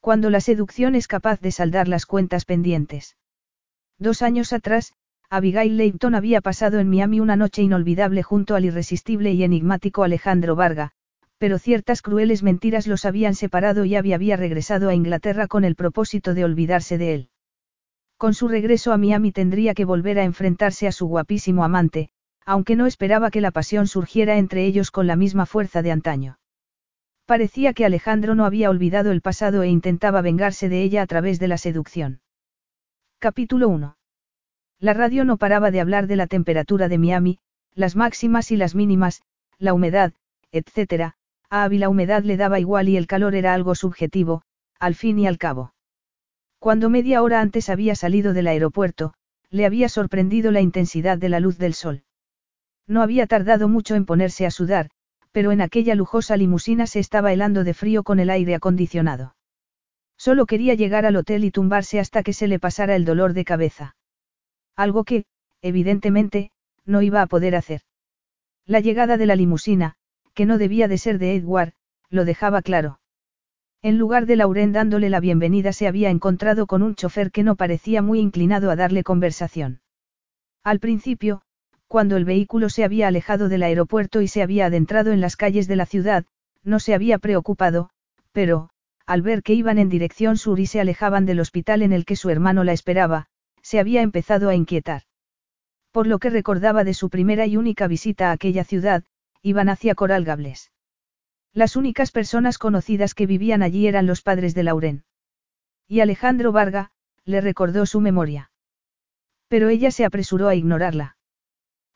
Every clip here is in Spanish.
Cuando la seducción es capaz de saldar las cuentas pendientes. Dos años atrás, Abigail Leighton había pasado en Miami una noche inolvidable junto al irresistible y enigmático Alejandro Varga, pero ciertas crueles mentiras los habían separado y Abby había regresado a Inglaterra con el propósito de olvidarse de él. Con su regreso a Miami tendría que volver a enfrentarse a su guapísimo amante, aunque no esperaba que la pasión surgiera entre ellos con la misma fuerza de antaño. Parecía que Alejandro no había olvidado el pasado e intentaba vengarse de ella a través de la seducción. Capítulo 1. La radio no paraba de hablar de la temperatura de Miami, las máximas y las mínimas, la humedad, etc. A Abby la humedad le daba igual y el calor era algo subjetivo, al fin y al cabo. Cuando media hora antes había salido del aeropuerto, le había sorprendido la intensidad de la luz del sol. No había tardado mucho en ponerse a sudar, pero en aquella lujosa limusina se estaba helando de frío con el aire acondicionado. Solo quería llegar al hotel y tumbarse hasta que se le pasara el dolor de cabeza. Algo que, evidentemente, no iba a poder hacer. La llegada de la limusina, que no debía de ser de Edward, lo dejaba claro. En lugar de Lauren dándole la bienvenida se había encontrado con un chofer que no parecía muy inclinado a darle conversación. Al principio, cuando el vehículo se había alejado del aeropuerto y se había adentrado en las calles de la ciudad, no se había preocupado, pero, al ver que iban en dirección sur y se alejaban del hospital en el que su hermano la esperaba, se había empezado a inquietar. Por lo que recordaba de su primera y única visita a aquella ciudad, iban hacia Coral Gables. Las únicas personas conocidas que vivían allí eran los padres de Lauren. Y Alejandro Varga, le recordó su memoria. Pero ella se apresuró a ignorarla.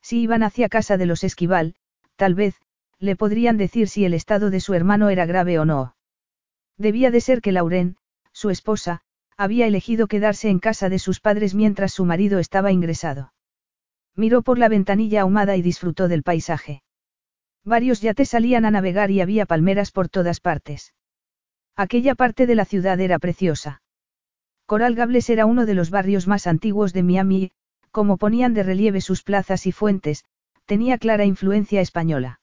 Si iban hacia casa de los Esquival, tal vez, le podrían decir si el estado de su hermano era grave o no. Debía de ser que Lauren, su esposa, había elegido quedarse en casa de sus padres mientras su marido estaba ingresado. Miró por la ventanilla ahumada y disfrutó del paisaje. Varios yates salían a navegar y había palmeras por todas partes. Aquella parte de la ciudad era preciosa. Coral Gables era uno de los barrios más antiguos de Miami como ponían de relieve sus plazas y fuentes, tenía clara influencia española.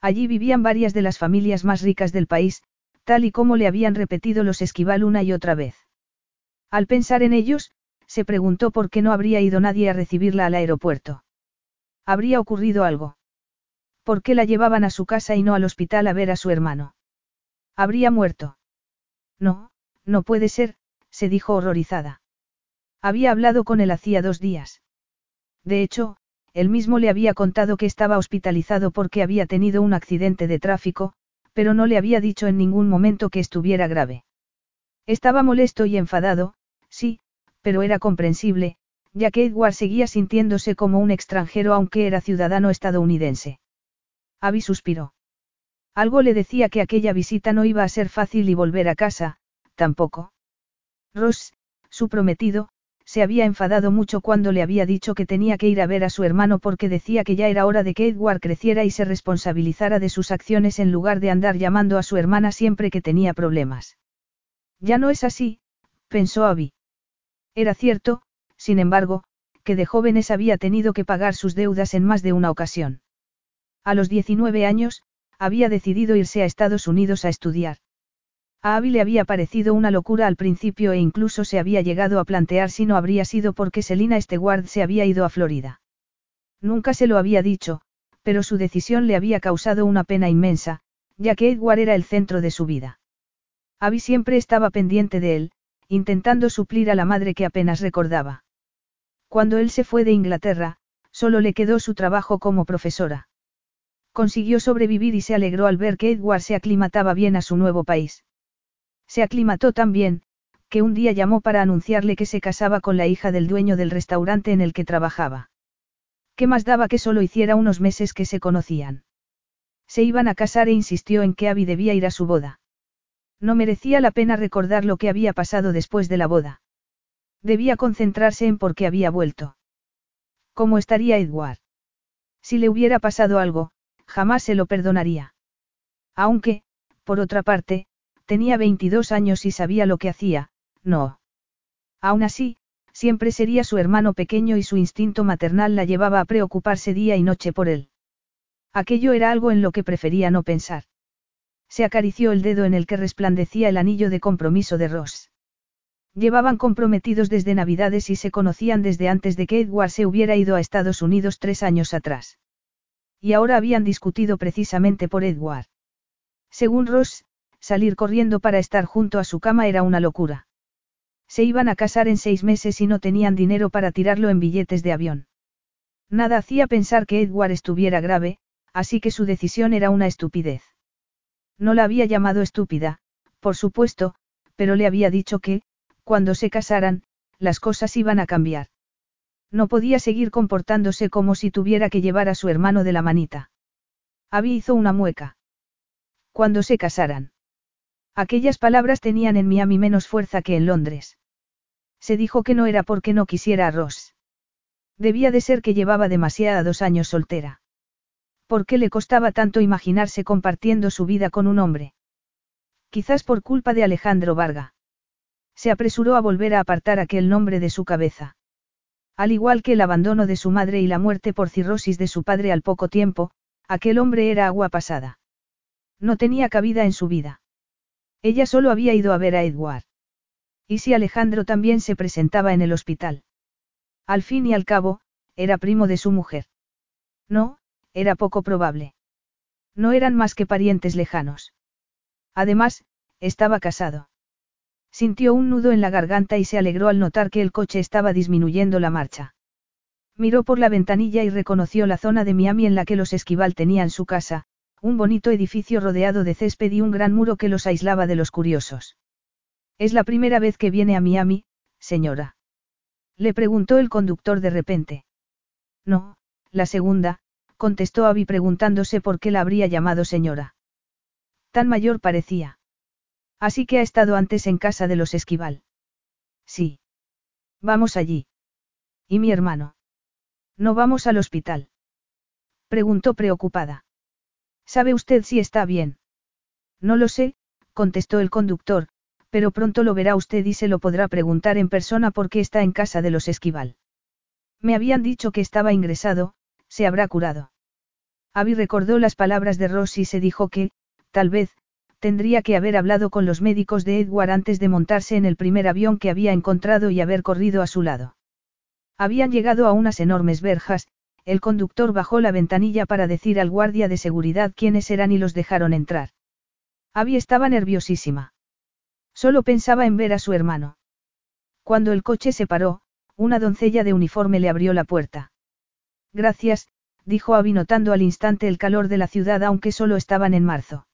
Allí vivían varias de las familias más ricas del país, tal y como le habían repetido los esquival una y otra vez. Al pensar en ellos, se preguntó por qué no habría ido nadie a recibirla al aeropuerto. ¿Habría ocurrido algo? ¿Por qué la llevaban a su casa y no al hospital a ver a su hermano? ¿Habría muerto? No, no puede ser, se dijo horrorizada. Había hablado con él hacía dos días. De hecho, él mismo le había contado que estaba hospitalizado porque había tenido un accidente de tráfico, pero no le había dicho en ningún momento que estuviera grave. Estaba molesto y enfadado, sí, pero era comprensible, ya que Edward seguía sintiéndose como un extranjero aunque era ciudadano estadounidense. Abby suspiró. Algo le decía que aquella visita no iba a ser fácil y volver a casa, tampoco. Ross, su prometido, se había enfadado mucho cuando le había dicho que tenía que ir a ver a su hermano porque decía que ya era hora de que Edward creciera y se responsabilizara de sus acciones en lugar de andar llamando a su hermana siempre que tenía problemas. Ya no es así, pensó Abby. Era cierto, sin embargo, que de jóvenes había tenido que pagar sus deudas en más de una ocasión. A los 19 años, había decidido irse a Estados Unidos a estudiar. A Abby le había parecido una locura al principio e incluso se había llegado a plantear si no habría sido porque Selina Stewart se había ido a Florida. Nunca se lo había dicho, pero su decisión le había causado una pena inmensa, ya que Edward era el centro de su vida. Abby siempre estaba pendiente de él, intentando suplir a la madre que apenas recordaba. Cuando él se fue de Inglaterra, solo le quedó su trabajo como profesora. Consiguió sobrevivir y se alegró al ver que Edward se aclimataba bien a su nuevo país. Se aclimató tan bien, que un día llamó para anunciarle que se casaba con la hija del dueño del restaurante en el que trabajaba. ¿Qué más daba que solo hiciera unos meses que se conocían? Se iban a casar e insistió en que Abby debía ir a su boda. No merecía la pena recordar lo que había pasado después de la boda. Debía concentrarse en por qué había vuelto. ¿Cómo estaría Edward? Si le hubiera pasado algo, jamás se lo perdonaría. Aunque, por otra parte, tenía 22 años y sabía lo que hacía, no. Aún así, siempre sería su hermano pequeño y su instinto maternal la llevaba a preocuparse día y noche por él. Aquello era algo en lo que prefería no pensar. Se acarició el dedo en el que resplandecía el anillo de compromiso de Ross. Llevaban comprometidos desde Navidades y se conocían desde antes de que Edward se hubiera ido a Estados Unidos tres años atrás. Y ahora habían discutido precisamente por Edward. Según Ross, salir corriendo para estar junto a su cama era una locura. Se iban a casar en seis meses y no tenían dinero para tirarlo en billetes de avión. Nada hacía pensar que Edward estuviera grave, así que su decisión era una estupidez. No la había llamado estúpida, por supuesto, pero le había dicho que, cuando se casaran, las cosas iban a cambiar. No podía seguir comportándose como si tuviera que llevar a su hermano de la manita. Abby hizo una mueca. Cuando se casaran. Aquellas palabras tenían en Miami menos fuerza que en Londres. Se dijo que no era porque no quisiera a Ross. Debía de ser que llevaba demasiados años soltera. ¿Por qué le costaba tanto imaginarse compartiendo su vida con un hombre? Quizás por culpa de Alejandro Varga. Se apresuró a volver a apartar aquel nombre de su cabeza. Al igual que el abandono de su madre y la muerte por cirrosis de su padre al poco tiempo, aquel hombre era agua pasada. No tenía cabida en su vida. Ella solo había ido a ver a Edward. ¿Y si Alejandro también se presentaba en el hospital? Al fin y al cabo, era primo de su mujer. No, era poco probable. No eran más que parientes lejanos. Además, estaba casado. Sintió un nudo en la garganta y se alegró al notar que el coche estaba disminuyendo la marcha. Miró por la ventanilla y reconoció la zona de Miami en la que los Esquival tenían su casa, un bonito edificio rodeado de césped y un gran muro que los aislaba de los curiosos. Es la primera vez que viene a Miami, señora. Le preguntó el conductor de repente. No, la segunda, contestó Abby preguntándose por qué la habría llamado señora. Tan mayor parecía. Así que ha estado antes en casa de los Esquival. Sí. Vamos allí. ¿Y mi hermano? ¿No vamos al hospital? Preguntó preocupada. ¿Sabe usted si está bien? No lo sé, contestó el conductor, pero pronto lo verá usted y se lo podrá preguntar en persona porque está en casa de los Esquival. Me habían dicho que estaba ingresado, se habrá curado. Abby recordó las palabras de Ross y se dijo que, tal vez, tendría que haber hablado con los médicos de Edward antes de montarse en el primer avión que había encontrado y haber corrido a su lado. Habían llegado a unas enormes verjas, el conductor bajó la ventanilla para decir al guardia de seguridad quiénes eran y los dejaron entrar. Abby estaba nerviosísima. Solo pensaba en ver a su hermano. Cuando el coche se paró, una doncella de uniforme le abrió la puerta. Gracias, dijo Abby notando al instante el calor de la ciudad aunque solo estaban en marzo.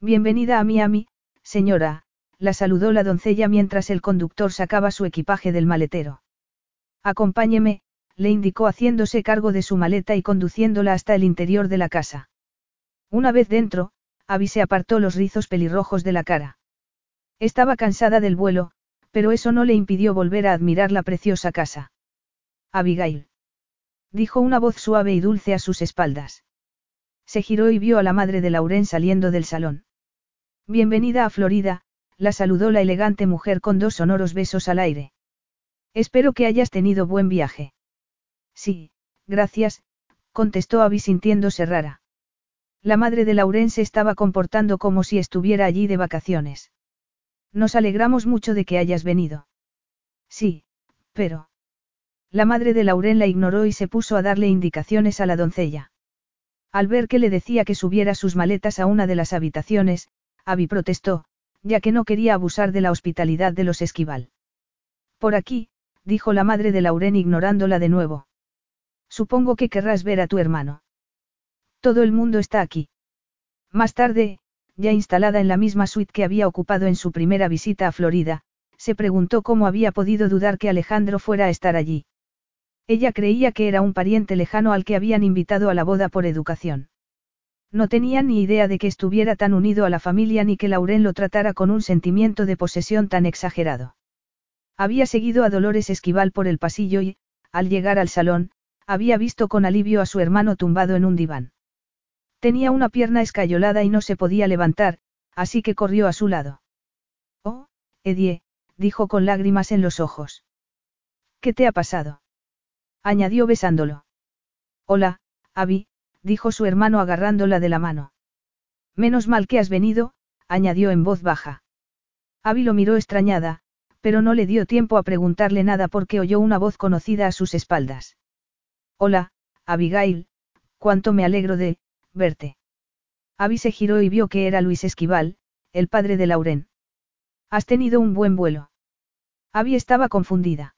Bienvenida a Miami, señora, la saludó la doncella mientras el conductor sacaba su equipaje del maletero. Acompáñeme, le indicó haciéndose cargo de su maleta y conduciéndola hasta el interior de la casa. Una vez dentro, Abby se apartó los rizos pelirrojos de la cara. Estaba cansada del vuelo, pero eso no le impidió volver a admirar la preciosa casa. Abigail. Dijo una voz suave y dulce a sus espaldas. Se giró y vio a la madre de Lauren saliendo del salón. Bienvenida a Florida, la saludó la elegante mujer con dos sonoros besos al aire. Espero que hayas tenido buen viaje. Sí, gracias, contestó Abby sintiéndose rara. La madre de Lauren se estaba comportando como si estuviera allí de vacaciones. Nos alegramos mucho de que hayas venido. Sí, pero... La madre de Lauren la ignoró y se puso a darle indicaciones a la doncella. Al ver que le decía que subiera sus maletas a una de las habitaciones, Abby protestó, ya que no quería abusar de la hospitalidad de los esquival. Por aquí, dijo la madre de Lauren ignorándola de nuevo. Supongo que querrás ver a tu hermano. Todo el mundo está aquí. Más tarde, ya instalada en la misma suite que había ocupado en su primera visita a Florida, se preguntó cómo había podido dudar que Alejandro fuera a estar allí. Ella creía que era un pariente lejano al que habían invitado a la boda por educación. No tenía ni idea de que estuviera tan unido a la familia ni que Lauren lo tratara con un sentimiento de posesión tan exagerado. Había seguido a Dolores Esquival por el pasillo y, al llegar al salón, había visto con alivio a su hermano tumbado en un diván. Tenía una pierna escayolada y no se podía levantar, así que corrió a su lado. Oh, Edie, dijo con lágrimas en los ojos. ¿Qué te ha pasado? añadió besándolo. Hola, Abby, dijo su hermano agarrándola de la mano. Menos mal que has venido, añadió en voz baja. Abby lo miró extrañada, pero no le dio tiempo a preguntarle nada porque oyó una voz conocida a sus espaldas. Hola, Abigail, cuánto me alegro de, verte. Abby se giró y vio que era Luis Esquival, el padre de Lauren. Has tenido un buen vuelo. Abby estaba confundida.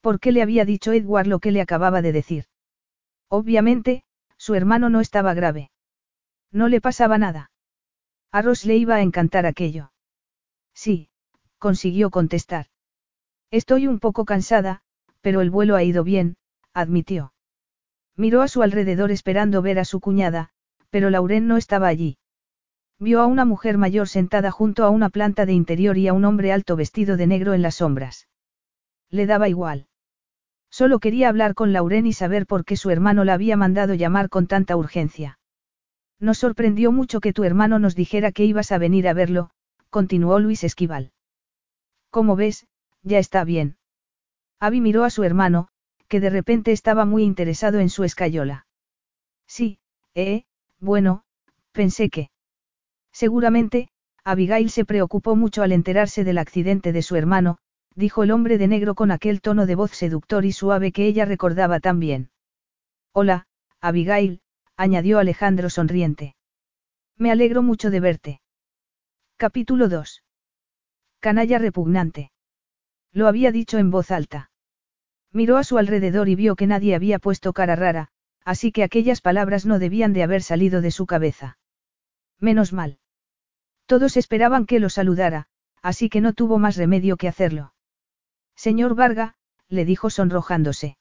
¿Por qué le había dicho Edward lo que le acababa de decir? Obviamente, su hermano no estaba grave. No le pasaba nada. A Ross le iba a encantar aquello. Sí, consiguió contestar. Estoy un poco cansada, pero el vuelo ha ido bien, admitió. Miró a su alrededor esperando ver a su cuñada, pero Lauren no estaba allí. Vio a una mujer mayor sentada junto a una planta de interior y a un hombre alto vestido de negro en las sombras. Le daba igual. Solo quería hablar con Lauren y saber por qué su hermano la había mandado llamar con tanta urgencia. Nos sorprendió mucho que tu hermano nos dijera que ibas a venir a verlo, continuó Luis Esquival. Como ves, ya está bien. Abby miró a su hermano, que de repente estaba muy interesado en su escayola. Sí, eh, bueno, pensé que. Seguramente, Abigail se preocupó mucho al enterarse del accidente de su hermano, dijo el hombre de negro con aquel tono de voz seductor y suave que ella recordaba tan bien. Hola, Abigail, añadió Alejandro sonriente. Me alegro mucho de verte. Capítulo 2. Canalla repugnante. Lo había dicho en voz alta. Miró a su alrededor y vio que nadie había puesto cara rara, así que aquellas palabras no debían de haber salido de su cabeza. Menos mal. Todos esperaban que lo saludara, así que no tuvo más remedio que hacerlo. Señor Varga, le dijo sonrojándose.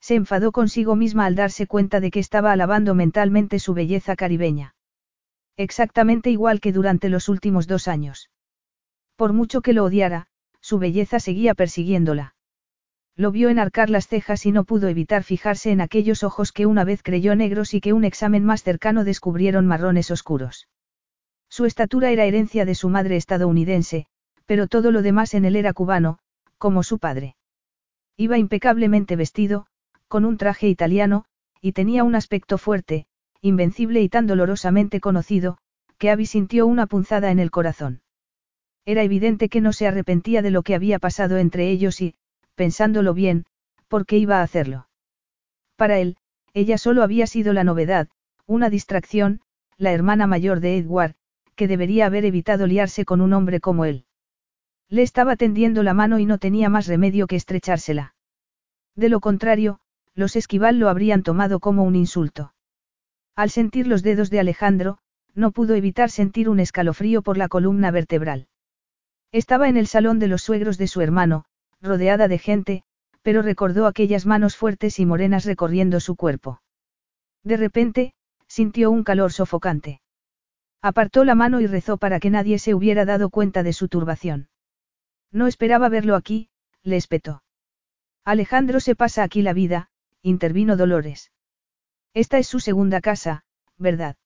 Se enfadó consigo misma al darse cuenta de que estaba alabando mentalmente su belleza caribeña. Exactamente igual que durante los últimos dos años. Por mucho que lo odiara, su belleza seguía persiguiéndola. Lo vio enarcar las cejas y no pudo evitar fijarse en aquellos ojos que una vez creyó negros y que un examen más cercano descubrieron marrones oscuros. Su estatura era herencia de su madre estadounidense, pero todo lo demás en él era cubano, como su padre. Iba impecablemente vestido, con un traje italiano, y tenía un aspecto fuerte, invencible y tan dolorosamente conocido, que Abby sintió una punzada en el corazón. Era evidente que no se arrepentía de lo que había pasado entre ellos y, pensándolo bien, ¿por qué iba a hacerlo? Para él, ella solo había sido la novedad, una distracción, la hermana mayor de Edward, que debería haber evitado liarse con un hombre como él. Le estaba tendiendo la mano y no tenía más remedio que estrechársela. De lo contrario, los esquival lo habrían tomado como un insulto. Al sentir los dedos de Alejandro, no pudo evitar sentir un escalofrío por la columna vertebral. Estaba en el salón de los suegros de su hermano, rodeada de gente, pero recordó aquellas manos fuertes y morenas recorriendo su cuerpo. De repente, sintió un calor sofocante. Apartó la mano y rezó para que nadie se hubiera dado cuenta de su turbación. No esperaba verlo aquí, le espetó. Alejandro se pasa aquí la vida, intervino Dolores. Esta es su segunda casa, ¿verdad?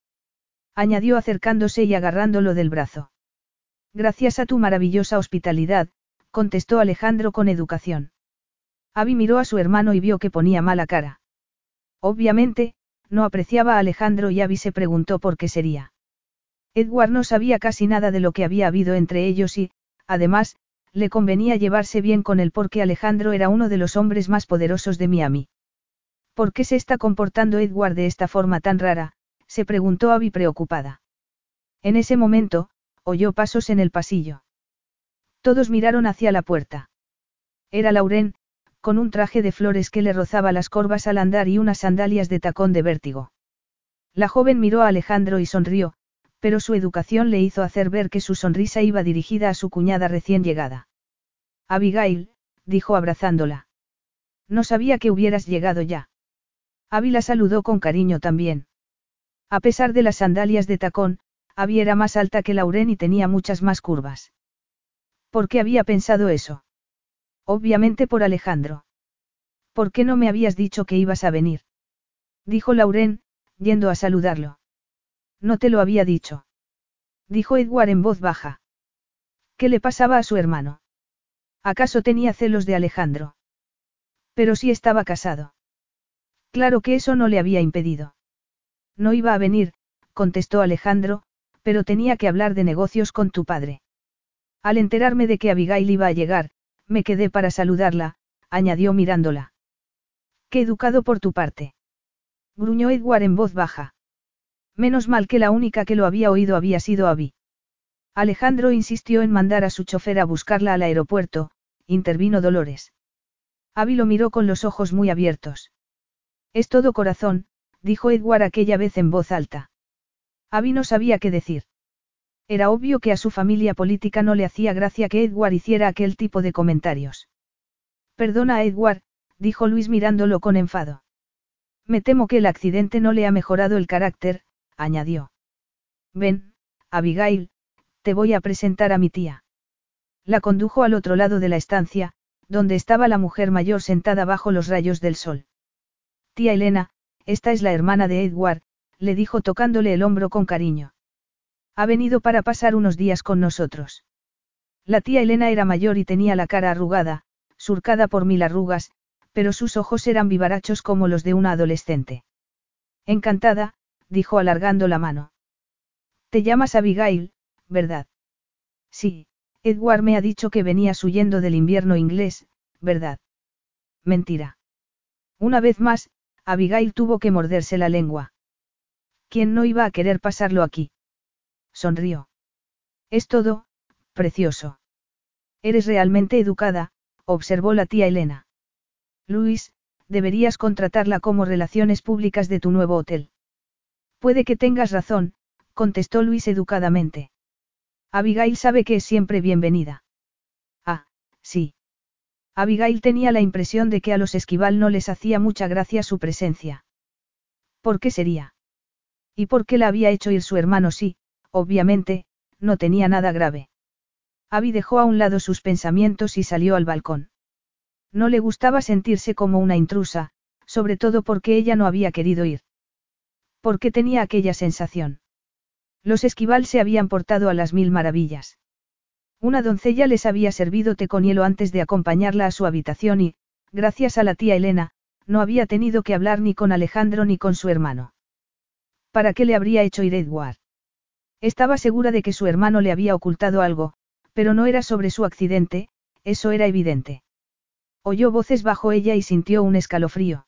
añadió acercándose y agarrándolo del brazo. Gracias a tu maravillosa hospitalidad, contestó Alejandro con educación. Abby miró a su hermano y vio que ponía mala cara. Obviamente, no apreciaba a Alejandro y Abby se preguntó por qué sería. Edward no sabía casi nada de lo que había habido entre ellos y, además, le convenía llevarse bien con él porque Alejandro era uno de los hombres más poderosos de Miami. ¿Por qué se está comportando Edward de esta forma tan rara? se preguntó Abby preocupada. En ese momento, oyó pasos en el pasillo. Todos miraron hacia la puerta. Era Lauren, con un traje de flores que le rozaba las corvas al andar y unas sandalias de tacón de vértigo. La joven miró a Alejandro y sonrió, pero su educación le hizo hacer ver que su sonrisa iba dirigida a su cuñada recién llegada. Abigail, dijo abrazándola. No sabía que hubieras llegado ya. Abby la saludó con cariño también. A pesar de las sandalias de tacón, Abby era más alta que Lauren y tenía muchas más curvas. ¿Por qué había pensado eso? Obviamente por Alejandro. ¿Por qué no me habías dicho que ibas a venir? Dijo Lauren, yendo a saludarlo. No te lo había dicho. Dijo Edward en voz baja. ¿Qué le pasaba a su hermano? ¿Acaso tenía celos de Alejandro? Pero si estaba casado. Claro que eso no le había impedido. No iba a venir, contestó Alejandro, pero tenía que hablar de negocios con tu padre. Al enterarme de que Abigail iba a llegar, me quedé para saludarla, añadió mirándola. Qué educado por tu parte. Gruñó Edward en voz baja. Menos mal que la única que lo había oído había sido Abby. Alejandro insistió en mandar a su chofer a buscarla al aeropuerto, intervino Dolores. Abby lo miró con los ojos muy abiertos. Es todo corazón, dijo Edward aquella vez en voz alta. Abby no sabía qué decir. Era obvio que a su familia política no le hacía gracia que Edward hiciera aquel tipo de comentarios. Perdona Edward, dijo Luis mirándolo con enfado. Me temo que el accidente no le ha mejorado el carácter, añadió. Ven, Abigail, te voy a presentar a mi tía. La condujo al otro lado de la estancia, donde estaba la mujer mayor sentada bajo los rayos del sol. Tía Elena, esta es la hermana de Edward, le dijo tocándole el hombro con cariño. Ha venido para pasar unos días con nosotros. La tía Elena era mayor y tenía la cara arrugada, surcada por mil arrugas, pero sus ojos eran vivarachos como los de una adolescente. Encantada, dijo alargando la mano. Te llamas Abigail, ¿verdad? Sí, Edward me ha dicho que venías huyendo del invierno inglés, ¿verdad? Mentira. Una vez más, Abigail tuvo que morderse la lengua. ¿Quién no iba a querer pasarlo aquí? Sonrió. Es todo, precioso. Eres realmente educada, observó la tía Elena. Luis, deberías contratarla como relaciones públicas de tu nuevo hotel. Puede que tengas razón, contestó Luis educadamente. Abigail sabe que es siempre bienvenida. Ah, sí. Abigail tenía la impresión de que a los esquival no les hacía mucha gracia su presencia. ¿Por qué sería? ¿Y por qué la había hecho ir su hermano sí, obviamente, no tenía nada grave? Abby dejó a un lado sus pensamientos y salió al balcón. No le gustaba sentirse como una intrusa, sobre todo porque ella no había querido ir. ¿Por qué tenía aquella sensación? Los esquival se habían portado a las mil maravillas. Una doncella les había servido té con hielo antes de acompañarla a su habitación y, gracias a la tía Elena, no había tenido que hablar ni con Alejandro ni con su hermano. ¿Para qué le habría hecho ir Edward? Estaba segura de que su hermano le había ocultado algo, pero no era sobre su accidente, eso era evidente. Oyó voces bajo ella y sintió un escalofrío.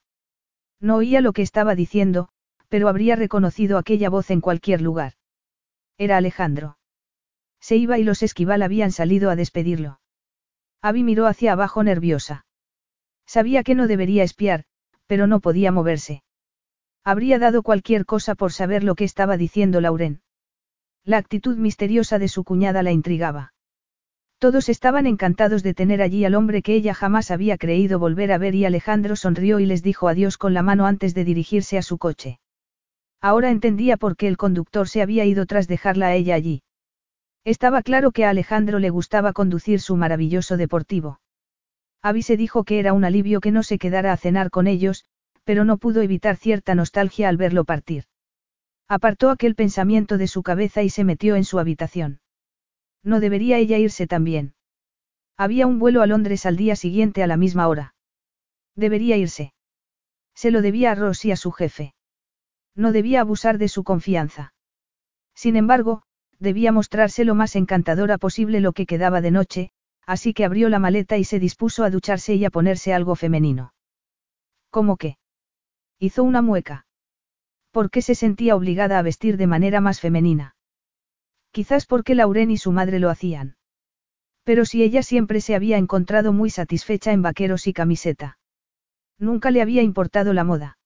No oía lo que estaba diciendo, pero habría reconocido aquella voz en cualquier lugar. Era Alejandro. Se iba y los esquival habían salido a despedirlo. Abby miró hacia abajo nerviosa. Sabía que no debería espiar, pero no podía moverse. Habría dado cualquier cosa por saber lo que estaba diciendo Lauren. La actitud misteriosa de su cuñada la intrigaba. Todos estaban encantados de tener allí al hombre que ella jamás había creído volver a ver y Alejandro sonrió y les dijo adiós con la mano antes de dirigirse a su coche. Ahora entendía por qué el conductor se había ido tras dejarla a ella allí. Estaba claro que a Alejandro le gustaba conducir su maravilloso deportivo. Abby se dijo que era un alivio que no se quedara a cenar con ellos, pero no pudo evitar cierta nostalgia al verlo partir. Apartó aquel pensamiento de su cabeza y se metió en su habitación. No debería ella irse también. Había un vuelo a Londres al día siguiente a la misma hora. Debería irse. Se lo debía a Ross y a su jefe. No debía abusar de su confianza. Sin embargo, debía mostrarse lo más encantadora posible lo que quedaba de noche, así que abrió la maleta y se dispuso a ducharse y a ponerse algo femenino. ¿Cómo qué? Hizo una mueca. ¿Por qué se sentía obligada a vestir de manera más femenina? Quizás porque Lauren y su madre lo hacían. Pero si ella siempre se había encontrado muy satisfecha en vaqueros y camiseta. Nunca le había importado la moda.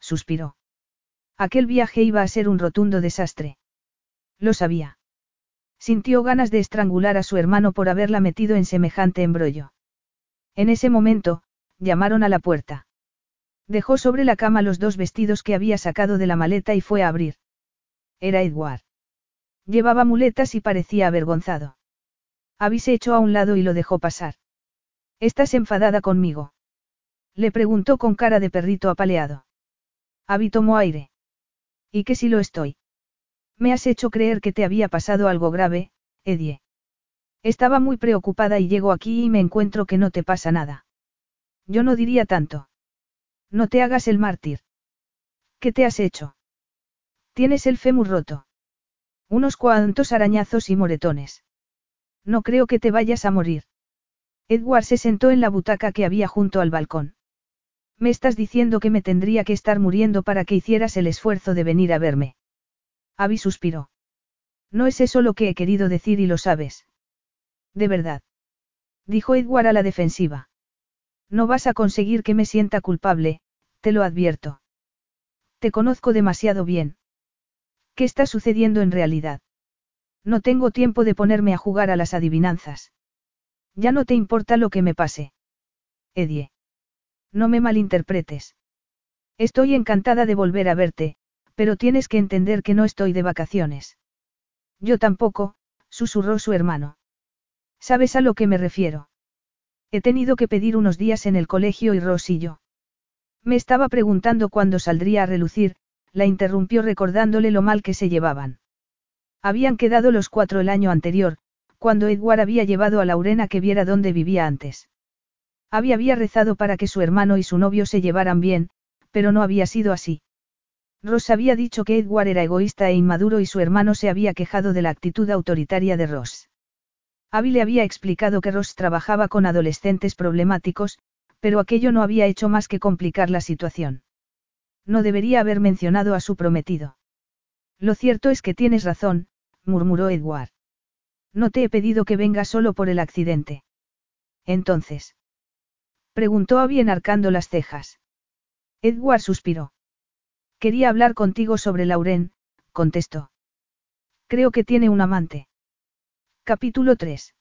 Suspiró. Aquel viaje iba a ser un rotundo desastre. Lo sabía. Sintió ganas de estrangular a su hermano por haberla metido en semejante embrollo. En ese momento, llamaron a la puerta. Dejó sobre la cama los dos vestidos que había sacado de la maleta y fue a abrir. Era Edward. Llevaba muletas y parecía avergonzado. Abby se echó a un lado y lo dejó pasar. ¿Estás enfadada conmigo? Le preguntó con cara de perrito apaleado. Abby tomó aire. ¿Y qué si lo estoy? Me has hecho creer que te había pasado algo grave, Edie. Estaba muy preocupada y llego aquí y me encuentro que no te pasa nada. Yo no diría tanto. No te hagas el mártir. ¿Qué te has hecho? Tienes el fémur roto. Unos cuantos arañazos y moretones. No creo que te vayas a morir. Edward se sentó en la butaca que había junto al balcón. Me estás diciendo que me tendría que estar muriendo para que hicieras el esfuerzo de venir a verme. Abby suspiró. No es eso lo que he querido decir y lo sabes. De verdad. Dijo Edward a la defensiva. No vas a conseguir que me sienta culpable, te lo advierto. Te conozco demasiado bien. ¿Qué está sucediendo en realidad? No tengo tiempo de ponerme a jugar a las adivinanzas. Ya no te importa lo que me pase. Edie. No me malinterpretes. Estoy encantada de volver a verte, pero tienes que entender que no estoy de vacaciones. Yo tampoco, susurró su hermano. ¿Sabes a lo que me refiero? He tenido que pedir unos días en el colegio y yo. Me estaba preguntando cuándo saldría a relucir, la interrumpió recordándole lo mal que se llevaban. Habían quedado los cuatro el año anterior, cuando Edward había llevado a Laurena que viera dónde vivía antes. Había había rezado para que su hermano y su novio se llevaran bien, pero no había sido así. Ross había dicho que Edward era egoísta e inmaduro y su hermano se había quejado de la actitud autoritaria de Ross. Abby le había explicado que Ross trabajaba con adolescentes problemáticos, pero aquello no había hecho más que complicar la situación. No debería haber mencionado a su prometido. Lo cierto es que tienes razón, murmuró Edward. No te he pedido que vengas solo por el accidente. Entonces. Preguntó Abby enarcando las cejas. Edward suspiró. Quería hablar contigo sobre Lauren, contestó. Creo que tiene un amante. Capítulo 3.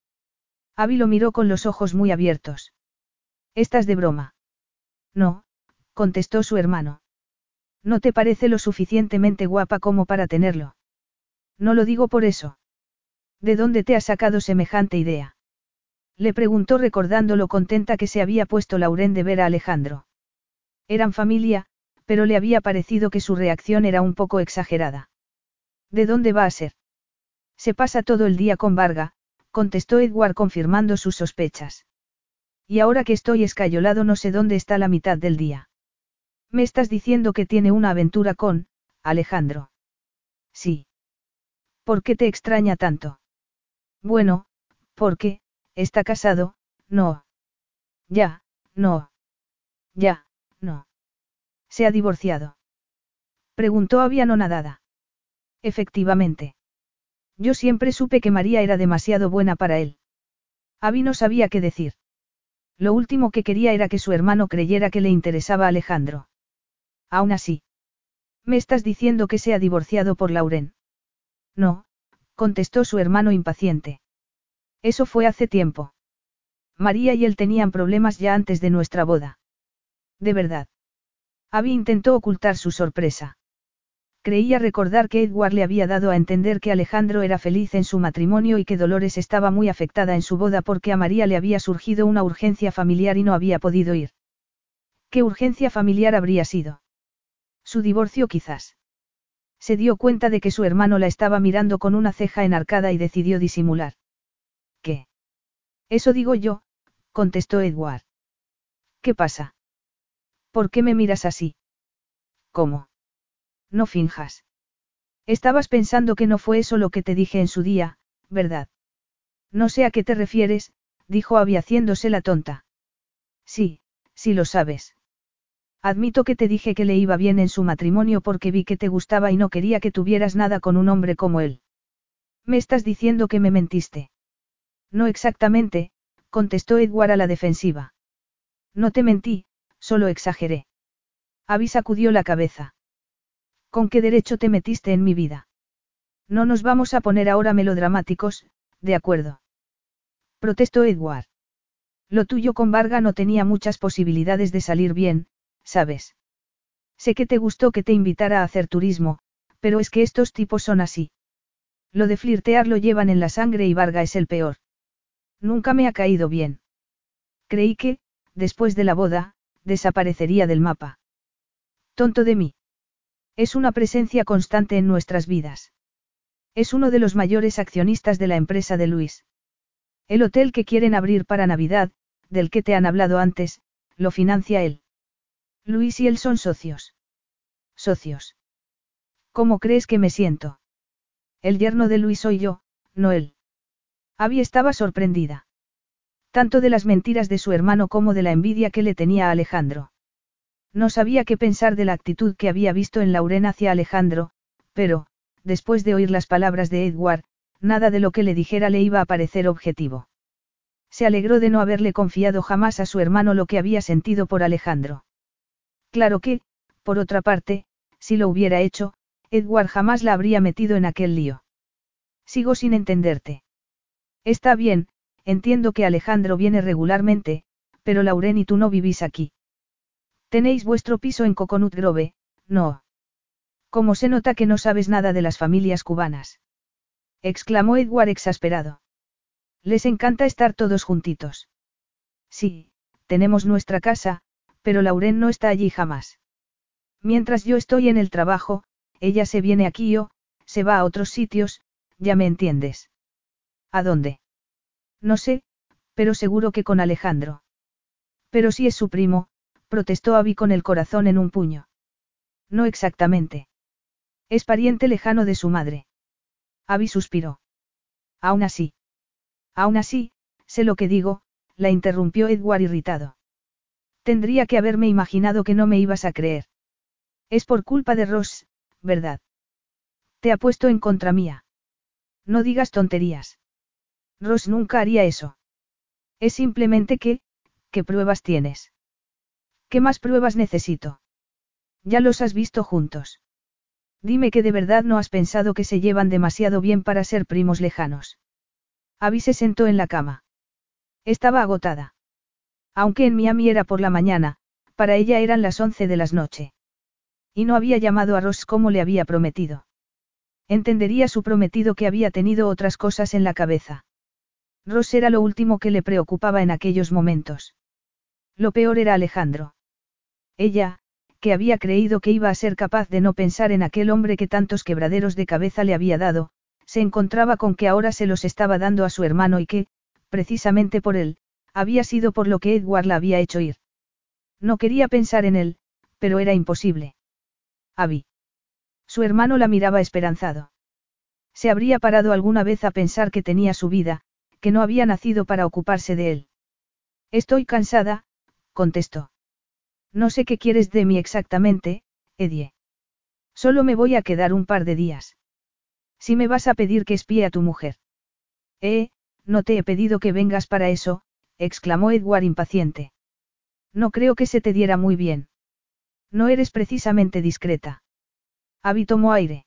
Abby lo miró con los ojos muy abiertos. ¿Estás de broma? No, contestó su hermano. ¿No te parece lo suficientemente guapa como para tenerlo? No lo digo por eso. ¿De dónde te has sacado semejante idea? Le preguntó recordando lo contenta que se había puesto Lauren de ver a Alejandro. Eran familia, pero le había parecido que su reacción era un poco exagerada. ¿De dónde va a ser? Se pasa todo el día con Varga, contestó Edward confirmando sus sospechas. Y ahora que estoy escayolado no sé dónde está la mitad del día. Me estás diciendo que tiene una aventura con, Alejandro. Sí. ¿Por qué te extraña tanto? Bueno, porque, está casado, no. Ya, no. Ya, no. ¿Se ha divorciado? Preguntó Abby nadada. Efectivamente. Yo siempre supe que María era demasiado buena para él. Abby no sabía qué decir. Lo último que quería era que su hermano creyera que le interesaba a Alejandro. Aún así. ¿Me estás diciendo que se ha divorciado por Lauren? No, contestó su hermano impaciente. Eso fue hace tiempo. María y él tenían problemas ya antes de nuestra boda. De verdad. Abby intentó ocultar su sorpresa. Creía recordar que Edward le había dado a entender que Alejandro era feliz en su matrimonio y que Dolores estaba muy afectada en su boda porque a María le había surgido una urgencia familiar y no había podido ir. ¿Qué urgencia familiar habría sido? Su divorcio quizás. Se dio cuenta de que su hermano la estaba mirando con una ceja enarcada y decidió disimular. ¿Qué? Eso digo yo, contestó Edward. ¿Qué pasa? ¿Por qué me miras así? ¿Cómo? No finjas. Estabas pensando que no fue eso lo que te dije en su día, ¿verdad? No sé a qué te refieres, dijo Abby haciéndose la tonta. Sí, sí lo sabes. Admito que te dije que le iba bien en su matrimonio porque vi que te gustaba y no quería que tuvieras nada con un hombre como él. Me estás diciendo que me mentiste. No exactamente, contestó Edward a la defensiva. No te mentí, solo exageré. Abby sacudió la cabeza. ¿Con qué derecho te metiste en mi vida? No nos vamos a poner ahora melodramáticos, de acuerdo. Protestó Edward. Lo tuyo con Varga no tenía muchas posibilidades de salir bien, ¿sabes? Sé que te gustó que te invitara a hacer turismo, pero es que estos tipos son así. Lo de flirtear lo llevan en la sangre y Varga es el peor. Nunca me ha caído bien. Creí que, después de la boda, desaparecería del mapa. Tonto de mí. Es una presencia constante en nuestras vidas. Es uno de los mayores accionistas de la empresa de Luis. El hotel que quieren abrir para Navidad, del que te han hablado antes, lo financia él. Luis y él son socios. Socios. ¿Cómo crees que me siento? El yerno de Luis soy yo, no él. Abby estaba sorprendida. Tanto de las mentiras de su hermano como de la envidia que le tenía a Alejandro. No sabía qué pensar de la actitud que había visto en Lauren hacia Alejandro, pero, después de oír las palabras de Edward, nada de lo que le dijera le iba a parecer objetivo. Se alegró de no haberle confiado jamás a su hermano lo que había sentido por Alejandro. Claro que, por otra parte, si lo hubiera hecho, Edward jamás la habría metido en aquel lío. Sigo sin entenderte. Está bien, entiendo que Alejandro viene regularmente, pero Lauren y tú no vivís aquí. Tenéis vuestro piso en Coconut Grove, no. ¿Cómo se nota que no sabes nada de las familias cubanas? exclamó Edward exasperado. Les encanta estar todos juntitos. Sí, tenemos nuestra casa, pero Lauren no está allí jamás. Mientras yo estoy en el trabajo, ella se viene aquí o, se va a otros sitios, ya me entiendes. ¿A dónde? No sé, pero seguro que con Alejandro. Pero si es su primo, protestó Abby con el corazón en un puño. No exactamente. Es pariente lejano de su madre. Abby suspiró. Aún así. Aún así, sé lo que digo, la interrumpió Edward irritado. Tendría que haberme imaginado que no me ibas a creer. Es por culpa de Ross, ¿verdad? Te ha puesto en contra mía. No digas tonterías. Ross nunca haría eso. Es simplemente que, ¿qué pruebas tienes? ¿Qué más pruebas necesito? Ya los has visto juntos. Dime que de verdad no has pensado que se llevan demasiado bien para ser primos lejanos. Abby se sentó en la cama. Estaba agotada. Aunque en Miami era por la mañana, para ella eran las once de la noche. Y no había llamado a Ross como le había prometido. Entendería su prometido que había tenido otras cosas en la cabeza. Ross era lo último que le preocupaba en aquellos momentos. Lo peor era Alejandro. Ella, que había creído que iba a ser capaz de no pensar en aquel hombre que tantos quebraderos de cabeza le había dado, se encontraba con que ahora se los estaba dando a su hermano y que, precisamente por él, había sido por lo que Edward la había hecho ir. No quería pensar en él, pero era imposible. Abby. Su hermano la miraba esperanzado. Se habría parado alguna vez a pensar que tenía su vida, que no había nacido para ocuparse de él. Estoy cansada, contestó. No sé qué quieres de mí exactamente, Edie. Solo me voy a quedar un par de días. Si me vas a pedir que espíe a tu mujer. Eh, no te he pedido que vengas para eso, exclamó Edward impaciente. No creo que se te diera muy bien. No eres precisamente discreta. Abby tomó aire.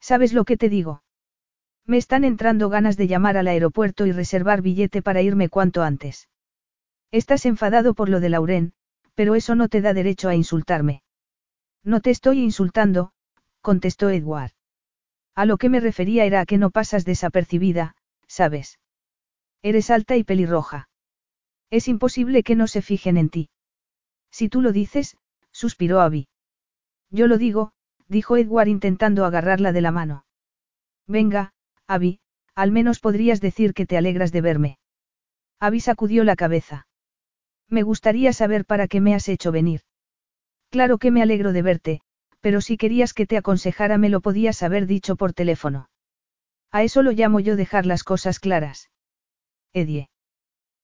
¿Sabes lo que te digo? Me están entrando ganas de llamar al aeropuerto y reservar billete para irme cuanto antes. Estás enfadado por lo de Lauren, pero eso no te da derecho a insultarme. No te estoy insultando, contestó Edward. A lo que me refería era a que no pasas desapercibida, ¿sabes? Eres alta y pelirroja. Es imposible que no se fijen en ti. Si tú lo dices, suspiró Abby. Yo lo digo, dijo Edward intentando agarrarla de la mano. Venga, Abby, al menos podrías decir que te alegras de verme. Abby sacudió la cabeza. Me gustaría saber para qué me has hecho venir. Claro que me alegro de verte, pero si querías que te aconsejara me lo podías haber dicho por teléfono. A eso lo llamo yo dejar las cosas claras. Edie.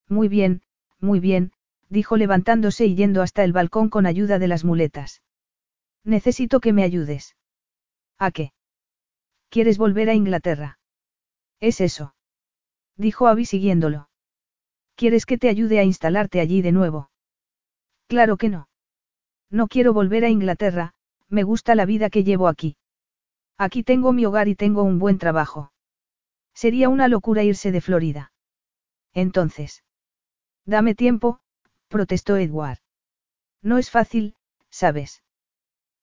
Muy bien, muy bien, dijo levantándose y yendo hasta el balcón con ayuda de las muletas. Necesito que me ayudes. ¿A qué? ¿Quieres volver a Inglaterra? Es eso. Dijo Abby siguiéndolo. ¿Quieres que te ayude a instalarte allí de nuevo? Claro que no. No quiero volver a Inglaterra, me gusta la vida que llevo aquí. Aquí tengo mi hogar y tengo un buen trabajo. Sería una locura irse de Florida. Entonces. Dame tiempo, protestó Edward. No es fácil, ¿sabes?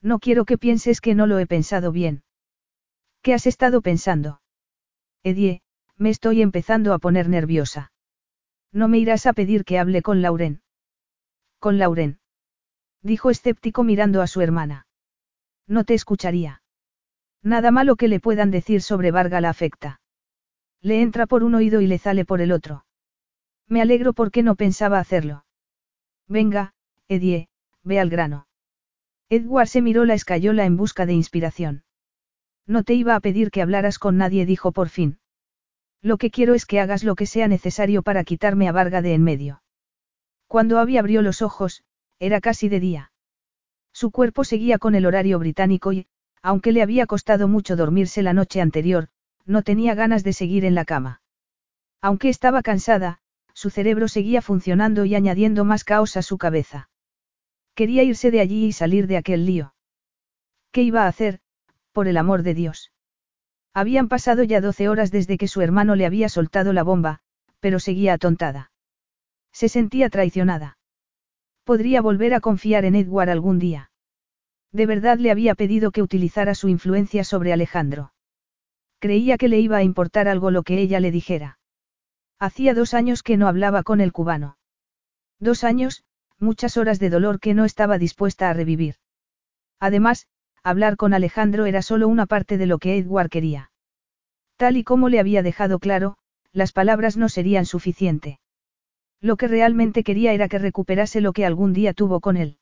No quiero que pienses que no lo he pensado bien. ¿Qué has estado pensando? Edie, me estoy empezando a poner nerviosa. No me irás a pedir que hable con Lauren. Con Lauren. Dijo escéptico mirando a su hermana. No te escucharía. Nada malo que le puedan decir sobre Varga la afecta. Le entra por un oído y le sale por el otro. Me alegro porque no pensaba hacerlo. Venga, Edie, ve al grano. Edward se miró la escayola en busca de inspiración. No te iba a pedir que hablaras con nadie, dijo por fin. Lo que quiero es que hagas lo que sea necesario para quitarme a Varga de en medio. Cuando Abby abrió los ojos, era casi de día. Su cuerpo seguía con el horario británico y, aunque le había costado mucho dormirse la noche anterior, no tenía ganas de seguir en la cama. Aunque estaba cansada, su cerebro seguía funcionando y añadiendo más caos a su cabeza. Quería irse de allí y salir de aquel lío. ¿Qué iba a hacer, por el amor de Dios? Habían pasado ya doce horas desde que su hermano le había soltado la bomba, pero seguía atontada. Se sentía traicionada. Podría volver a confiar en Edward algún día. De verdad le había pedido que utilizara su influencia sobre Alejandro. Creía que le iba a importar algo lo que ella le dijera. Hacía dos años que no hablaba con el cubano. Dos años, muchas horas de dolor que no estaba dispuesta a revivir. Además, hablar con Alejandro era solo una parte de lo que Edward quería. Tal y como le había dejado claro, las palabras no serían suficiente. Lo que realmente quería era que recuperase lo que algún día tuvo con él.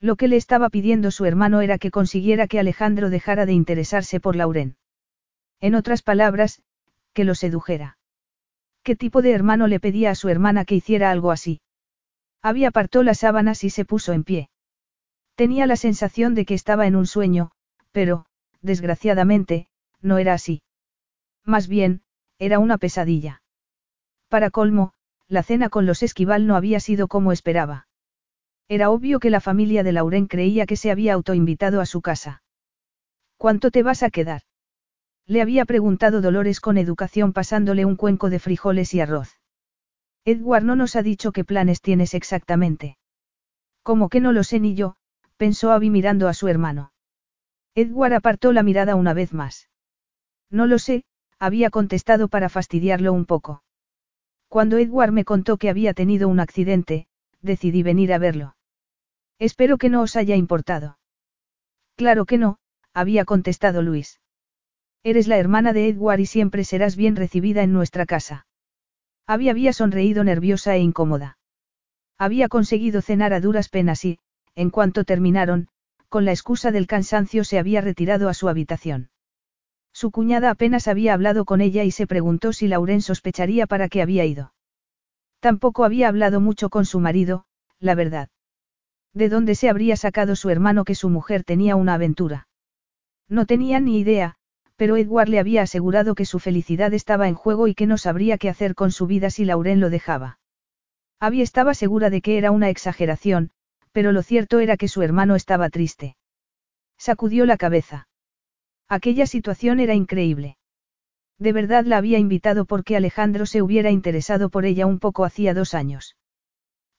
Lo que le estaba pidiendo su hermano era que consiguiera que Alejandro dejara de interesarse por Lauren. En otras palabras, que lo sedujera. ¿Qué tipo de hermano le pedía a su hermana que hiciera algo así? Había apartó las sábanas y se puso en pie. Tenía la sensación de que estaba en un sueño, pero, desgraciadamente, no era así. Más bien, era una pesadilla. Para colmo, la cena con los esquival no había sido como esperaba. Era obvio que la familia de Lauren creía que se había autoinvitado a su casa. ¿Cuánto te vas a quedar? Le había preguntado Dolores con educación pasándole un cuenco de frijoles y arroz. Edward no nos ha dicho qué planes tienes exactamente. Como que no lo sé ni yo, pensó Abby mirando a su hermano. Edward apartó la mirada una vez más. No lo sé, había contestado para fastidiarlo un poco. Cuando Edward me contó que había tenido un accidente, decidí venir a verlo. Espero que no os haya importado. Claro que no, había contestado Luis. Eres la hermana de Edward y siempre serás bien recibida en nuestra casa. Abby había sonreído nerviosa e incómoda. Había conseguido cenar a duras penas y, en cuanto terminaron, con la excusa del cansancio se había retirado a su habitación. Su cuñada apenas había hablado con ella y se preguntó si Lauren sospecharía para qué había ido. Tampoco había hablado mucho con su marido, la verdad. ¿De dónde se habría sacado su hermano que su mujer tenía una aventura? No tenía ni idea, pero Edward le había asegurado que su felicidad estaba en juego y que no sabría qué hacer con su vida si Lauren lo dejaba. Abby estaba segura de que era una exageración, pero lo cierto era que su hermano estaba triste. Sacudió la cabeza. Aquella situación era increíble. De verdad la había invitado porque Alejandro se hubiera interesado por ella un poco hacía dos años.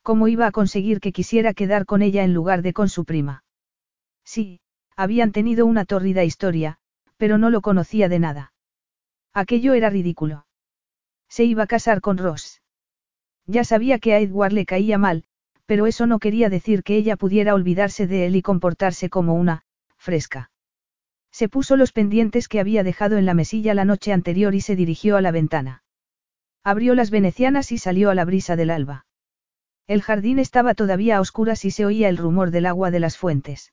¿Cómo iba a conseguir que quisiera quedar con ella en lugar de con su prima? Sí, habían tenido una tórrida historia, pero no lo conocía de nada. Aquello era ridículo. Se iba a casar con Ross. Ya sabía que a Edward le caía mal, pero eso no quería decir que ella pudiera olvidarse de él y comportarse como una, fresca. Se puso los pendientes que había dejado en la mesilla la noche anterior y se dirigió a la ventana. Abrió las venecianas y salió a la brisa del alba. El jardín estaba todavía a oscuras y se oía el rumor del agua de las fuentes.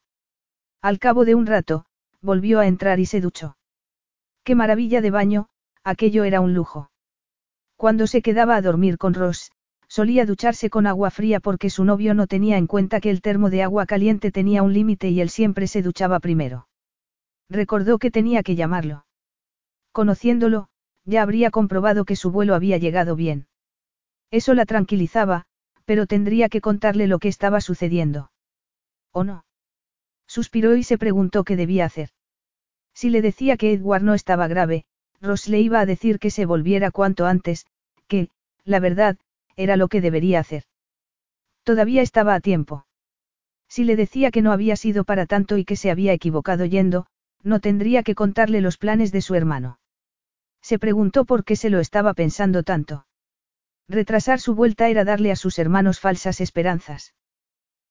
Al cabo de un rato, volvió a entrar y se duchó. Qué maravilla de baño, aquello era un lujo. Cuando se quedaba a dormir con Ross, Solía ducharse con agua fría porque su novio no tenía en cuenta que el termo de agua caliente tenía un límite y él siempre se duchaba primero. Recordó que tenía que llamarlo. Conociéndolo, ya habría comprobado que su vuelo había llegado bien. Eso la tranquilizaba, pero tendría que contarle lo que estaba sucediendo. ¿O no? Suspiró y se preguntó qué debía hacer. Si le decía que Edward no estaba grave, Ross le iba a decir que se volviera cuanto antes, que, la verdad, era lo que debería hacer. Todavía estaba a tiempo. Si le decía que no había sido para tanto y que se había equivocado yendo, no tendría que contarle los planes de su hermano. Se preguntó por qué se lo estaba pensando tanto. Retrasar su vuelta era darle a sus hermanos falsas esperanzas.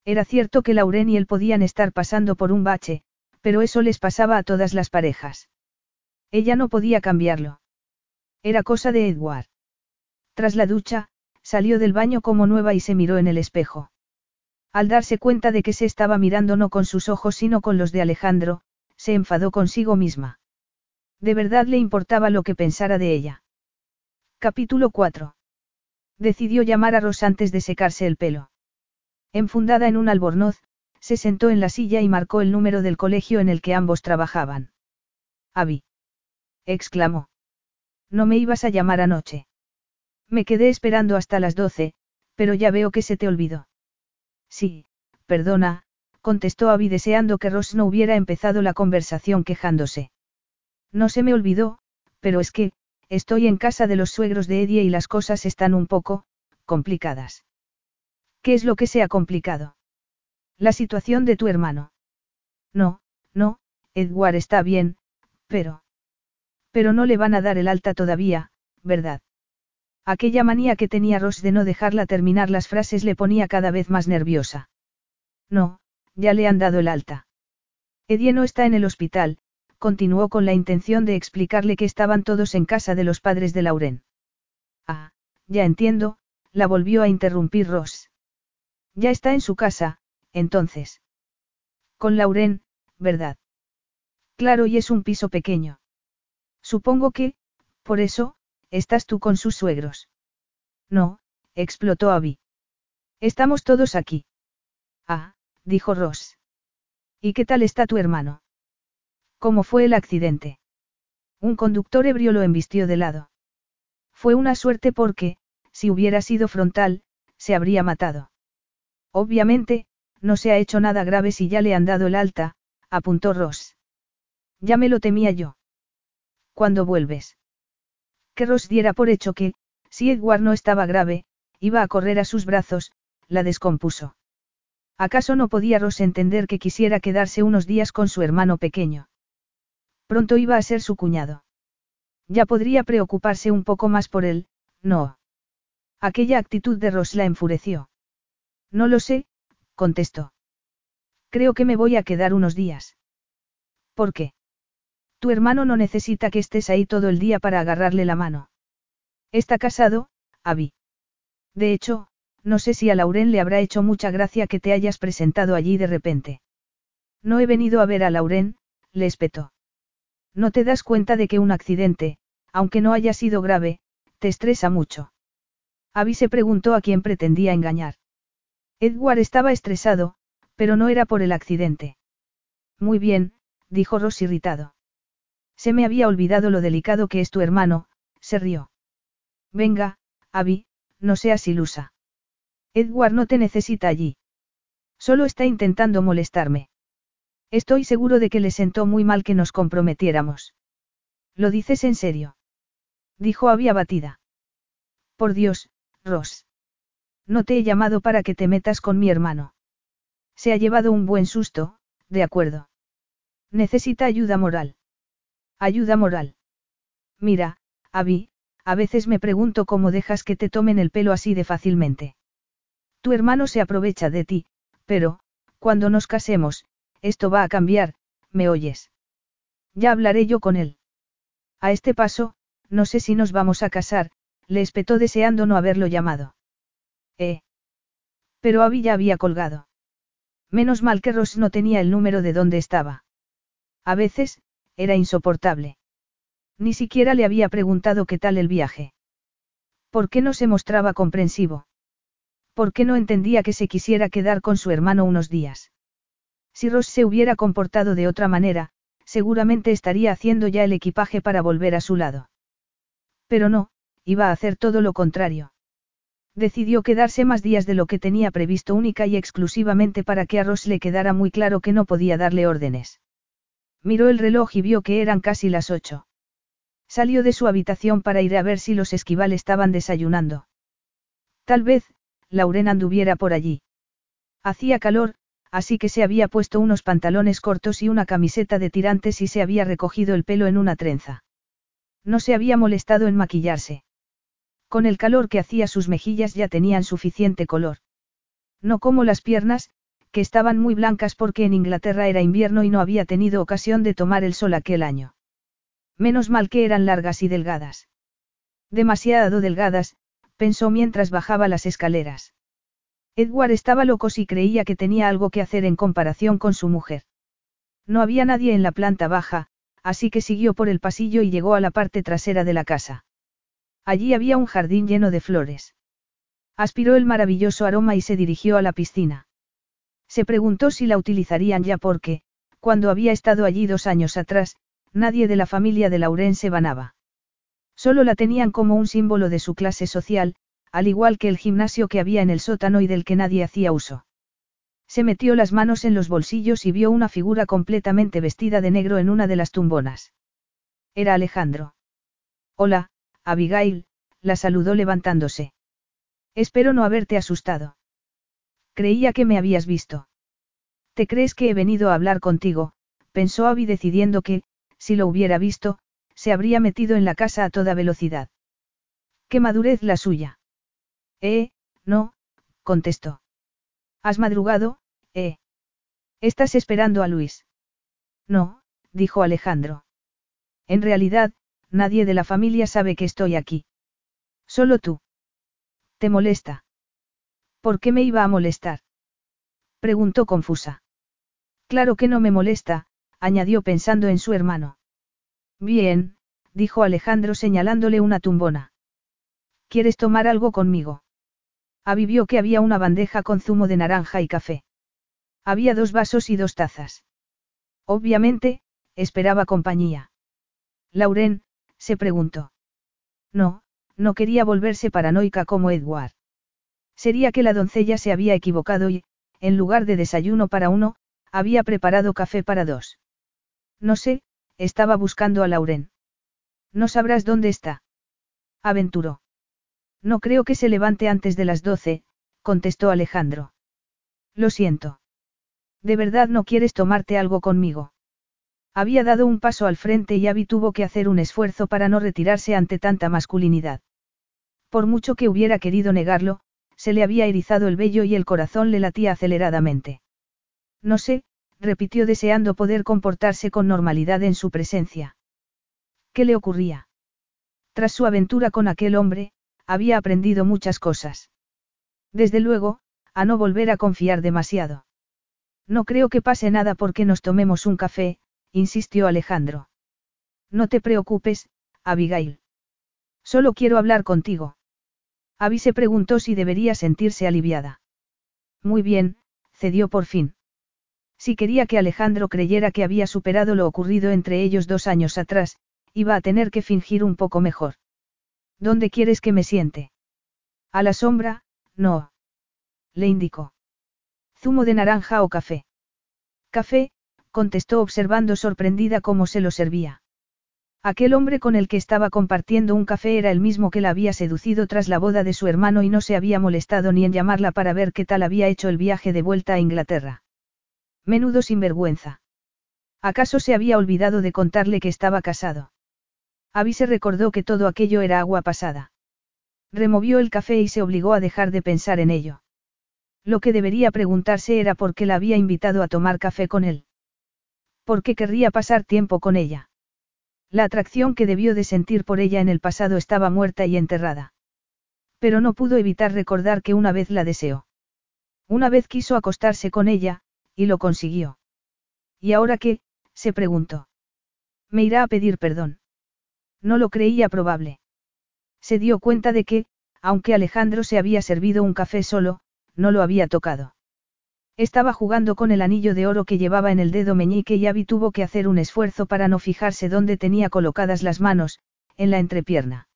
Era cierto que Lauren y él podían estar pasando por un bache, pero eso les pasaba a todas las parejas. Ella no podía cambiarlo. Era cosa de Edward. Tras la ducha, salió del baño como nueva y se miró en el espejo. Al darse cuenta de que se estaba mirando no con sus ojos sino con los de Alejandro, se enfadó consigo misma. De verdad le importaba lo que pensara de ella. Capítulo 4. Decidió llamar a Ross antes de secarse el pelo. Enfundada en un albornoz, se sentó en la silla y marcó el número del colegio en el que ambos trabajaban. Abby. exclamó. No me ibas a llamar anoche. Me quedé esperando hasta las doce, pero ya veo que se te olvidó. Sí, perdona, contestó Abby deseando que Ross no hubiera empezado la conversación quejándose. No se me olvidó, pero es que, estoy en casa de los suegros de Eddie y las cosas están un poco, complicadas. ¿Qué es lo que se ha complicado? La situación de tu hermano. No, no, Edward está bien, pero... Pero no le van a dar el alta todavía, ¿verdad? Aquella manía que tenía Ross de no dejarla terminar las frases le ponía cada vez más nerviosa. No, ya le han dado el alta. Eddie no está en el hospital, continuó con la intención de explicarle que estaban todos en casa de los padres de Lauren. Ah, ya entiendo, la volvió a interrumpir Ross. Ya está en su casa, entonces. Con Lauren, ¿verdad? Claro, y es un piso pequeño. Supongo que, por eso, estás tú con sus suegros. No, explotó Abby. Estamos todos aquí. Ah, dijo Ross. ¿Y qué tal está tu hermano? ¿Cómo fue el accidente? Un conductor ebrio lo embistió de lado. Fue una suerte porque, si hubiera sido frontal, se habría matado. Obviamente, no se ha hecho nada grave si ya le han dado el alta, apuntó Ross. Ya me lo temía yo. ¿Cuándo vuelves? Que Ross diera por hecho que, si Edward no estaba grave, iba a correr a sus brazos, la descompuso. ¿Acaso no podía Ross entender que quisiera quedarse unos días con su hermano pequeño? Pronto iba a ser su cuñado. Ya podría preocuparse un poco más por él, no. Aquella actitud de Ross la enfureció. No lo sé, contestó. Creo que me voy a quedar unos días. ¿Por qué? Tu hermano no necesita que estés ahí todo el día para agarrarle la mano. Está casado, Abby. De hecho, no sé si a Lauren le habrá hecho mucha gracia que te hayas presentado allí de repente. No he venido a ver a Lauren, le espetó. No te das cuenta de que un accidente, aunque no haya sido grave, te estresa mucho. Abby se preguntó a quién pretendía engañar. Edward estaba estresado, pero no era por el accidente. Muy bien, dijo Ross irritado. Se me había olvidado lo delicado que es tu hermano, se rió. Venga, Abby, no seas ilusa. Edward no te necesita allí. Solo está intentando molestarme. Estoy seguro de que le sentó muy mal que nos comprometiéramos. ¿Lo dices en serio? Dijo Abby abatida. Por Dios, Ross. No te he llamado para que te metas con mi hermano. Se ha llevado un buen susto, de acuerdo. Necesita ayuda moral. Ayuda moral. Mira, Abby, a veces me pregunto cómo dejas que te tomen el pelo así de fácilmente. Tu hermano se aprovecha de ti, pero, cuando nos casemos, esto va a cambiar, ¿me oyes? Ya hablaré yo con él. A este paso, no sé si nos vamos a casar, le espetó deseando no haberlo llamado. Eh. Pero Abby ya había colgado. Menos mal que Ross no tenía el número de dónde estaba. A veces, era insoportable. Ni siquiera le había preguntado qué tal el viaje. ¿Por qué no se mostraba comprensivo? ¿Por qué no entendía que se quisiera quedar con su hermano unos días? Si Ross se hubiera comportado de otra manera, seguramente estaría haciendo ya el equipaje para volver a su lado. Pero no, iba a hacer todo lo contrario. Decidió quedarse más días de lo que tenía previsto única y exclusivamente para que a Ross le quedara muy claro que no podía darle órdenes. Miró el reloj y vio que eran casi las ocho. Salió de su habitación para ir a ver si los esquival estaban desayunando. Tal vez, Lauren anduviera por allí. Hacía calor, así que se había puesto unos pantalones cortos y una camiseta de tirantes y se había recogido el pelo en una trenza. No se había molestado en maquillarse. Con el calor que hacía sus mejillas ya tenían suficiente color. No como las piernas, que estaban muy blancas porque en Inglaterra era invierno y no había tenido ocasión de tomar el sol aquel año. Menos mal que eran largas y delgadas. Demasiado delgadas, pensó mientras bajaba las escaleras. Edward estaba loco si creía que tenía algo que hacer en comparación con su mujer. No había nadie en la planta baja, así que siguió por el pasillo y llegó a la parte trasera de la casa. Allí había un jardín lleno de flores. Aspiró el maravilloso aroma y se dirigió a la piscina. Se preguntó si la utilizarían ya porque, cuando había estado allí dos años atrás, nadie de la familia de Lauren se banaba. Solo la tenían como un símbolo de su clase social, al igual que el gimnasio que había en el sótano y del que nadie hacía uso. Se metió las manos en los bolsillos y vio una figura completamente vestida de negro en una de las tumbonas. Era Alejandro. Hola, Abigail, la saludó levantándose. Espero no haberte asustado. Creía que me habías visto. ¿Te crees que he venido a hablar contigo? pensó Abby decidiendo que, si lo hubiera visto, se habría metido en la casa a toda velocidad. ¡Qué madurez la suya! Eh, no, contestó. ¿Has madrugado, eh? ¿Estás esperando a Luis? No, dijo Alejandro. En realidad, nadie de la familia sabe que estoy aquí. Solo tú. ¿Te molesta? ¿Por qué me iba a molestar? Preguntó confusa. Claro que no me molesta, añadió pensando en su hermano. Bien, dijo Alejandro señalándole una tumbona. ¿Quieres tomar algo conmigo? Avivió que había una bandeja con zumo de naranja y café. Había dos vasos y dos tazas. Obviamente, esperaba compañía. Lauren, se preguntó. No, no quería volverse paranoica como Edward. Sería que la doncella se había equivocado y, en lugar de desayuno para uno, había preparado café para dos. No sé, estaba buscando a Lauren. No sabrás dónde está. Aventuró. No creo que se levante antes de las doce, contestó Alejandro. Lo siento. ¿De verdad no quieres tomarte algo conmigo? Había dado un paso al frente y Abby tuvo que hacer un esfuerzo para no retirarse ante tanta masculinidad. Por mucho que hubiera querido negarlo, se le había erizado el vello y el corazón le latía aceleradamente. No sé, repitió deseando poder comportarse con normalidad en su presencia. ¿Qué le ocurría? Tras su aventura con aquel hombre, había aprendido muchas cosas. Desde luego, a no volver a confiar demasiado. No creo que pase nada porque nos tomemos un café, insistió Alejandro. No te preocupes, Abigail. Solo quiero hablar contigo. Abby se preguntó si debería sentirse aliviada. Muy bien, cedió por fin. Si quería que Alejandro creyera que había superado lo ocurrido entre ellos dos años atrás, iba a tener que fingir un poco mejor. ¿Dónde quieres que me siente? A la sombra, no. Le indicó. Zumo de naranja o café. Café, contestó observando sorprendida cómo se lo servía. Aquel hombre con el que estaba compartiendo un café era el mismo que la había seducido tras la boda de su hermano y no se había molestado ni en llamarla para ver qué tal había hecho el viaje de vuelta a Inglaterra. Menudo sinvergüenza. ¿Acaso se había olvidado de contarle que estaba casado? Abby se recordó que todo aquello era agua pasada. Removió el café y se obligó a dejar de pensar en ello. Lo que debería preguntarse era por qué la había invitado a tomar café con él. ¿Por qué querría pasar tiempo con ella? La atracción que debió de sentir por ella en el pasado estaba muerta y enterrada. Pero no pudo evitar recordar que una vez la deseó. Una vez quiso acostarse con ella, y lo consiguió. ¿Y ahora qué? se preguntó. Me irá a pedir perdón. No lo creía probable. Se dio cuenta de que, aunque Alejandro se había servido un café solo, no lo había tocado. Estaba jugando con el anillo de oro que llevaba en el dedo meñique y Abby tuvo que hacer un esfuerzo para no fijarse dónde tenía colocadas las manos, en la entrepierna.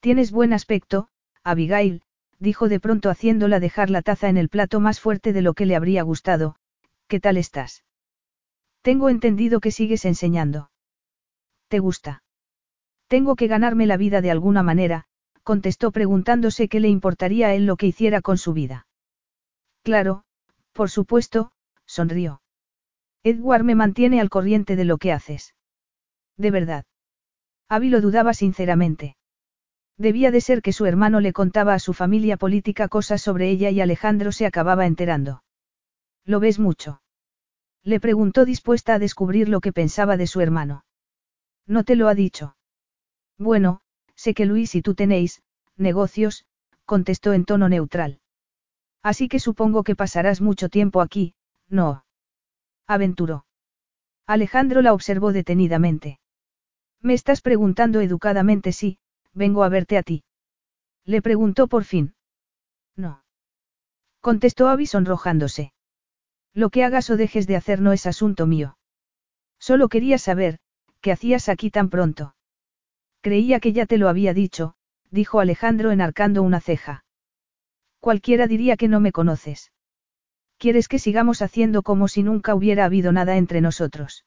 Tienes buen aspecto, Abigail, dijo de pronto haciéndola dejar la taza en el plato más fuerte de lo que le habría gustado. ¿Qué tal estás? Tengo entendido que sigues enseñando. ¿Te gusta? Tengo que ganarme la vida de alguna manera, contestó preguntándose qué le importaría a él lo que hiciera con su vida. Claro, por supuesto, sonrió. Edward me mantiene al corriente de lo que haces. De verdad. Abby lo dudaba sinceramente. Debía de ser que su hermano le contaba a su familia política cosas sobre ella y Alejandro se acababa enterando. ¿Lo ves mucho? Le preguntó dispuesta a descubrir lo que pensaba de su hermano. No te lo ha dicho. Bueno, sé que Luis y tú tenéis, negocios, contestó en tono neutral. Así que supongo que pasarás mucho tiempo aquí, ¿no? Aventuró. Alejandro la observó detenidamente. Me estás preguntando educadamente si, vengo a verte a ti. Le preguntó por fin. No. Contestó Abby sonrojándose. Lo que hagas o dejes de hacer no es asunto mío. Solo quería saber, ¿qué hacías aquí tan pronto? Creía que ya te lo había dicho, dijo Alejandro enarcando una ceja. Cualquiera diría que no me conoces. ¿Quieres que sigamos haciendo como si nunca hubiera habido nada entre nosotros?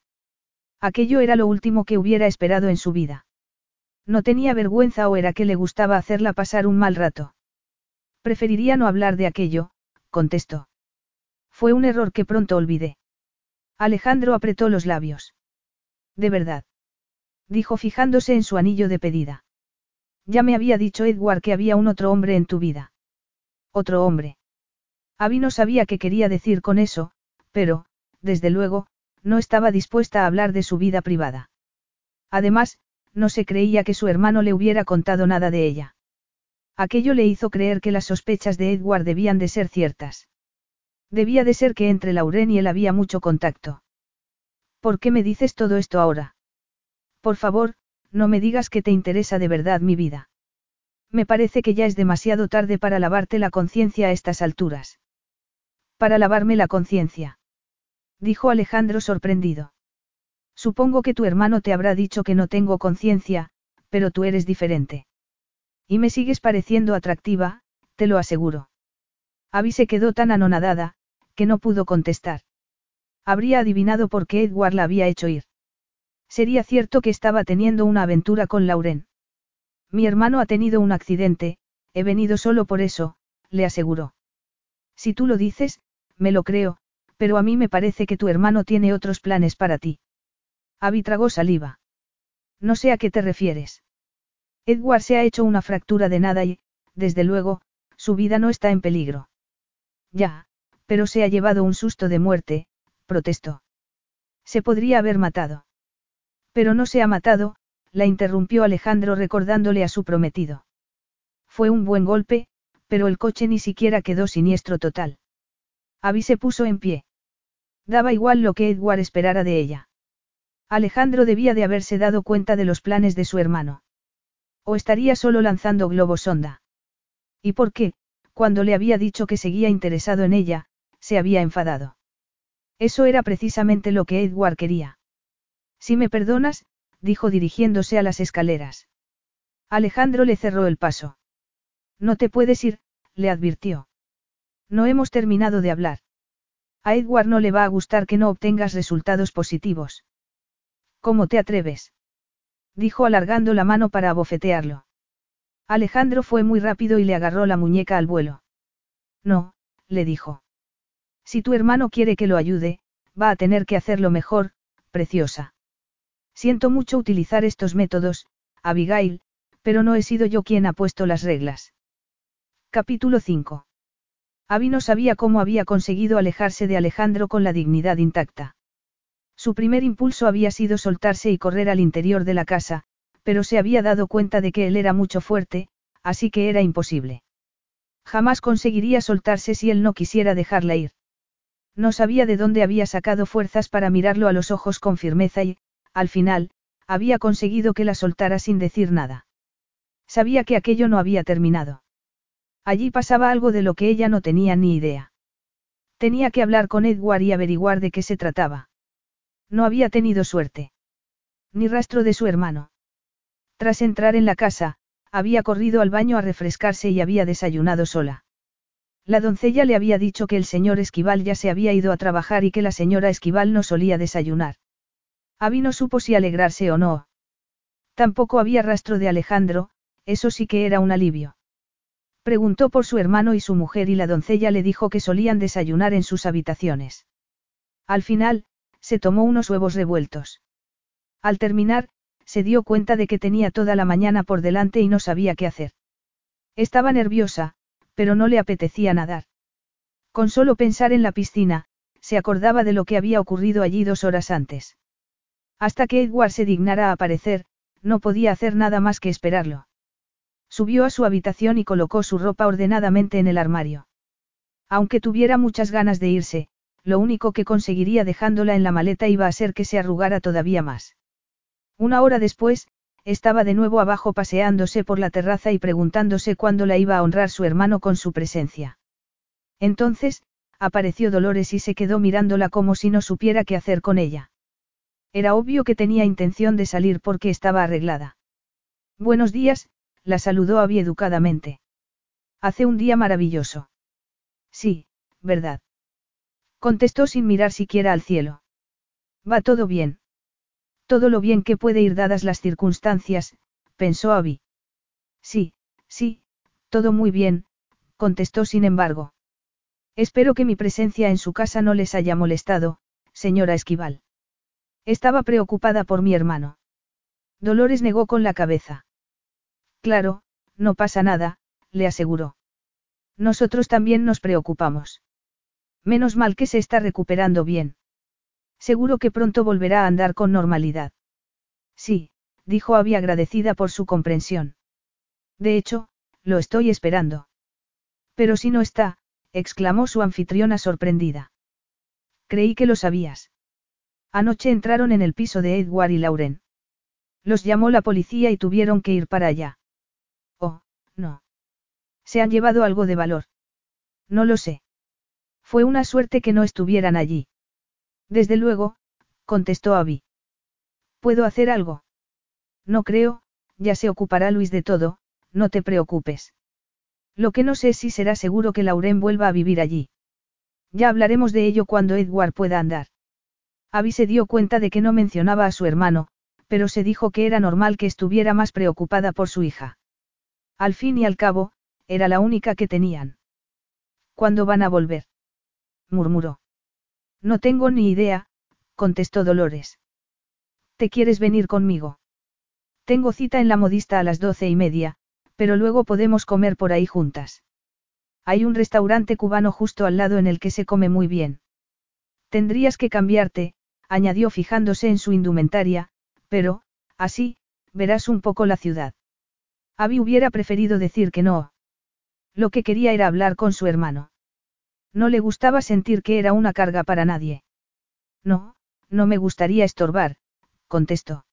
Aquello era lo último que hubiera esperado en su vida. No tenía vergüenza o era que le gustaba hacerla pasar un mal rato. Preferiría no hablar de aquello, contestó. Fue un error que pronto olvidé. Alejandro apretó los labios. De verdad. Dijo fijándose en su anillo de pedida. Ya me había dicho Edward que había un otro hombre en tu vida. Otro hombre. Abby no sabía qué quería decir con eso, pero, desde luego, no estaba dispuesta a hablar de su vida privada. Además, no se creía que su hermano le hubiera contado nada de ella. Aquello le hizo creer que las sospechas de Edward debían de ser ciertas. Debía de ser que entre Lauren y él había mucho contacto. ¿Por qué me dices todo esto ahora? Por favor, no me digas que te interesa de verdad mi vida. Me parece que ya es demasiado tarde para lavarte la conciencia a estas alturas. Para lavarme la conciencia. Dijo Alejandro sorprendido. Supongo que tu hermano te habrá dicho que no tengo conciencia, pero tú eres diferente. Y me sigues pareciendo atractiva, te lo aseguro. Abby se quedó tan anonadada, que no pudo contestar. Habría adivinado por qué Edward la había hecho ir. Sería cierto que estaba teniendo una aventura con Lauren. Mi hermano ha tenido un accidente, he venido solo por eso, le aseguró. Si tú lo dices, me lo creo, pero a mí me parece que tu hermano tiene otros planes para ti. Abby tragó saliva. No sé a qué te refieres. Edward se ha hecho una fractura de nada y, desde luego, su vida no está en peligro. Ya, pero se ha llevado un susto de muerte, protestó. Se podría haber matado. Pero no se ha matado, la interrumpió Alejandro recordándole a su prometido. Fue un buen golpe, pero el coche ni siquiera quedó siniestro total. Abby se puso en pie. Daba igual lo que Edward esperara de ella. Alejandro debía de haberse dado cuenta de los planes de su hermano. O estaría solo lanzando globos sonda. ¿Y por qué, cuando le había dicho que seguía interesado en ella, se había enfadado? Eso era precisamente lo que Edward quería. Si me perdonas, dijo dirigiéndose a las escaleras. Alejandro le cerró el paso. No te puedes ir, le advirtió. No hemos terminado de hablar. A Edward no le va a gustar que no obtengas resultados positivos. ¿Cómo te atreves? Dijo alargando la mano para abofetearlo. Alejandro fue muy rápido y le agarró la muñeca al vuelo. No, le dijo. Si tu hermano quiere que lo ayude, va a tener que hacerlo mejor, preciosa. Siento mucho utilizar estos métodos, Abigail, pero no he sido yo quien ha puesto las reglas. Capítulo 5. Abby no sabía cómo había conseguido alejarse de Alejandro con la dignidad intacta. Su primer impulso había sido soltarse y correr al interior de la casa, pero se había dado cuenta de que él era mucho fuerte, así que era imposible. Jamás conseguiría soltarse si él no quisiera dejarla ir. No sabía de dónde había sacado fuerzas para mirarlo a los ojos con firmeza y, al final, había conseguido que la soltara sin decir nada. Sabía que aquello no había terminado. Allí pasaba algo de lo que ella no tenía ni idea. Tenía que hablar con Edward y averiguar de qué se trataba. No había tenido suerte. Ni rastro de su hermano. Tras entrar en la casa, había corrido al baño a refrescarse y había desayunado sola. La doncella le había dicho que el señor Esquival ya se había ido a trabajar y que la señora Esquival no solía desayunar. Abby no supo si alegrarse o no. Tampoco había rastro de Alejandro, eso sí que era un alivio. Preguntó por su hermano y su mujer y la doncella le dijo que solían desayunar en sus habitaciones. Al final, se tomó unos huevos revueltos. Al terminar, se dio cuenta de que tenía toda la mañana por delante y no sabía qué hacer. Estaba nerviosa, pero no le apetecía nadar. Con solo pensar en la piscina, se acordaba de lo que había ocurrido allí dos horas antes. Hasta que Edward se dignara a aparecer, no podía hacer nada más que esperarlo. Subió a su habitación y colocó su ropa ordenadamente en el armario. Aunque tuviera muchas ganas de irse, lo único que conseguiría dejándola en la maleta iba a ser que se arrugara todavía más. Una hora después, estaba de nuevo abajo paseándose por la terraza y preguntándose cuándo la iba a honrar su hermano con su presencia. Entonces, apareció Dolores y se quedó mirándola como si no supiera qué hacer con ella. Era obvio que tenía intención de salir porque estaba arreglada. Buenos días, la saludó Abby educadamente. Hace un día maravilloso. Sí, verdad. Contestó sin mirar siquiera al cielo. Va todo bien. Todo lo bien que puede ir dadas las circunstancias, pensó Abby. Sí, sí, todo muy bien, contestó sin embargo. Espero que mi presencia en su casa no les haya molestado, señora Esquival. Estaba preocupada por mi hermano. Dolores negó con la cabeza. Claro, no pasa nada, le aseguró. Nosotros también nos preocupamos. Menos mal que se está recuperando bien. Seguro que pronto volverá a andar con normalidad. Sí, dijo Abby agradecida por su comprensión. De hecho, lo estoy esperando. Pero si no está, exclamó su anfitriona sorprendida. Creí que lo sabías. Anoche entraron en el piso de Edward y Lauren. Los llamó la policía y tuvieron que ir para allá. Oh, no. Se han llevado algo de valor. No lo sé. Fue una suerte que no estuvieran allí. Desde luego, contestó Abby. ¿Puedo hacer algo? No creo, ya se ocupará Luis de todo, no te preocupes. Lo que no sé es si será seguro que Lauren vuelva a vivir allí. Ya hablaremos de ello cuando Edward pueda andar. Abby se dio cuenta de que no mencionaba a su hermano, pero se dijo que era normal que estuviera más preocupada por su hija. Al fin y al cabo, era la única que tenían. ¿Cuándo van a volver? murmuró. No tengo ni idea, contestó Dolores. ¿Te quieres venir conmigo? Tengo cita en la modista a las doce y media, pero luego podemos comer por ahí juntas. Hay un restaurante cubano justo al lado en el que se come muy bien. Tendrías que cambiarte, añadió fijándose en su indumentaria, pero, así, verás un poco la ciudad. Abby hubiera preferido decir que no. Lo que quería era hablar con su hermano. No le gustaba sentir que era una carga para nadie. No, no me gustaría estorbar, contestó.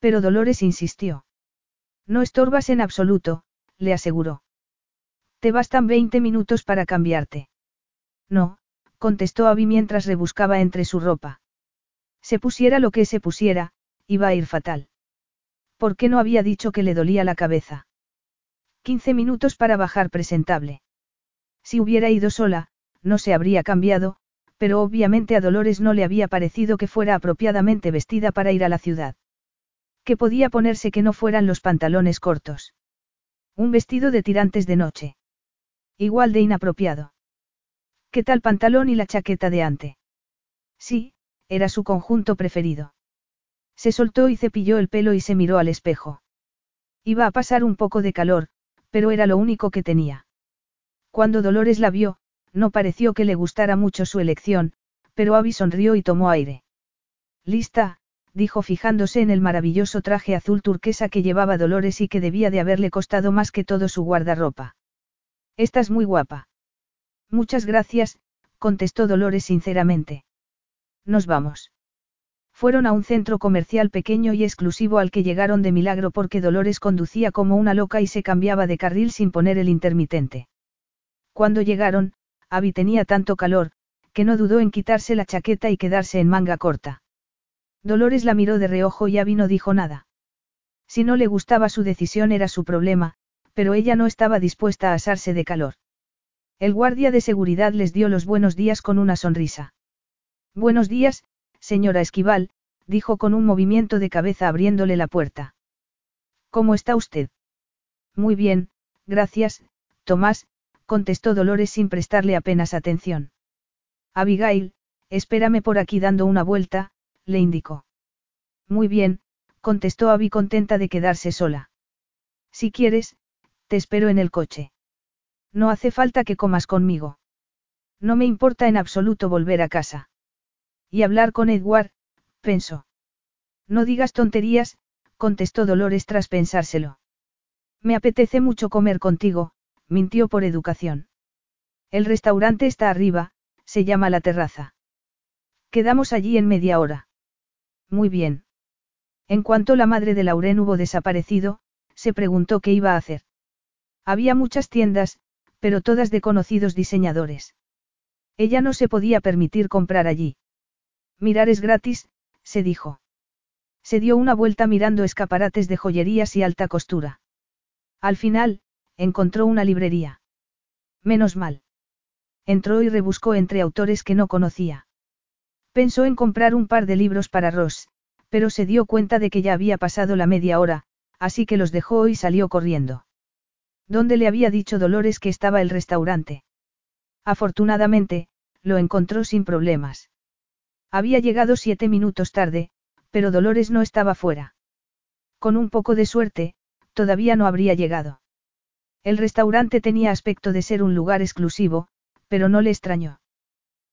Pero Dolores insistió. No estorbas en absoluto, le aseguró. Te bastan 20 minutos para cambiarte. No, contestó Abby mientras rebuscaba entre su ropa. Se pusiera lo que se pusiera, iba a ir fatal. ¿Por qué no había dicho que le dolía la cabeza? 15 minutos para bajar presentable. Si hubiera ido sola, no se habría cambiado, pero obviamente a Dolores no le había parecido que fuera apropiadamente vestida para ir a la ciudad. Que podía ponerse que no fueran los pantalones cortos. Un vestido de tirantes de noche. Igual de inapropiado. ¿Qué tal pantalón y la chaqueta de ante? Sí, era su conjunto preferido. Se soltó y cepilló el pelo y se miró al espejo. Iba a pasar un poco de calor, pero era lo único que tenía. Cuando Dolores la vio, no pareció que le gustara mucho su elección, pero Abby sonrió y tomó aire. Lista, dijo fijándose en el maravilloso traje azul turquesa que llevaba Dolores y que debía de haberle costado más que todo su guardarropa. Estás muy guapa. Muchas gracias, contestó Dolores sinceramente. Nos vamos. Fueron a un centro comercial pequeño y exclusivo al que llegaron de milagro porque Dolores conducía como una loca y se cambiaba de carril sin poner el intermitente. Cuando llegaron, Abby tenía tanto calor, que no dudó en quitarse la chaqueta y quedarse en manga corta. Dolores la miró de reojo y Abby no dijo nada. Si no le gustaba su decisión era su problema, pero ella no estaba dispuesta a asarse de calor. El guardia de seguridad les dio los buenos días con una sonrisa. Buenos días, señora Esquival, dijo con un movimiento de cabeza abriéndole la puerta. ¿Cómo está usted? Muy bien, gracias, Tomás, contestó Dolores sin prestarle apenas atención. Abigail, espérame por aquí dando una vuelta, le indicó. Muy bien, contestó Abby contenta de quedarse sola. Si quieres, te espero en el coche. No hace falta que comas conmigo. No me importa en absoluto volver a casa. Y hablar con Edward, pensó. No digas tonterías, contestó Dolores tras pensárselo. Me apetece mucho comer contigo, mintió por educación. El restaurante está arriba, se llama La Terraza. Quedamos allí en media hora. Muy bien. En cuanto la madre de Lauren hubo desaparecido, se preguntó qué iba a hacer. Había muchas tiendas, pero todas de conocidos diseñadores. Ella no se podía permitir comprar allí. Mirar es gratis, se dijo. Se dio una vuelta mirando escaparates de joyerías y alta costura. Al final, encontró una librería. Menos mal. Entró y rebuscó entre autores que no conocía. Pensó en comprar un par de libros para Ross, pero se dio cuenta de que ya había pasado la media hora, así que los dejó y salió corriendo. ¿Dónde le había dicho Dolores que estaba el restaurante? Afortunadamente, lo encontró sin problemas. Había llegado siete minutos tarde, pero Dolores no estaba fuera. Con un poco de suerte, todavía no habría llegado. El restaurante tenía aspecto de ser un lugar exclusivo, pero no le extrañó.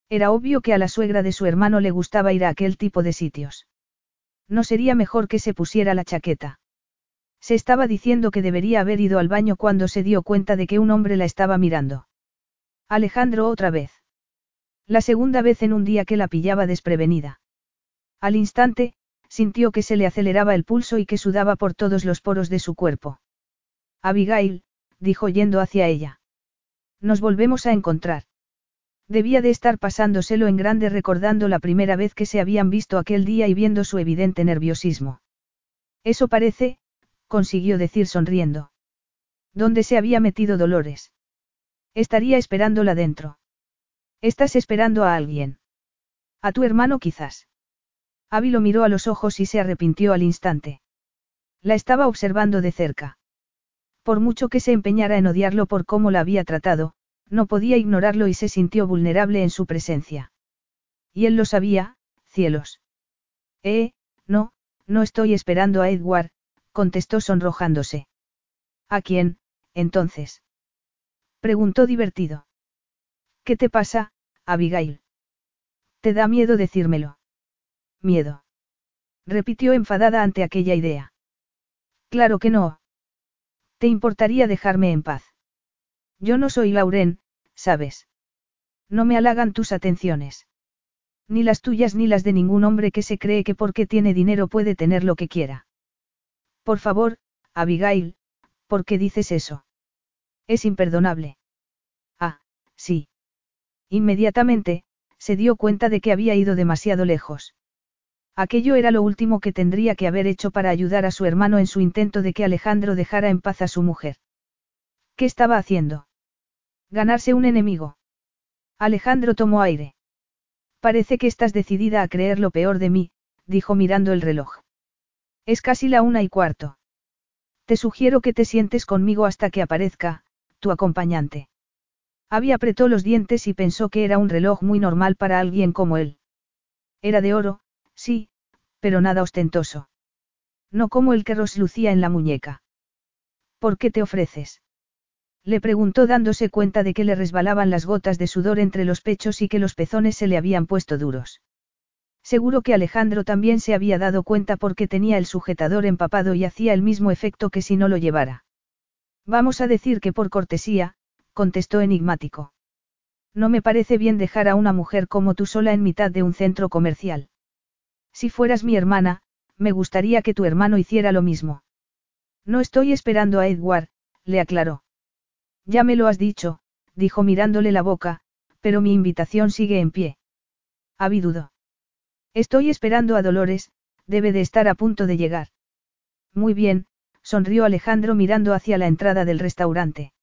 Era obvio que a la suegra de su hermano le gustaba ir a aquel tipo de sitios. ¿No sería mejor que se pusiera la chaqueta? Se estaba diciendo que debería haber ido al baño cuando se dio cuenta de que un hombre la estaba mirando. Alejandro otra vez. La segunda vez en un día que la pillaba desprevenida. Al instante, sintió que se le aceleraba el pulso y que sudaba por todos los poros de su cuerpo. Abigail, dijo yendo hacia ella. Nos volvemos a encontrar. Debía de estar pasándoselo en grande recordando la primera vez que se habían visto aquel día y viendo su evidente nerviosismo. Eso parece, consiguió decir sonriendo. ¿Dónde se había metido Dolores? Estaría esperándola dentro. Estás esperando a alguien. A tu hermano quizás. Abby lo miró a los ojos y se arrepintió al instante. La estaba observando de cerca. Por mucho que se empeñara en odiarlo por cómo la había tratado, no podía ignorarlo y se sintió vulnerable en su presencia. Y él lo sabía, cielos. Eh, no, no estoy esperando a Edward, contestó sonrojándose. ¿A quién, entonces? Preguntó divertido. ¿Qué te pasa, Abigail? ¿Te da miedo decírmelo? Miedo. Repitió enfadada ante aquella idea. Claro que no. ¿Te importaría dejarme en paz? Yo no soy Lauren, sabes. No me halagan tus atenciones. Ni las tuyas ni las de ningún hombre que se cree que porque tiene dinero puede tener lo que quiera. Por favor, Abigail, ¿por qué dices eso? Es imperdonable. Ah, sí. Inmediatamente, se dio cuenta de que había ido demasiado lejos. Aquello era lo último que tendría que haber hecho para ayudar a su hermano en su intento de que Alejandro dejara en paz a su mujer. ¿Qué estaba haciendo? Ganarse un enemigo. Alejandro tomó aire. Parece que estás decidida a creer lo peor de mí, dijo mirando el reloj. Es casi la una y cuarto. Te sugiero que te sientes conmigo hasta que aparezca, tu acompañante. Abby apretó los dientes y pensó que era un reloj muy normal para alguien como él. Era de oro, sí, pero nada ostentoso. No como el que Ross lucía en la muñeca. ¿Por qué te ofreces? Le preguntó dándose cuenta de que le resbalaban las gotas de sudor entre los pechos y que los pezones se le habían puesto duros. Seguro que Alejandro también se había dado cuenta porque tenía el sujetador empapado y hacía el mismo efecto que si no lo llevara. Vamos a decir que por cortesía, contestó enigmático. No me parece bien dejar a una mujer como tú sola en mitad de un centro comercial. Si fueras mi hermana, me gustaría que tu hermano hiciera lo mismo. No estoy esperando a Edward, le aclaró. Ya me lo has dicho, dijo mirándole la boca, pero mi invitación sigue en pie. Avidudo. Estoy esperando a Dolores, debe de estar a punto de llegar. Muy bien, sonrió Alejandro mirando hacia la entrada del restaurante.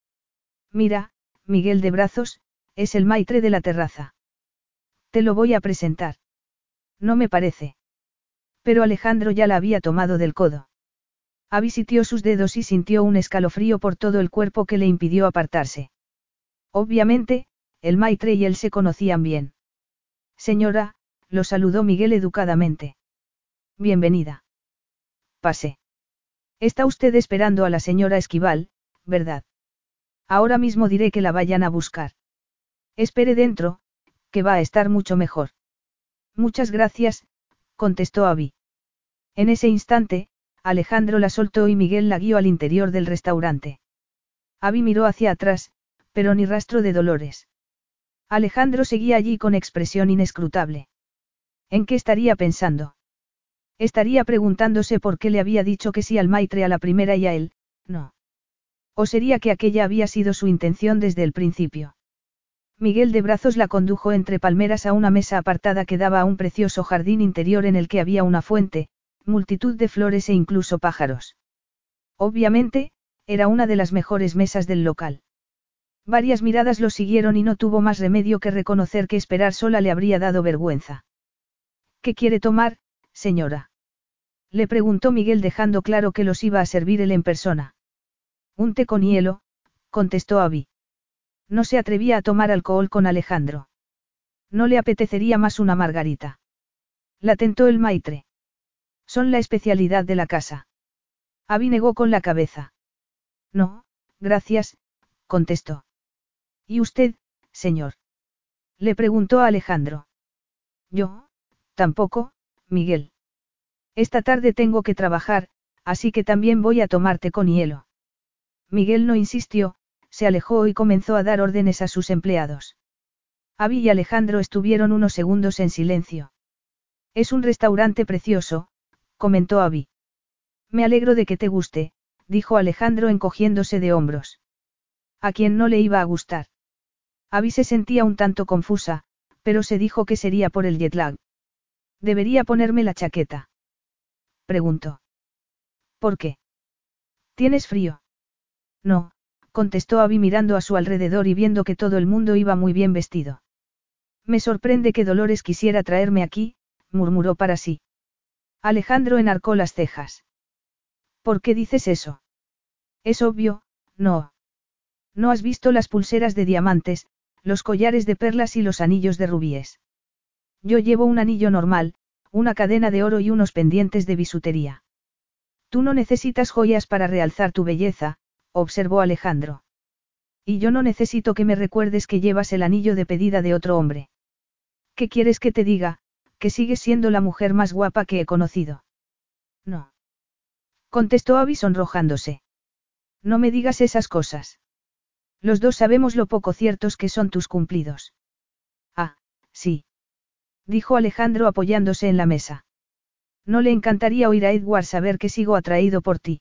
Mira, Miguel de Brazos, es el maitre de la terraza. Te lo voy a presentar. No me parece. Pero Alejandro ya la había tomado del codo. Avisitió sus dedos y sintió un escalofrío por todo el cuerpo que le impidió apartarse. Obviamente, el maitre y él se conocían bien. Señora, lo saludó Miguel educadamente. Bienvenida. Pase. Está usted esperando a la señora Esquival, ¿verdad? Ahora mismo diré que la vayan a buscar. Espere dentro, que va a estar mucho mejor. Muchas gracias, contestó Abby. En ese instante, Alejandro la soltó y Miguel la guió al interior del restaurante. Abby miró hacia atrás, pero ni rastro de Dolores. Alejandro seguía allí con expresión inescrutable. ¿En qué estaría pensando? Estaría preguntándose por qué le había dicho que sí al Maitre a la primera y a él, no. ¿O sería que aquella había sido su intención desde el principio? Miguel de Brazos la condujo entre palmeras a una mesa apartada que daba a un precioso jardín interior en el que había una fuente, multitud de flores e incluso pájaros. Obviamente, era una de las mejores mesas del local. Varias miradas lo siguieron y no tuvo más remedio que reconocer que esperar sola le habría dado vergüenza. ¿Qué quiere tomar, señora? Le preguntó Miguel dejando claro que los iba a servir él en persona. Un té con hielo, contestó Abby. No se atrevía a tomar alcohol con Alejandro. No le apetecería más una margarita. La tentó el maitre. Son la especialidad de la casa. Abby negó con la cabeza. No, gracias, contestó. ¿Y usted, señor? Le preguntó a Alejandro. Yo, tampoco, Miguel. Esta tarde tengo que trabajar, así que también voy a tomarte con hielo. Miguel no insistió, se alejó y comenzó a dar órdenes a sus empleados. Abby y Alejandro estuvieron unos segundos en silencio. Es un restaurante precioso, comentó Abby. Me alegro de que te guste, dijo Alejandro encogiéndose de hombros. ¿A quién no le iba a gustar? Abby se sentía un tanto confusa, pero se dijo que sería por el jet lag. ¿Debería ponerme la chaqueta? Preguntó. ¿Por qué? ¿Tienes frío? No, contestó Abby mirando a su alrededor y viendo que todo el mundo iba muy bien vestido. Me sorprende que Dolores quisiera traerme aquí, murmuró para sí. Alejandro enarcó las cejas. ¿Por qué dices eso? Es obvio, no. No has visto las pulseras de diamantes, los collares de perlas y los anillos de rubíes. Yo llevo un anillo normal, una cadena de oro y unos pendientes de bisutería. Tú no necesitas joyas para realzar tu belleza, observó Alejandro. Y yo no necesito que me recuerdes que llevas el anillo de pedida de otro hombre. ¿Qué quieres que te diga? Que sigues siendo la mujer más guapa que he conocido. No. Contestó Abby sonrojándose. No me digas esas cosas. Los dos sabemos lo poco ciertos que son tus cumplidos. Ah, sí. Dijo Alejandro apoyándose en la mesa. No le encantaría oír a Edward saber que sigo atraído por ti.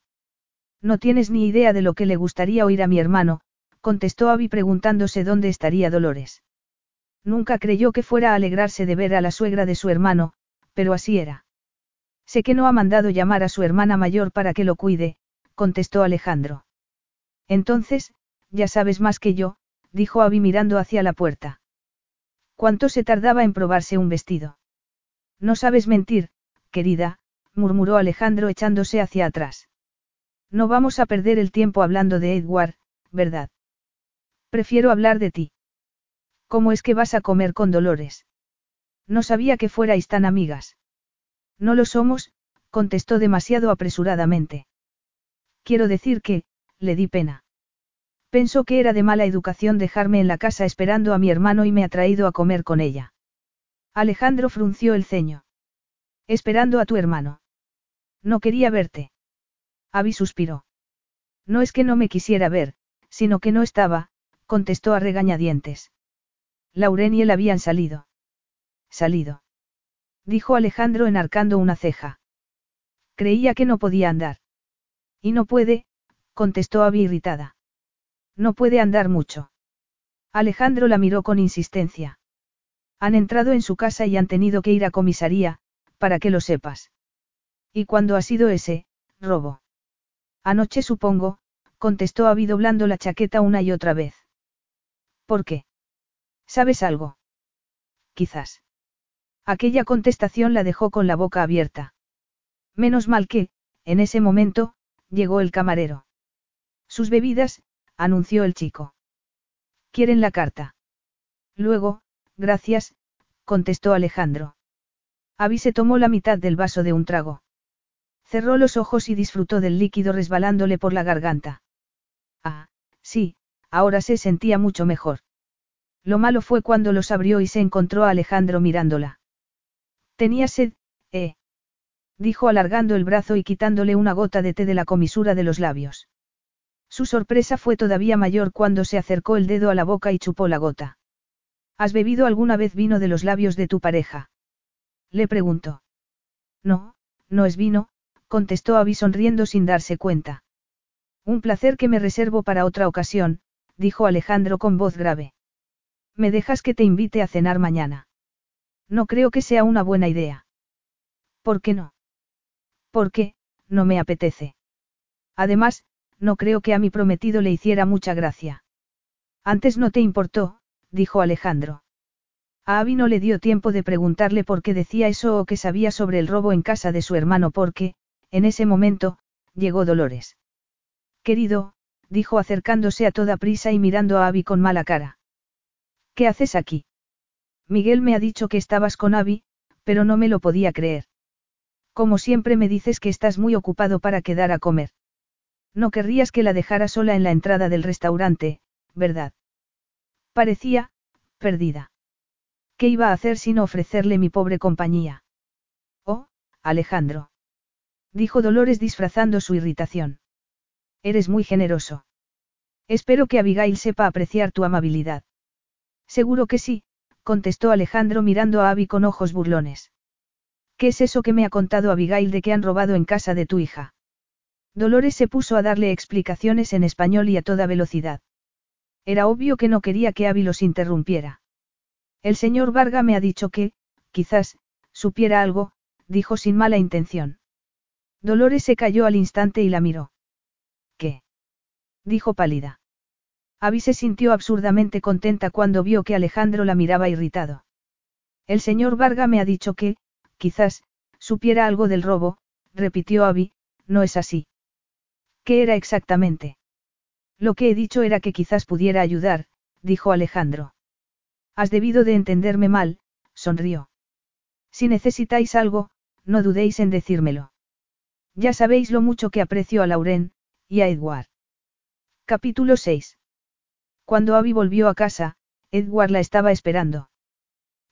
No tienes ni idea de lo que le gustaría oír a mi hermano, contestó Abby preguntándose dónde estaría Dolores. Nunca creyó que fuera a alegrarse de ver a la suegra de su hermano, pero así era. Sé que no ha mandado llamar a su hermana mayor para que lo cuide, contestó Alejandro. Entonces, ya sabes más que yo, dijo Abby mirando hacia la puerta. ¿Cuánto se tardaba en probarse un vestido? No sabes mentir, querida, murmuró Alejandro echándose hacia atrás. No vamos a perder el tiempo hablando de Edward, ¿verdad? Prefiero hablar de ti. ¿Cómo es que vas a comer con Dolores? No sabía que fuerais tan amigas. No lo somos, contestó demasiado apresuradamente. Quiero decir que, le di pena. Pensó que era de mala educación dejarme en la casa esperando a mi hermano y me ha traído a comer con ella. Alejandro frunció el ceño. Esperando a tu hermano. No quería verte. Abby suspiró. No es que no me quisiera ver, sino que no estaba, contestó a regañadientes. Lauren y él habían salido. Salido. Dijo Alejandro enarcando una ceja. Creía que no podía andar. Y no puede, contestó Abby irritada. No puede andar mucho. Alejandro la miró con insistencia. Han entrado en su casa y han tenido que ir a comisaría, para que lo sepas. ¿Y cuándo ha sido ese, robo? Anoche supongo, contestó Abby doblando la chaqueta una y otra vez. ¿Por qué? ¿Sabes algo? Quizás. Aquella contestación la dejó con la boca abierta. Menos mal que, en ese momento, llegó el camarero. Sus bebidas, anunció el chico. ¿Quieren la carta? Luego, gracias, contestó Alejandro. Abby se tomó la mitad del vaso de un trago. Cerró los ojos y disfrutó del líquido resbalándole por la garganta. Ah, sí, ahora se sentía mucho mejor. Lo malo fue cuando los abrió y se encontró a Alejandro mirándola. Tenía sed, eh. Dijo alargando el brazo y quitándole una gota de té de la comisura de los labios. Su sorpresa fue todavía mayor cuando se acercó el dedo a la boca y chupó la gota. ¿Has bebido alguna vez vino de los labios de tu pareja? Le preguntó. No, no es vino, contestó Abby sonriendo sin darse cuenta. Un placer que me reservo para otra ocasión, dijo Alejandro con voz grave. ¿Me dejas que te invite a cenar mañana? No creo que sea una buena idea. ¿Por qué no? Porque, no me apetece. Además, no creo que a mi prometido le hiciera mucha gracia. Antes no te importó, dijo Alejandro. A Abby no le dio tiempo de preguntarle por qué decía eso o qué sabía sobre el robo en casa de su hermano porque, en ese momento, llegó Dolores. Querido, dijo acercándose a toda prisa y mirando a Abby con mala cara. ¿Qué haces aquí? Miguel me ha dicho que estabas con Abby, pero no me lo podía creer. Como siempre me dices que estás muy ocupado para quedar a comer. No querrías que la dejara sola en la entrada del restaurante, ¿verdad? Parecía, perdida. ¿Qué iba a hacer sino ofrecerle mi pobre compañía? Oh, Alejandro. Dijo Dolores disfrazando su irritación. Eres muy generoso. Espero que Abigail sepa apreciar tu amabilidad. Seguro que sí, contestó Alejandro mirando a Abby con ojos burlones. ¿Qué es eso que me ha contado Abigail de que han robado en casa de tu hija? Dolores se puso a darle explicaciones en español y a toda velocidad. Era obvio que no quería que Abby los interrumpiera. El señor Varga me ha dicho que, quizás, supiera algo, dijo sin mala intención. Dolores se cayó al instante y la miró. ¿Qué? dijo pálida. Abby se sintió absurdamente contenta cuando vio que Alejandro la miraba irritado. El señor Varga me ha dicho que, quizás, supiera algo del robo, repitió Abby, no es así. ¿Qué era exactamente? Lo que he dicho era que quizás pudiera ayudar, dijo Alejandro. Has debido de entenderme mal, sonrió. Si necesitáis algo, no dudéis en decírmelo. Ya sabéis lo mucho que aprecio a Lauren, y a Edward. Capítulo 6. Cuando Abby volvió a casa, Edward la estaba esperando.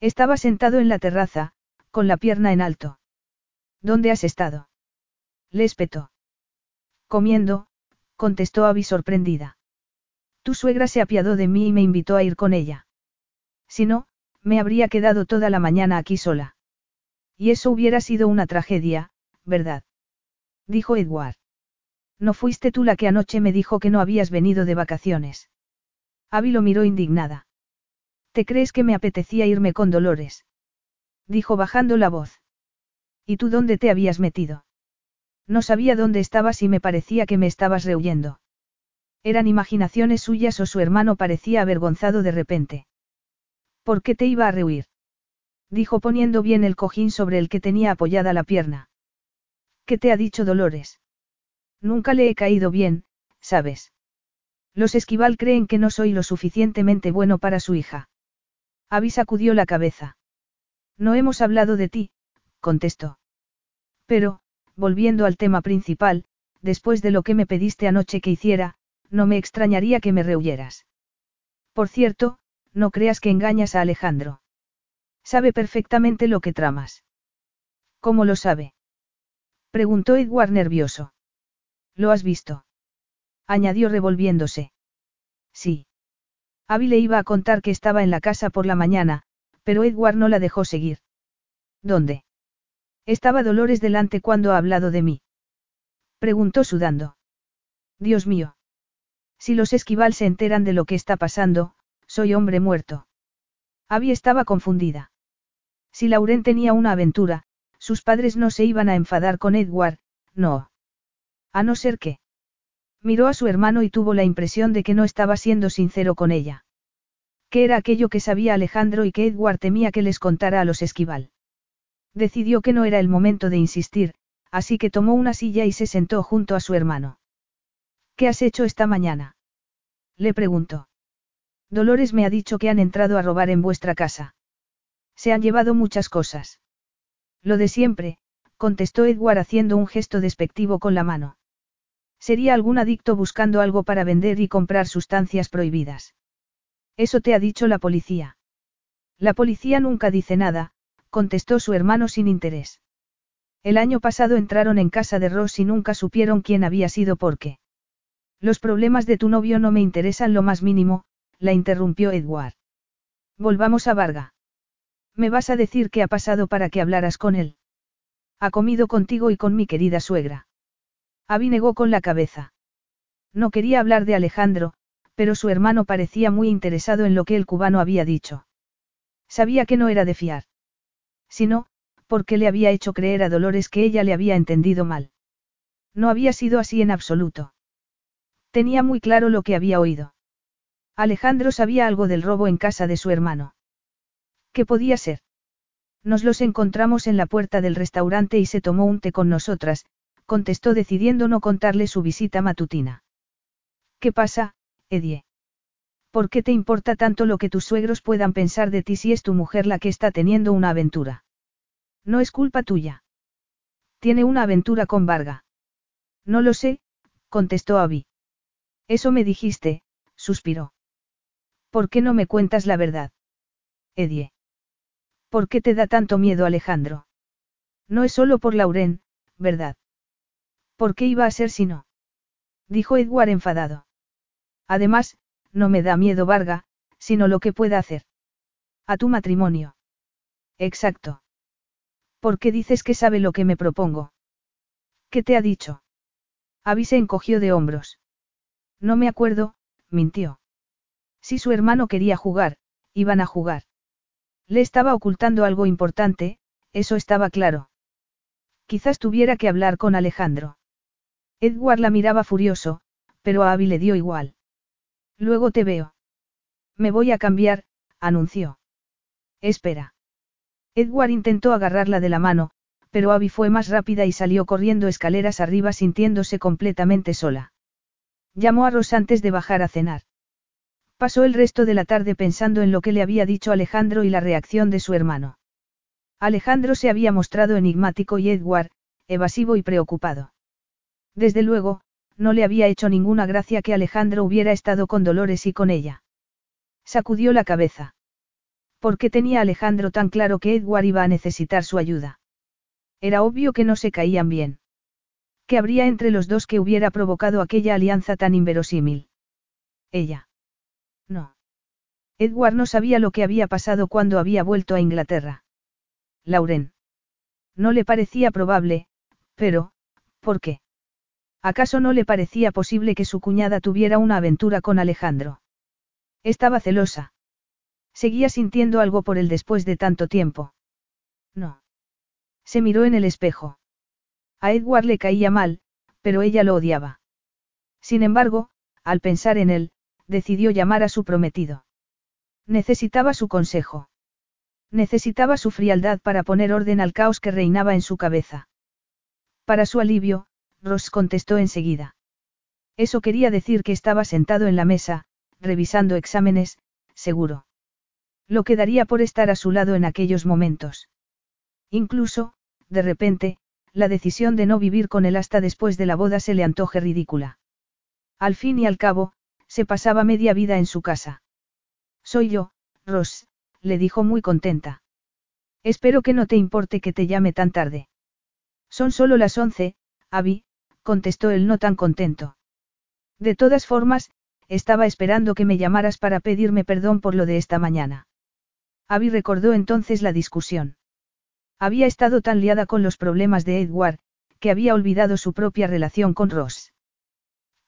Estaba sentado en la terraza, con la pierna en alto. ¿Dónde has estado? Le espetó. Comiendo, contestó Abby sorprendida. Tu suegra se apiadó de mí y me invitó a ir con ella. Si no, me habría quedado toda la mañana aquí sola. Y eso hubiera sido una tragedia, ¿verdad? Dijo Edward. No fuiste tú la que anoche me dijo que no habías venido de vacaciones. Abby lo miró indignada. ¿Te crees que me apetecía irme con Dolores? Dijo bajando la voz. ¿Y tú dónde te habías metido? No sabía dónde estabas y me parecía que me estabas rehuyendo. Eran imaginaciones suyas o su hermano parecía avergonzado de repente. ¿Por qué te iba a rehuir? Dijo poniendo bien el cojín sobre el que tenía apoyada la pierna. ¿Qué te ha dicho Dolores? Nunca le he caído bien, ¿sabes? Los esquival creen que no soy lo suficientemente bueno para su hija. Abby sacudió la cabeza. No hemos hablado de ti, contestó. Pero, volviendo al tema principal, después de lo que me pediste anoche que hiciera, no me extrañaría que me rehuyeras. Por cierto, no creas que engañas a Alejandro. Sabe perfectamente lo que tramas. ¿Cómo lo sabe? Preguntó Edward nervioso. ¿Lo has visto? Añadió revolviéndose. Sí. Abby le iba a contar que estaba en la casa por la mañana, pero Edward no la dejó seguir. ¿Dónde? Estaba Dolores delante cuando ha hablado de mí. Preguntó sudando. Dios mío. Si los esquival se enteran de lo que está pasando, soy hombre muerto. Abby estaba confundida. Si Lauren tenía una aventura, sus padres no se iban a enfadar con Edward, no. A no ser que. Miró a su hermano y tuvo la impresión de que no estaba siendo sincero con ella. ¿Qué era aquello que sabía Alejandro y que Edward temía que les contara a los esquival? Decidió que no era el momento de insistir, así que tomó una silla y se sentó junto a su hermano. ¿Qué has hecho esta mañana? Le preguntó. Dolores me ha dicho que han entrado a robar en vuestra casa. Se han llevado muchas cosas. Lo de siempre, contestó Edward haciendo un gesto despectivo con la mano. Sería algún adicto buscando algo para vender y comprar sustancias prohibidas. Eso te ha dicho la policía. La policía nunca dice nada, contestó su hermano sin interés. El año pasado entraron en casa de Ross y nunca supieron quién había sido por qué. Los problemas de tu novio no me interesan lo más mínimo, la interrumpió Edward. Volvamos a Varga. ¿Me vas a decir qué ha pasado para que hablaras con él? Ha comido contigo y con mi querida suegra. Abby negó con la cabeza. No quería hablar de Alejandro, pero su hermano parecía muy interesado en lo que el cubano había dicho. Sabía que no era de fiar. Sino, porque le había hecho creer a Dolores que ella le había entendido mal. No había sido así en absoluto. Tenía muy claro lo que había oído. Alejandro sabía algo del robo en casa de su hermano. ¿Qué podía ser? Nos los encontramos en la puerta del restaurante y se tomó un té con nosotras, contestó decidiendo no contarle su visita matutina. ¿Qué pasa, Edie? ¿Por qué te importa tanto lo que tus suegros puedan pensar de ti si es tu mujer la que está teniendo una aventura? No es culpa tuya. Tiene una aventura con Varga. No lo sé, contestó Abby. Eso me dijiste, suspiró. ¿Por qué no me cuentas la verdad? Edie. ¿Por qué te da tanto miedo Alejandro? No es solo por Lauren, ¿verdad? ¿Por qué iba a ser si no? Dijo Edward enfadado. Además, no me da miedo Varga, sino lo que pueda hacer. A tu matrimonio. Exacto. ¿Por qué dices que sabe lo que me propongo? ¿Qué te ha dicho? Abby se encogió de hombros. No me acuerdo, mintió. Si su hermano quería jugar, iban a jugar. Le estaba ocultando algo importante, eso estaba claro. Quizás tuviera que hablar con Alejandro. Edward la miraba furioso, pero a Abby le dio igual. Luego te veo. Me voy a cambiar, anunció. Espera. Edward intentó agarrarla de la mano, pero Abby fue más rápida y salió corriendo escaleras arriba sintiéndose completamente sola. Llamó a Ross antes de bajar a cenar. Pasó el resto de la tarde pensando en lo que le había dicho Alejandro y la reacción de su hermano. Alejandro se había mostrado enigmático y Edward, evasivo y preocupado. Desde luego, no le había hecho ninguna gracia que Alejandro hubiera estado con Dolores y con ella. Sacudió la cabeza. ¿Por qué tenía Alejandro tan claro que Edward iba a necesitar su ayuda? Era obvio que no se caían bien. ¿Qué habría entre los dos que hubiera provocado aquella alianza tan inverosímil? Ella. No. Edward no sabía lo que había pasado cuando había vuelto a Inglaterra. Lauren. No le parecía probable, pero, ¿por qué? ¿Acaso no le parecía posible que su cuñada tuviera una aventura con Alejandro? Estaba celosa. Seguía sintiendo algo por él después de tanto tiempo. No. Se miró en el espejo. A Edward le caía mal, pero ella lo odiaba. Sin embargo, al pensar en él, decidió llamar a su prometido. Necesitaba su consejo. Necesitaba su frialdad para poner orden al caos que reinaba en su cabeza. Para su alivio, Ross contestó enseguida. Eso quería decir que estaba sentado en la mesa, revisando exámenes, seguro. Lo quedaría por estar a su lado en aquellos momentos. Incluso, de repente, la decisión de no vivir con él hasta después de la boda se le antoje ridícula. Al fin y al cabo, se pasaba media vida en su casa. Soy yo, Ross, le dijo muy contenta. Espero que no te importe que te llame tan tarde. Son solo las once, Abby, contestó él no tan contento. De todas formas, estaba esperando que me llamaras para pedirme perdón por lo de esta mañana. Abby recordó entonces la discusión. Había estado tan liada con los problemas de Edward, que había olvidado su propia relación con Ross.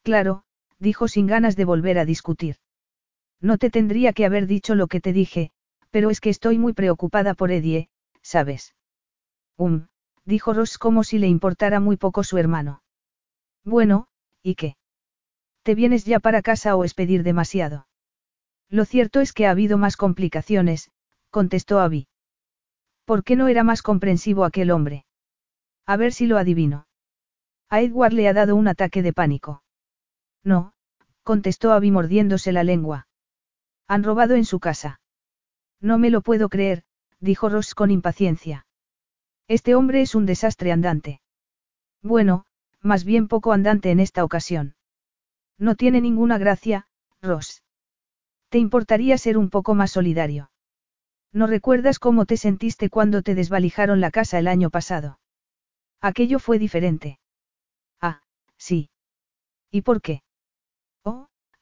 Claro, dijo sin ganas de volver a discutir. No te tendría que haber dicho lo que te dije, pero es que estoy muy preocupada por Eddie, ¿sabes? Um, dijo Ross como si le importara muy poco su hermano. Bueno, ¿y qué? ¿Te vienes ya para casa o es pedir demasiado? Lo cierto es que ha habido más complicaciones, contestó Abby. ¿Por qué no era más comprensivo aquel hombre? A ver si lo adivino. A Edward le ha dado un ataque de pánico. No, contestó Abby mordiéndose la lengua. Han robado en su casa. No me lo puedo creer, dijo Ross con impaciencia. Este hombre es un desastre andante. Bueno, más bien poco andante en esta ocasión. No tiene ninguna gracia, Ross. ¿Te importaría ser un poco más solidario? ¿No recuerdas cómo te sentiste cuando te desvalijaron la casa el año pasado? Aquello fue diferente. Ah, sí. ¿Y por qué?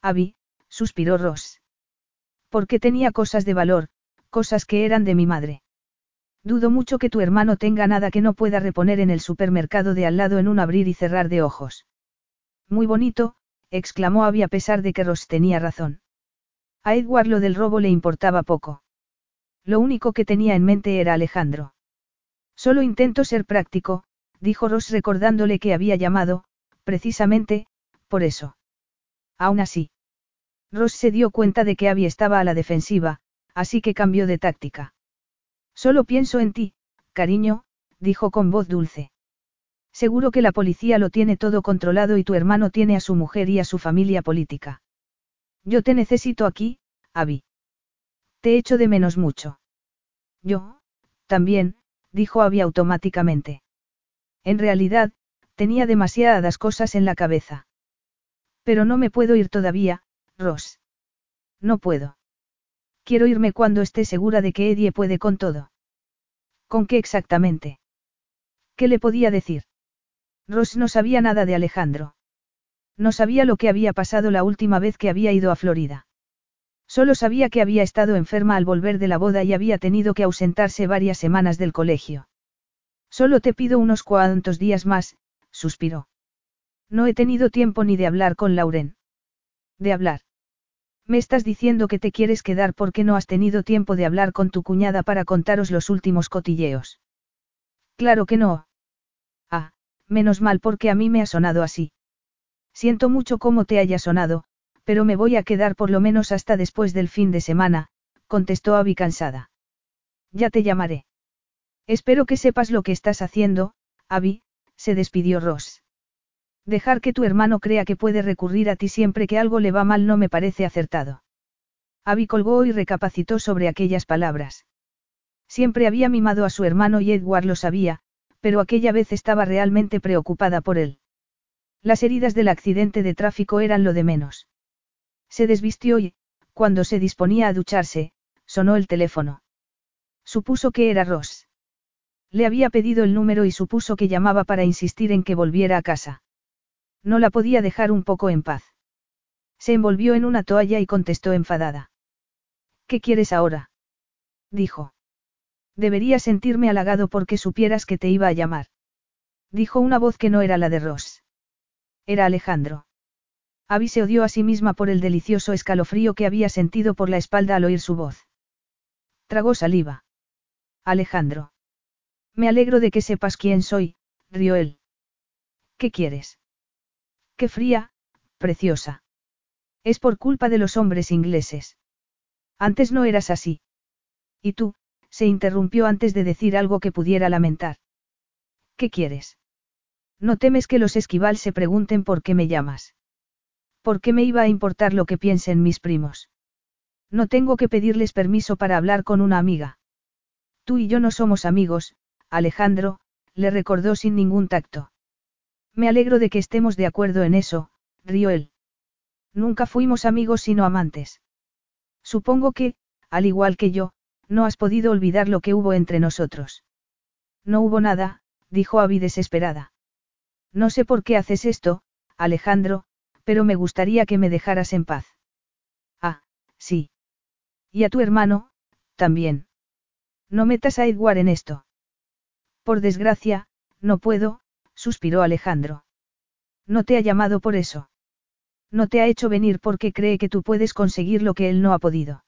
Abby, suspiró Ross. Porque tenía cosas de valor, cosas que eran de mi madre. Dudo mucho que tu hermano tenga nada que no pueda reponer en el supermercado de al lado en un abrir y cerrar de ojos. Muy bonito, exclamó Abby a pesar de que Ross tenía razón. A Edward lo del robo le importaba poco. Lo único que tenía en mente era Alejandro. Solo intento ser práctico, dijo Ross recordándole que había llamado, precisamente, por eso. Aún así. Ross se dio cuenta de que Abby estaba a la defensiva, así que cambió de táctica. Solo pienso en ti, cariño, dijo con voz dulce. Seguro que la policía lo tiene todo controlado y tu hermano tiene a su mujer y a su familia política. Yo te necesito aquí, Abby. Te echo de menos mucho. Yo, también, dijo Abby automáticamente. En realidad, tenía demasiadas cosas en la cabeza. Pero no me puedo ir todavía, Ross. No puedo. Quiero irme cuando esté segura de que Eddie puede con todo. ¿Con qué exactamente? ¿Qué le podía decir? Ross no sabía nada de Alejandro. No sabía lo que había pasado la última vez que había ido a Florida. Solo sabía que había estado enferma al volver de la boda y había tenido que ausentarse varias semanas del colegio. Solo te pido unos cuantos días más, suspiró. No he tenido tiempo ni de hablar con Lauren. De hablar. Me estás diciendo que te quieres quedar porque no has tenido tiempo de hablar con tu cuñada para contaros los últimos cotilleos. Claro que no. Ah, menos mal porque a mí me ha sonado así. Siento mucho cómo te haya sonado, pero me voy a quedar por lo menos hasta después del fin de semana, contestó Abby cansada. Ya te llamaré. Espero que sepas lo que estás haciendo, Abby, se despidió Ross. Dejar que tu hermano crea que puede recurrir a ti siempre que algo le va mal no me parece acertado. Abby colgó y recapacitó sobre aquellas palabras. Siempre había mimado a su hermano y Edward lo sabía, pero aquella vez estaba realmente preocupada por él. Las heridas del accidente de tráfico eran lo de menos. Se desvistió y, cuando se disponía a ducharse, sonó el teléfono. Supuso que era Ross. Le había pedido el número y supuso que llamaba para insistir en que volviera a casa. No la podía dejar un poco en paz. Se envolvió en una toalla y contestó enfadada. ¿Qué quieres ahora? dijo. Debería sentirme halagado porque supieras que te iba a llamar. Dijo una voz que no era la de Ross. Era Alejandro. Abby se odió a sí misma por el delicioso escalofrío que había sentido por la espalda al oír su voz. Tragó saliva. Alejandro. Me alegro de que sepas quién soy, rió él. ¿Qué quieres? Qué fría, preciosa. Es por culpa de los hombres ingleses. Antes no eras así. ¿Y tú? se interrumpió antes de decir algo que pudiera lamentar. ¿Qué quieres? ¿No temes que los esquival se pregunten por qué me llamas? ¿Por qué me iba a importar lo que piensen mis primos? No tengo que pedirles permiso para hablar con una amiga. Tú y yo no somos amigos, Alejandro, le recordó sin ningún tacto. Me alegro de que estemos de acuerdo en eso, rió él. Nunca fuimos amigos sino amantes. Supongo que, al igual que yo, no has podido olvidar lo que hubo entre nosotros. No hubo nada, dijo Abby desesperada. No sé por qué haces esto, Alejandro, pero me gustaría que me dejaras en paz. Ah, sí. Y a tu hermano, también. No metas a Edward en esto. Por desgracia, no puedo, suspiró Alejandro. No te ha llamado por eso. No te ha hecho venir porque cree que tú puedes conseguir lo que él no ha podido.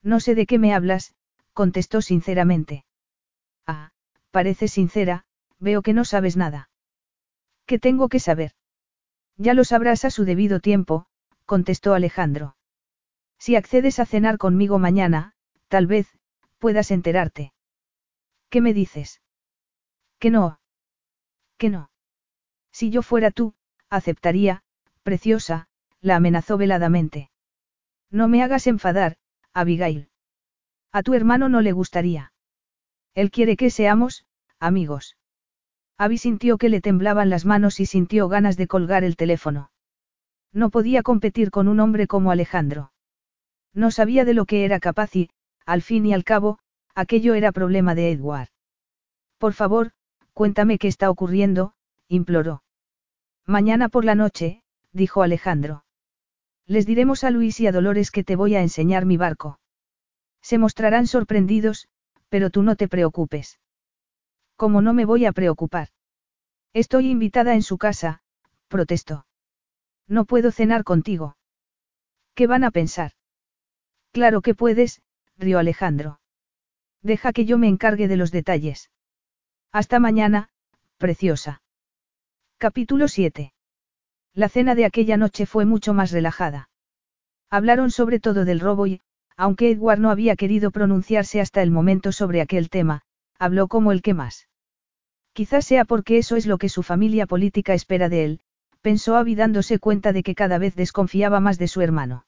No sé de qué me hablas, contestó sinceramente. Ah, parece sincera, veo que no sabes nada. ¿Qué tengo que saber? Ya lo sabrás a su debido tiempo, contestó Alejandro. Si accedes a cenar conmigo mañana, tal vez, puedas enterarte. ¿Qué me dices? Que no. Que no. Si yo fuera tú, aceptaría, preciosa, la amenazó veladamente. No me hagas enfadar, Abigail. A tu hermano no le gustaría. Él quiere que seamos, amigos. Abby sintió que le temblaban las manos y sintió ganas de colgar el teléfono. No podía competir con un hombre como Alejandro. No sabía de lo que era capaz y, al fin y al cabo, aquello era problema de Edward. Por favor, cuéntame qué está ocurriendo, imploró. Mañana por la noche, dijo Alejandro. Les diremos a Luis y a Dolores que te voy a enseñar mi barco. Se mostrarán sorprendidos, pero tú no te preocupes. ¿Cómo no me voy a preocupar? Estoy invitada en su casa, protestó. No puedo cenar contigo. ¿Qué van a pensar? Claro que puedes, rió Alejandro. Deja que yo me encargue de los detalles. Hasta mañana, preciosa. Capítulo 7. La cena de aquella noche fue mucho más relajada. Hablaron sobre todo del robo y, aunque Edward no había querido pronunciarse hasta el momento sobre aquel tema, habló como el que más. Quizás sea porque eso es lo que su familia política espera de él, pensó Abby dándose cuenta de que cada vez desconfiaba más de su hermano.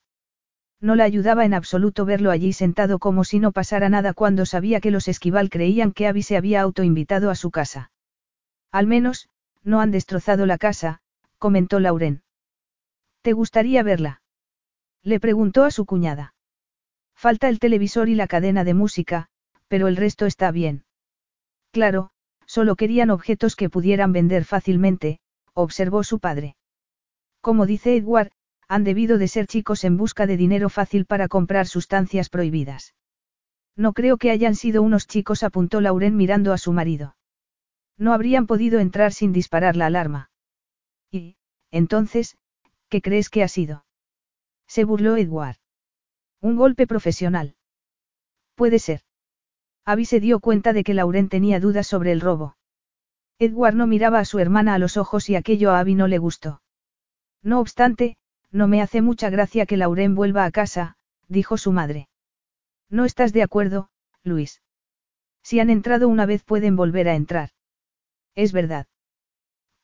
No le ayudaba en absoluto verlo allí sentado como si no pasara nada cuando sabía que los esquival creían que Abby se había autoinvitado a su casa. Al menos, no han destrozado la casa, comentó Lauren. ¿Te gustaría verla? Le preguntó a su cuñada. Falta el televisor y la cadena de música, pero el resto está bien. Claro, solo querían objetos que pudieran vender fácilmente, observó su padre. Como dice Edward, han debido de ser chicos en busca de dinero fácil para comprar sustancias prohibidas. No creo que hayan sido unos chicos, apuntó Lauren mirando a su marido. No habrían podido entrar sin disparar la alarma. Y, entonces, ¿qué crees que ha sido? Se burló Edward. Un golpe profesional. Puede ser. Abby se dio cuenta de que Lauren tenía dudas sobre el robo. Edward no miraba a su hermana a los ojos y aquello a Abby no le gustó. No obstante, no me hace mucha gracia que Lauren vuelva a casa, dijo su madre. No estás de acuerdo, Luis. Si han entrado una vez pueden volver a entrar. Es verdad.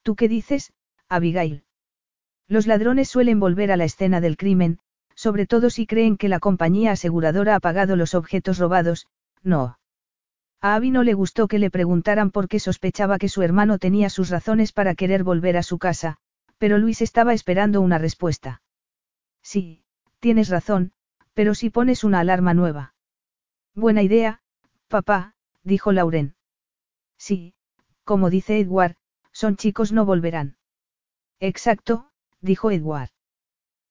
¿Tú qué dices, Abigail? Los ladrones suelen volver a la escena del crimen, sobre todo si creen que la compañía aseguradora ha pagado los objetos robados, no. A Abby no le gustó que le preguntaran por qué sospechaba que su hermano tenía sus razones para querer volver a su casa, pero Luis estaba esperando una respuesta. Sí, tienes razón, pero si pones una alarma nueva. Buena idea, papá, dijo Lauren. Sí, como dice Edward, son chicos no volverán. Exacto, dijo Edward.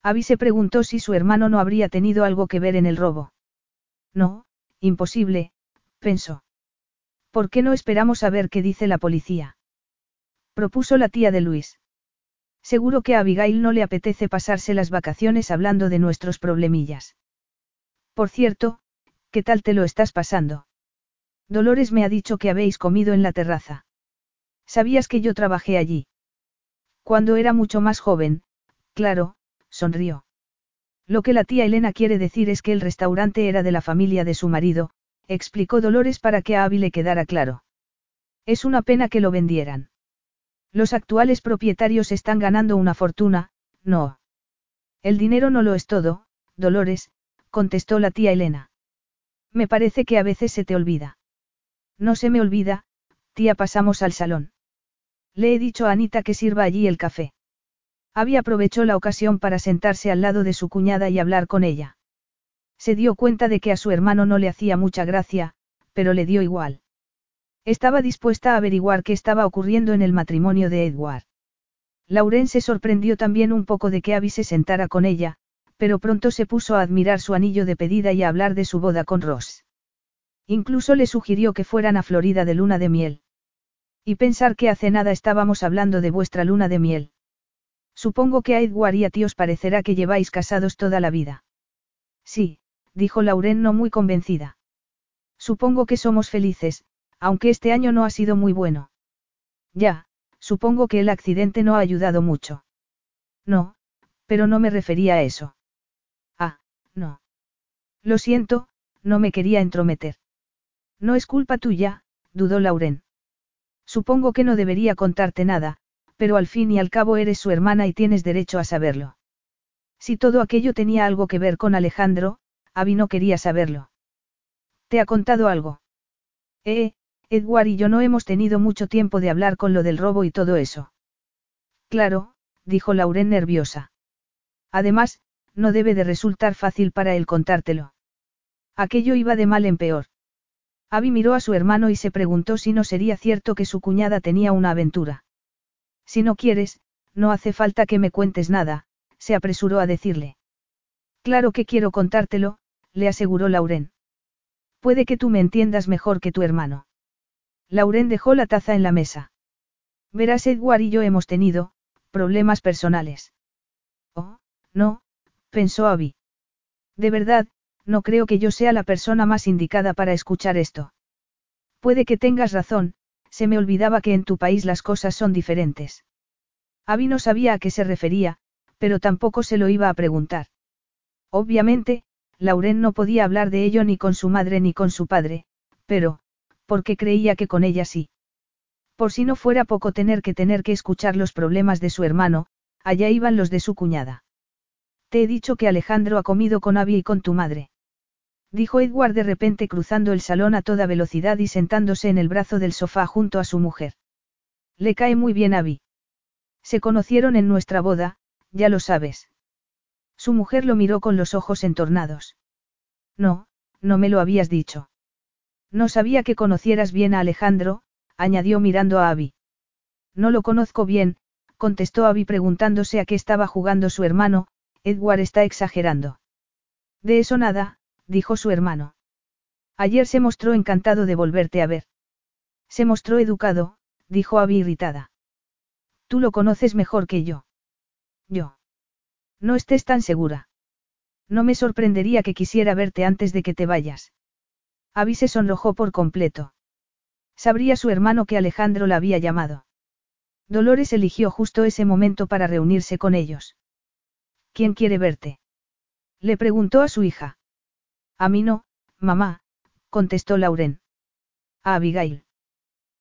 Abby se preguntó si su hermano no habría tenido algo que ver en el robo. No, imposible, pensó. ¿Por qué no esperamos a ver qué dice la policía? Propuso la tía de Luis. Seguro que a Abigail no le apetece pasarse las vacaciones hablando de nuestros problemillas. Por cierto, ¿qué tal te lo estás pasando? Dolores me ha dicho que habéis comido en la terraza. ¿Sabías que yo trabajé allí? Cuando era mucho más joven, claro, sonrió. Lo que la tía Elena quiere decir es que el restaurante era de la familia de su marido, explicó Dolores para que a Abby le quedara claro. Es una pena que lo vendieran. Los actuales propietarios están ganando una fortuna, no. El dinero no lo es todo, Dolores, contestó la tía Elena. Me parece que a veces se te olvida. No se me olvida, tía, pasamos al salón. Le he dicho a Anita que sirva allí el café. Abby aprovechó la ocasión para sentarse al lado de su cuñada y hablar con ella. Se dio cuenta de que a su hermano no le hacía mucha gracia, pero le dio igual. Estaba dispuesta a averiguar qué estaba ocurriendo en el matrimonio de Edward. Lauren se sorprendió también un poco de que Abby se sentara con ella, pero pronto se puso a admirar su anillo de pedida y a hablar de su boda con Ross. Incluso le sugirió que fueran a Florida de luna de miel. Y pensar que hace nada estábamos hablando de vuestra luna de miel. Supongo que a Edward y a ti os parecerá que lleváis casados toda la vida. Sí, dijo Lauren no muy convencida. Supongo que somos felices, aunque este año no ha sido muy bueno. Ya, supongo que el accidente no ha ayudado mucho. No, pero no me refería a eso. Ah, no. Lo siento, no me quería entrometer. No es culpa tuya, dudó Lauren. Supongo que no debería contarte nada, pero al fin y al cabo eres su hermana y tienes derecho a saberlo. Si todo aquello tenía algo que ver con Alejandro, Abby no quería saberlo. ¿Te ha contado algo? Eh, Edward y yo no hemos tenido mucho tiempo de hablar con lo del robo y todo eso. Claro, dijo Lauren nerviosa. Además, no debe de resultar fácil para él contártelo. Aquello iba de mal en peor. Abby miró a su hermano y se preguntó si no sería cierto que su cuñada tenía una aventura. Si no quieres, no hace falta que me cuentes nada, se apresuró a decirle. Claro que quiero contártelo, le aseguró Lauren. Puede que tú me entiendas mejor que tu hermano. Lauren dejó la taza en la mesa. Verás, Edward y yo hemos tenido, problemas personales. Oh, no, pensó Abby. De verdad, no creo que yo sea la persona más indicada para escuchar esto. Puede que tengas razón, se me olvidaba que en tu país las cosas son diferentes. Abby no sabía a qué se refería, pero tampoco se lo iba a preguntar. Obviamente, Lauren no podía hablar de ello ni con su madre ni con su padre, pero, porque creía que con ella sí. Por si no fuera poco tener que tener que escuchar los problemas de su hermano, allá iban los de su cuñada. Te he dicho que Alejandro ha comido con Abby y con tu madre. Dijo Edward de repente cruzando el salón a toda velocidad y sentándose en el brazo del sofá junto a su mujer. Le cae muy bien Abby. Se conocieron en nuestra boda, ya lo sabes. Su mujer lo miró con los ojos entornados. No, no me lo habías dicho. No sabía que conocieras bien a Alejandro, añadió mirando a Abby. No lo conozco bien, contestó Abby preguntándose a qué estaba jugando su hermano, Edward está exagerando. De eso nada, dijo su hermano. Ayer se mostró encantado de volverte a ver. Se mostró educado, dijo Abby irritada. Tú lo conoces mejor que yo. Yo. No estés tan segura. No me sorprendería que quisiera verte antes de que te vayas. Abby se sonrojó por completo. Sabría su hermano que Alejandro la había llamado. Dolores eligió justo ese momento para reunirse con ellos. ¿Quién quiere verte? Le preguntó a su hija. A mí no, mamá, contestó Lauren. A Abigail.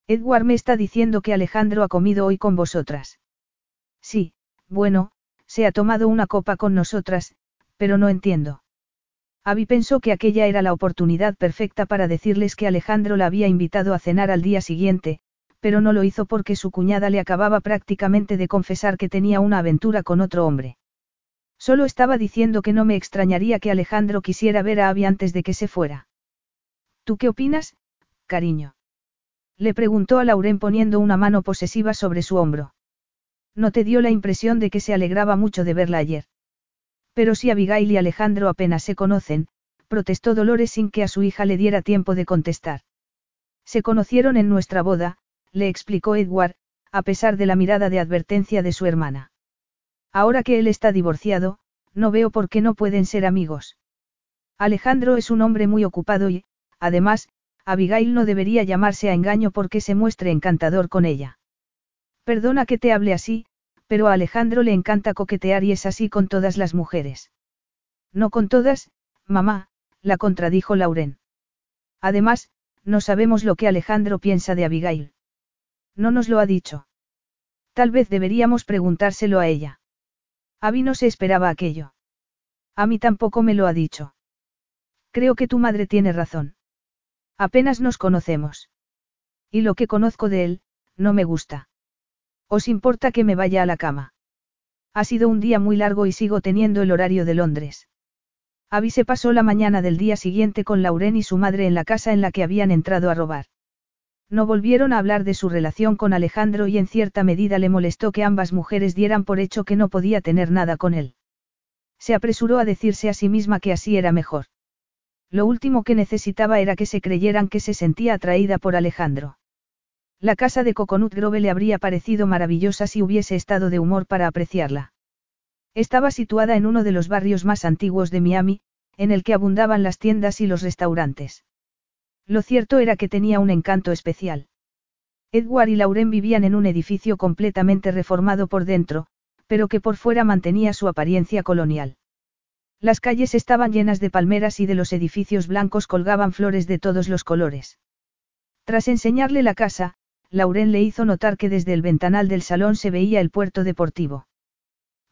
Edward me está diciendo que Alejandro ha comido hoy con vosotras. Sí, bueno, se ha tomado una copa con nosotras, pero no entiendo. Abby pensó que aquella era la oportunidad perfecta para decirles que Alejandro la había invitado a cenar al día siguiente, pero no lo hizo porque su cuñada le acababa prácticamente de confesar que tenía una aventura con otro hombre. Solo estaba diciendo que no me extrañaría que Alejandro quisiera ver a Abby antes de que se fuera. ¿Tú qué opinas, cariño? Le preguntó a Lauren poniendo una mano posesiva sobre su hombro. No te dio la impresión de que se alegraba mucho de verla ayer. Pero si Abigail y Alejandro apenas se conocen, protestó Dolores sin que a su hija le diera tiempo de contestar. Se conocieron en nuestra boda, le explicó Edward, a pesar de la mirada de advertencia de su hermana. Ahora que él está divorciado, no veo por qué no pueden ser amigos. Alejandro es un hombre muy ocupado y, además, Abigail no debería llamarse a engaño porque se muestre encantador con ella. Perdona que te hable así, pero a Alejandro le encanta coquetear y es así con todas las mujeres. No con todas, mamá, la contradijo Lauren. Además, no sabemos lo que Alejandro piensa de Abigail. No nos lo ha dicho. Tal vez deberíamos preguntárselo a ella. Abby no se esperaba aquello. A mí tampoco me lo ha dicho. Creo que tu madre tiene razón. Apenas nos conocemos. Y lo que conozco de él, no me gusta. ¿Os importa que me vaya a la cama? Ha sido un día muy largo y sigo teniendo el horario de Londres. Abby se pasó la mañana del día siguiente con Lauren y su madre en la casa en la que habían entrado a robar. No volvieron a hablar de su relación con Alejandro y en cierta medida le molestó que ambas mujeres dieran por hecho que no podía tener nada con él. Se apresuró a decirse a sí misma que así era mejor. Lo último que necesitaba era que se creyeran que se sentía atraída por Alejandro. La casa de Coconut Grove le habría parecido maravillosa si hubiese estado de humor para apreciarla. Estaba situada en uno de los barrios más antiguos de Miami, en el que abundaban las tiendas y los restaurantes. Lo cierto era que tenía un encanto especial. Edward y Lauren vivían en un edificio completamente reformado por dentro, pero que por fuera mantenía su apariencia colonial. Las calles estaban llenas de palmeras y de los edificios blancos colgaban flores de todos los colores. Tras enseñarle la casa, Lauren le hizo notar que desde el ventanal del salón se veía el puerto deportivo.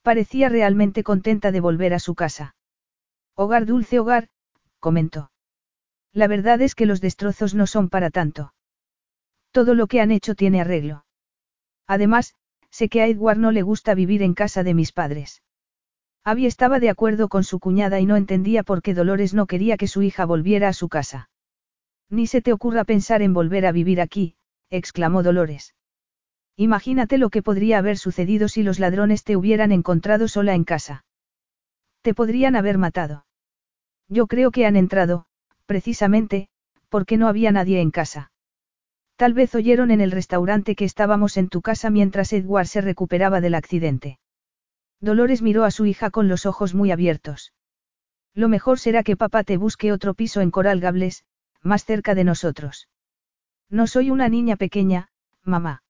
Parecía realmente contenta de volver a su casa. Hogar dulce hogar, comentó. La verdad es que los destrozos no son para tanto. Todo lo que han hecho tiene arreglo. Además, sé que a Edward no le gusta vivir en casa de mis padres. Abby estaba de acuerdo con su cuñada y no entendía por qué Dolores no quería que su hija volviera a su casa. Ni se te ocurra pensar en volver a vivir aquí, exclamó Dolores. Imagínate lo que podría haber sucedido si los ladrones te hubieran encontrado sola en casa. Te podrían haber matado. Yo creo que han entrado, precisamente, porque no había nadie en casa. Tal vez oyeron en el restaurante que estábamos en tu casa mientras Edward se recuperaba del accidente. Dolores miró a su hija con los ojos muy abiertos. Lo mejor será que papá te busque otro piso en Coral Gables, más cerca de nosotros. No soy una niña pequeña, mamá.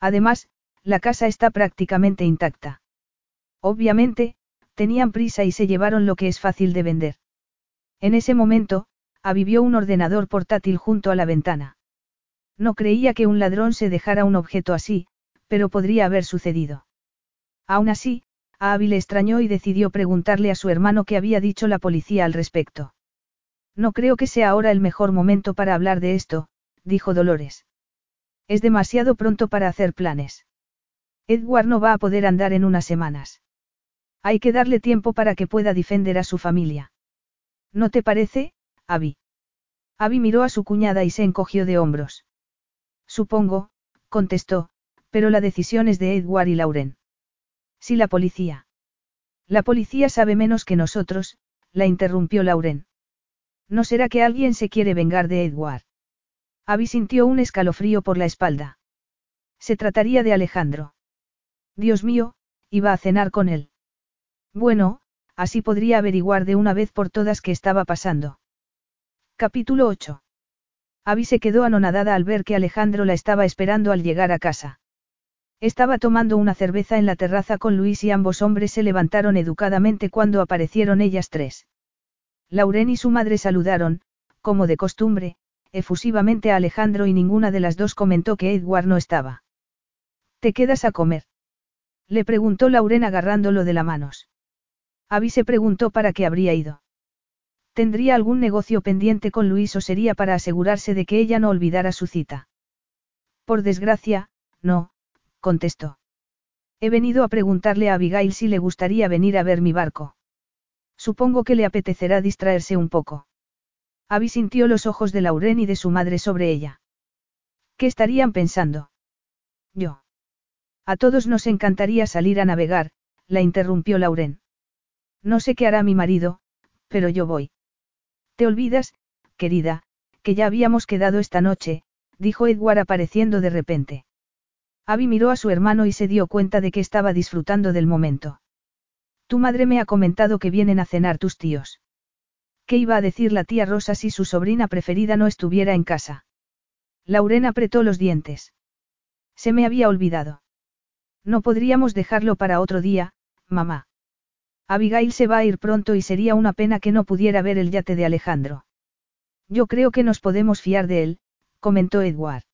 Además, la casa está prácticamente intacta. Obviamente, tenían prisa y se llevaron lo que es fácil de vender. En ese momento, avivió un ordenador portátil junto a la ventana. No creía que un ladrón se dejara un objeto así, pero podría haber sucedido. Aún así, a Abby le extrañó y decidió preguntarle a su hermano qué había dicho la policía al respecto. No creo que sea ahora el mejor momento para hablar de esto, dijo Dolores. Es demasiado pronto para hacer planes. Edward no va a poder andar en unas semanas. Hay que darle tiempo para que pueda defender a su familia. ¿No te parece, Abby? Abby miró a su cuñada y se encogió de hombros. Supongo, contestó, pero la decisión es de Edward y Lauren. Si la policía. La policía sabe menos que nosotros, la interrumpió Lauren. ¿No será que alguien se quiere vengar de Edward? Abby sintió un escalofrío por la espalda. Se trataría de Alejandro. Dios mío, iba a cenar con él. Bueno, así podría averiguar de una vez por todas qué estaba pasando. Capítulo 8. Abby se quedó anonadada al ver que Alejandro la estaba esperando al llegar a casa. Estaba tomando una cerveza en la terraza con Luis y ambos hombres se levantaron educadamente cuando aparecieron ellas tres. Lauren y su madre saludaron, como de costumbre, efusivamente a Alejandro y ninguna de las dos comentó que Edward no estaba. ¿Te quedas a comer? Le preguntó Lauren agarrándolo de las manos. Abby se preguntó para qué habría ido. ¿Tendría algún negocio pendiente con Luis o sería para asegurarse de que ella no olvidara su cita? Por desgracia, no, contestó. He venido a preguntarle a Abigail si le gustaría venir a ver mi barco. Supongo que le apetecerá distraerse un poco. Abby sintió los ojos de Lauren y de su madre sobre ella. ¿Qué estarían pensando? Yo. A todos nos encantaría salir a navegar, la interrumpió Lauren. No sé qué hará mi marido, pero yo voy. Te olvidas, querida, que ya habíamos quedado esta noche, dijo Edward apareciendo de repente. Abby miró a su hermano y se dio cuenta de que estaba disfrutando del momento. Tu madre me ha comentado que vienen a cenar tus tíos. ¿Qué iba a decir la tía Rosa si su sobrina preferida no estuviera en casa? Lauren apretó los dientes. Se me había olvidado. No podríamos dejarlo para otro día, mamá. Abigail se va a ir pronto y sería una pena que no pudiera ver el yate de Alejandro. Yo creo que nos podemos fiar de él, comentó Edward.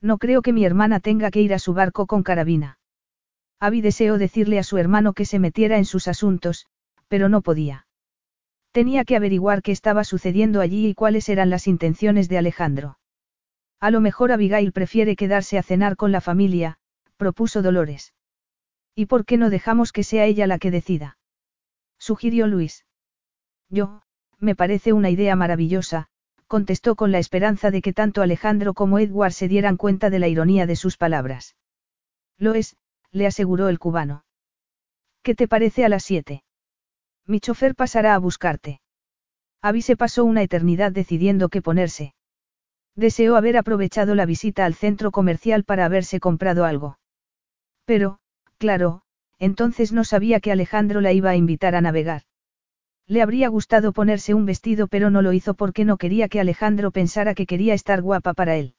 No creo que mi hermana tenga que ir a su barco con carabina. Abby deseó decirle a su hermano que se metiera en sus asuntos, pero no podía. Tenía que averiguar qué estaba sucediendo allí y cuáles eran las intenciones de Alejandro. A lo mejor Abigail prefiere quedarse a cenar con la familia, propuso Dolores. ¿Y por qué no dejamos que sea ella la que decida? Sugirió Luis. Yo, me parece una idea maravillosa, contestó con la esperanza de que tanto Alejandro como Edward se dieran cuenta de la ironía de sus palabras. Lo es, le aseguró el cubano. ¿Qué te parece a las siete? Mi chofer pasará a buscarte. Abby se pasó una eternidad decidiendo qué ponerse. Deseó haber aprovechado la visita al centro comercial para haberse comprado algo. Pero, claro, entonces no sabía que Alejandro la iba a invitar a navegar. Le habría gustado ponerse un vestido pero no lo hizo porque no quería que Alejandro pensara que quería estar guapa para él.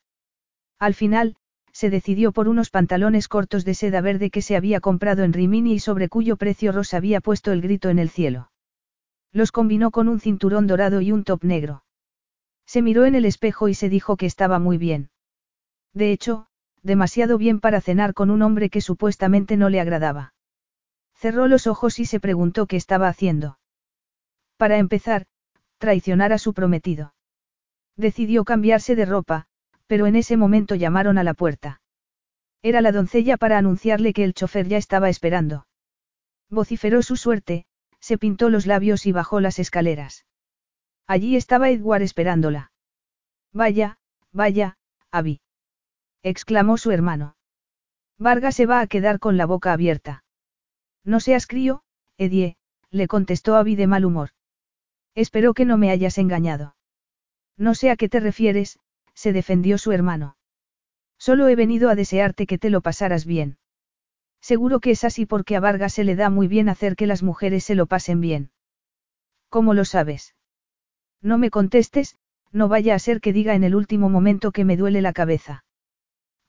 Al final, se decidió por unos pantalones cortos de seda verde que se había comprado en Rimini y sobre cuyo precio Rosa había puesto el grito en el cielo. Los combinó con un cinturón dorado y un top negro. Se miró en el espejo y se dijo que estaba muy bien. De hecho, demasiado bien para cenar con un hombre que supuestamente no le agradaba. Cerró los ojos y se preguntó qué estaba haciendo. Para empezar, traicionar a su prometido. Decidió cambiarse de ropa, Pero en ese momento llamaron a la puerta. Era la doncella para anunciarle que el chofer ya estaba esperando. Vociferó su suerte, se pintó los labios y bajó las escaleras. Allí estaba Edward esperándola. Vaya, vaya, Abby. exclamó su hermano. Vargas se va a quedar con la boca abierta. No seas crío, Edie, le contestó Abby de mal humor. Espero que no me hayas engañado. No sé a qué te refieres, se defendió su hermano. Solo he venido a desearte que te lo pasaras bien. Seguro que es así porque a Vargas se le da muy bien hacer que las mujeres se lo pasen bien. ¿Cómo lo sabes? No me contestes, no vaya a ser que diga en el último momento que me duele la cabeza.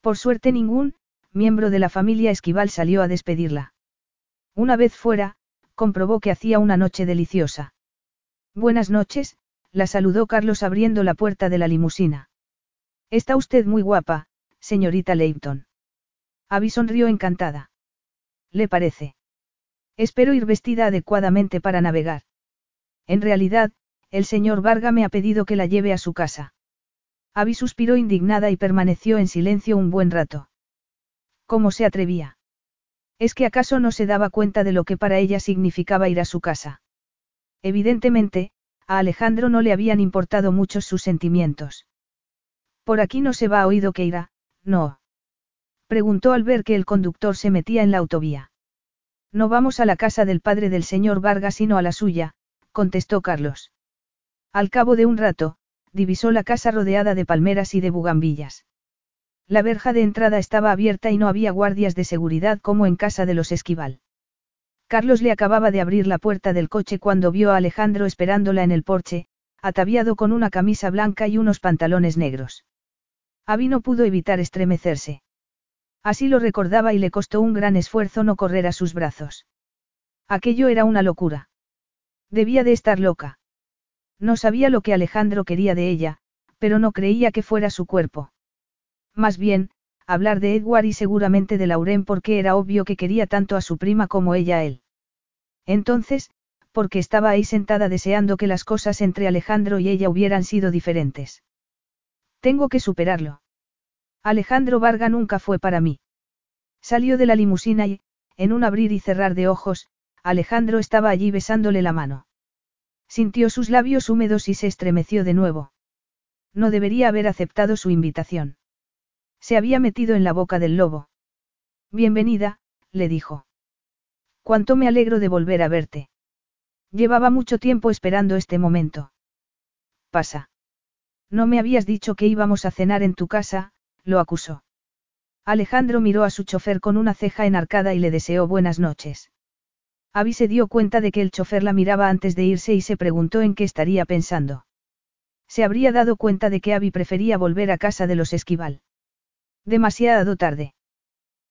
Por suerte ningún, miembro de la familia Esquival salió a despedirla. Una vez fuera, comprobó que hacía una noche deliciosa. Buenas noches, la saludó Carlos abriendo la puerta de la limusina. Está usted muy guapa, señorita Leighton. Abby sonrió encantada. ¿Le parece? Espero ir vestida adecuadamente para navegar. En realidad, el señor Varga me ha pedido que la lleve a su casa. Abby suspiró indignada y permaneció en silencio un buen rato. ¿Cómo se atrevía? ¿Es que acaso no se daba cuenta de lo que para ella significaba ir a su casa? Evidentemente, a Alejandro no le habían importado muchos sus sentimientos. Por aquí no se va a oído que irá, no. Preguntó al ver que el conductor se metía en la autovía. No vamos a la casa del padre del señor Vargas sino a la suya, contestó Carlos. Al cabo de un rato, divisó la casa rodeada de palmeras y de bugambillas. La verja de entrada estaba abierta y no había guardias de seguridad como en casa de los Esquival. Carlos le acababa de abrir la puerta del coche cuando vio a Alejandro esperándola en el porche, ataviado con una camisa blanca y unos pantalones negros. Abby no pudo evitar estremecerse. Así lo recordaba y le costó un gran esfuerzo no correr a sus brazos. Aquello era una locura. Debía de estar loca. No sabía lo que Alejandro quería de ella, pero no creía que fuera su cuerpo. Más bien, hablar de Edward y seguramente de Lauren porque era obvio que quería tanto a su prima como ella a él. Entonces, porque estaba ahí sentada deseando que las cosas entre Alejandro y ella hubieran sido diferentes. Tengo que superarlo. Alejandro Varga nunca fue para mí. Salió de la limusina y, en un abrir y cerrar de ojos, Alejandro estaba allí besándole la mano. Sintió sus labios húmedos y se estremeció de nuevo. No debería haber aceptado su invitación. Se había metido en la boca del lobo. Bienvenida, le dijo. Cuánto me alegro de volver a verte. Llevaba mucho tiempo esperando este momento. Pasa. No me habías dicho que íbamos a cenar en tu casa, lo acusó. Alejandro miró a su chofer con una ceja enarcada y le deseó buenas noches. Abby se dio cuenta de que el chofer la miraba antes de irse y se preguntó en qué estaría pensando. Se habría dado cuenta de que Abby prefería volver a casa de los Esquival. Demasiado tarde.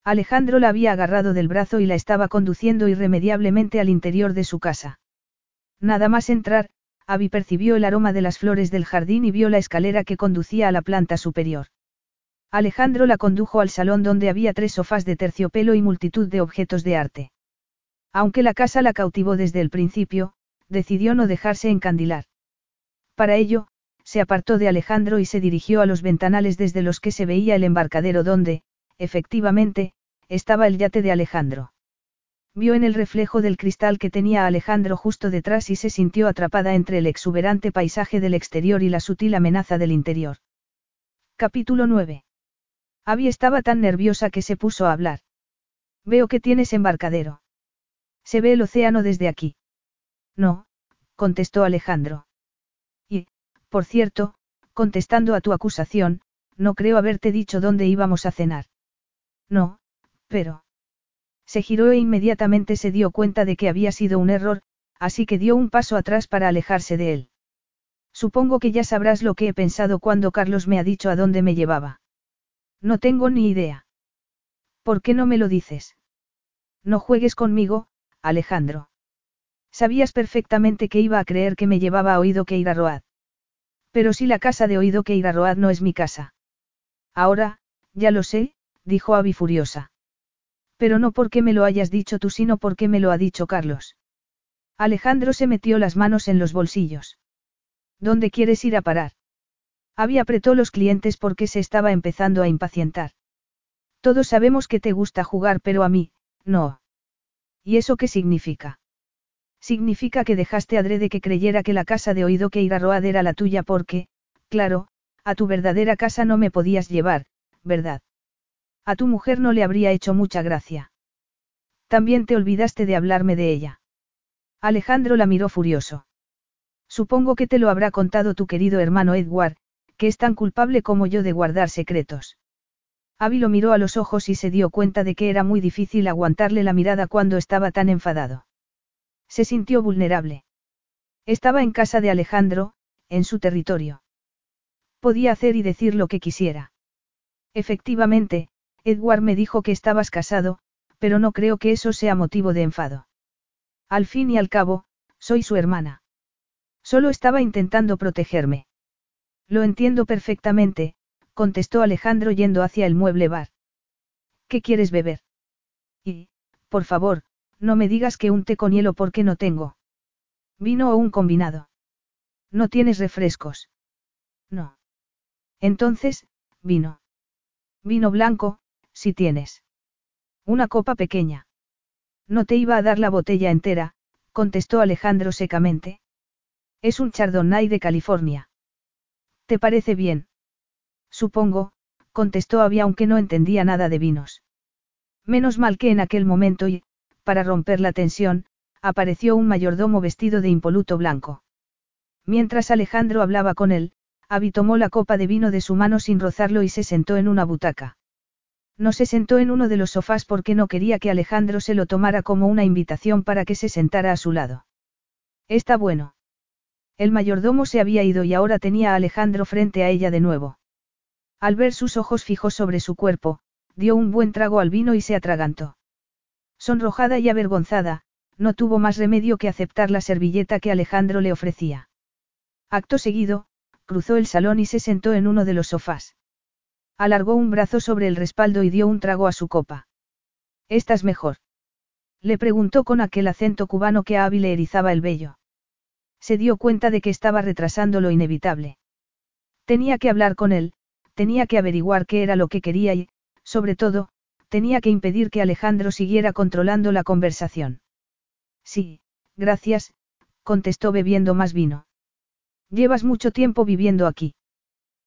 Alejandro la había agarrado del brazo y la estaba conduciendo irremediablemente al interior de su casa. Nada más entrar, Abby percibió el aroma de las flores del jardín y vio la escalera que conducía a la planta superior. Alejandro la condujo al salón donde había tres sofás de terciopelo y multitud de objetos de arte. Aunque la casa la cautivó desde el principio, decidió no dejarse encandilar. Para ello, se apartó de Alejandro y se dirigió a los ventanales desde los que se veía el embarcadero donde, efectivamente, estaba el yate de Alejandro. Vio en el reflejo del cristal que tenía a Alejandro justo detrás y se sintió atrapada entre el exuberante paisaje del exterior y la sutil amenaza del interior. Capítulo 9. Abby estaba tan nerviosa que se puso a hablar. Veo que tienes embarcadero. Se ve el océano desde aquí. No, contestó Alejandro. Por cierto, contestando a tu acusación, no creo haberte dicho dónde íbamos a cenar. No, pero... Se giró e inmediatamente se dio cuenta de que había sido un error, así que dio un paso atrás para alejarse de él. Supongo que ya sabrás lo que he pensado cuando Carlos me ha dicho a dónde me llevaba. No tengo ni idea. ¿Por qué no me lo dices? No juegues conmigo, Alejandro. Sabías perfectamente que iba a creer que me llevaba a oído que ir a Road. Pero si la casa de oído que a Road no es mi casa. Ahora, ya lo sé, dijo Abby furiosa. Pero no porque me lo hayas dicho tú, sino porque me lo ha dicho Carlos. Alejandro se metió las manos en los bolsillos. ¿Dónde quieres ir a parar? Había apretó los clientes porque se estaba empezando a impacientar. Todos sabemos que te gusta jugar, pero a mí, no. ¿Y eso qué significa? Significa que dejaste adrede que creyera que la casa de oído que irá Road era la tuya porque, claro, a tu verdadera casa no me podías llevar, ¿verdad? A tu mujer no le habría hecho mucha gracia. También te olvidaste de hablarme de ella. Alejandro la miró furioso. Supongo que te lo habrá contado tu querido hermano Edward, que es tan culpable como yo de guardar secretos. Abby lo miró a los ojos y se dio cuenta de que era muy difícil aguantarle la mirada cuando estaba tan enfadado. Se sintió vulnerable. Estaba en casa de Alejandro, en su territorio. Podía hacer y decir lo que quisiera. Efectivamente, Edward me dijo que estabas casado, pero no creo que eso sea motivo de enfado. Al fin y al cabo, soy su hermana. Solo estaba intentando protegerme. Lo entiendo perfectamente, contestó Alejandro yendo hacia el mueble bar. ¿Qué quieres beber? Y, por favor, no me digas que un té con hielo porque no tengo. ¿Vino o un combinado? ¿No tienes refrescos? No. Entonces, vino. Vino blanco, si tienes. Una copa pequeña. No te iba a dar la botella entera, contestó Alejandro secamente. Es un chardonnay de California. ¿Te parece bien? Supongo, contestó Abby aunque no entendía nada de vinos. Menos mal que en aquel momento y, para romper la tensión, apareció un mayordomo vestido de impoluto blanco. Mientras Alejandro hablaba con él, Abby tomó la copa de vino de su mano sin rozarlo y se sentó en una butaca. No se sentó en uno de los sofás porque no quería que Alejandro se lo tomara como una invitación para que se sentara a su lado. Está bueno. El mayordomo se había ido y ahora tenía a Alejandro frente a ella de nuevo. Al ver sus ojos fijos sobre su cuerpo, dio un buen trago al vino y se atragantó. Sonrojada y avergonzada, no tuvo más remedio que aceptar la servilleta que Alejandro le ofrecía. Acto seguido, cruzó el salón y se sentó en uno de los sofás. Alargó un brazo sobre el respaldo y dio un trago a su copa. ¿Estás mejor? Le preguntó con aquel acento cubano que a le erizaba el vello. Se dio cuenta de que estaba retrasando lo inevitable. Tenía que hablar con él, tenía que averiguar qué era lo que quería y, sobre todo, tenía que impedir que Alejandro siguiera controlando la conversación. Sí, gracias, contestó bebiendo más vino. Llevas mucho tiempo viviendo aquí.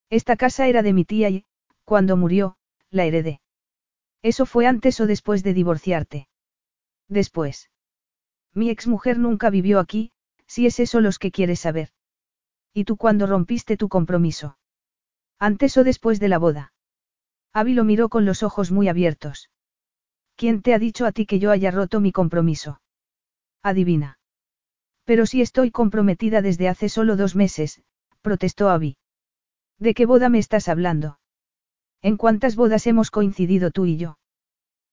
Esta casa era de mi tía y, cuando murió, la heredé. ¿Eso fue antes o después de divorciarte? Después. Mi exmujer nunca vivió aquí, si es eso los que quieres saber. ¿Y tú cuándo rompiste tu compromiso? ¿Antes o después de la boda? Abby lo miró con los ojos muy abiertos. ¿Quién te ha dicho a ti que yo haya roto mi compromiso? Adivina. Pero si estoy comprometida desde hace solo dos meses, protestó Abby. ¿De qué boda me estás hablando? ¿En cuántas bodas hemos coincidido tú y yo?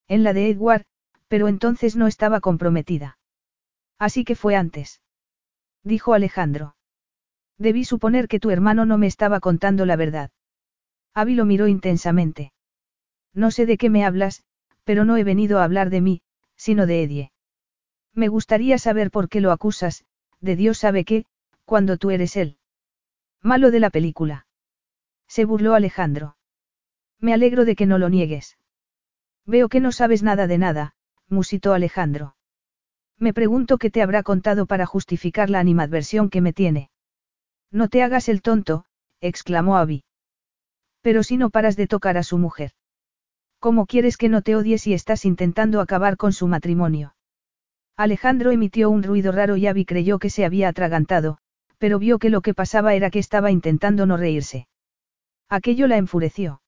En la de Edward, pero entonces no estaba comprometida. Así que fue antes. Dijo Alejandro. Debí suponer que tu hermano no me estaba contando la verdad. Abby lo miró intensamente. No sé de qué me hablas, pero no he venido a hablar de mí, sino de Edie. Me gustaría saber por qué lo acusas, de Dios sabe qué, cuando tú eres él. Malo de la película. Se burló Alejandro. Me alegro de que no lo niegues. Veo que no sabes nada de nada, musitó Alejandro. Me pregunto qué te habrá contado para justificar la animadversión que me tiene. No te hagas el tonto, exclamó Abby. Pero si no paras de tocar a su mujer. ¿Cómo quieres que no te odie si estás intentando acabar con su matrimonio? Alejandro emitió un ruido raro y Abby creyó que se había atragantado, pero vio que lo que pasaba era que estaba intentando no reírse. Aquello la enfureció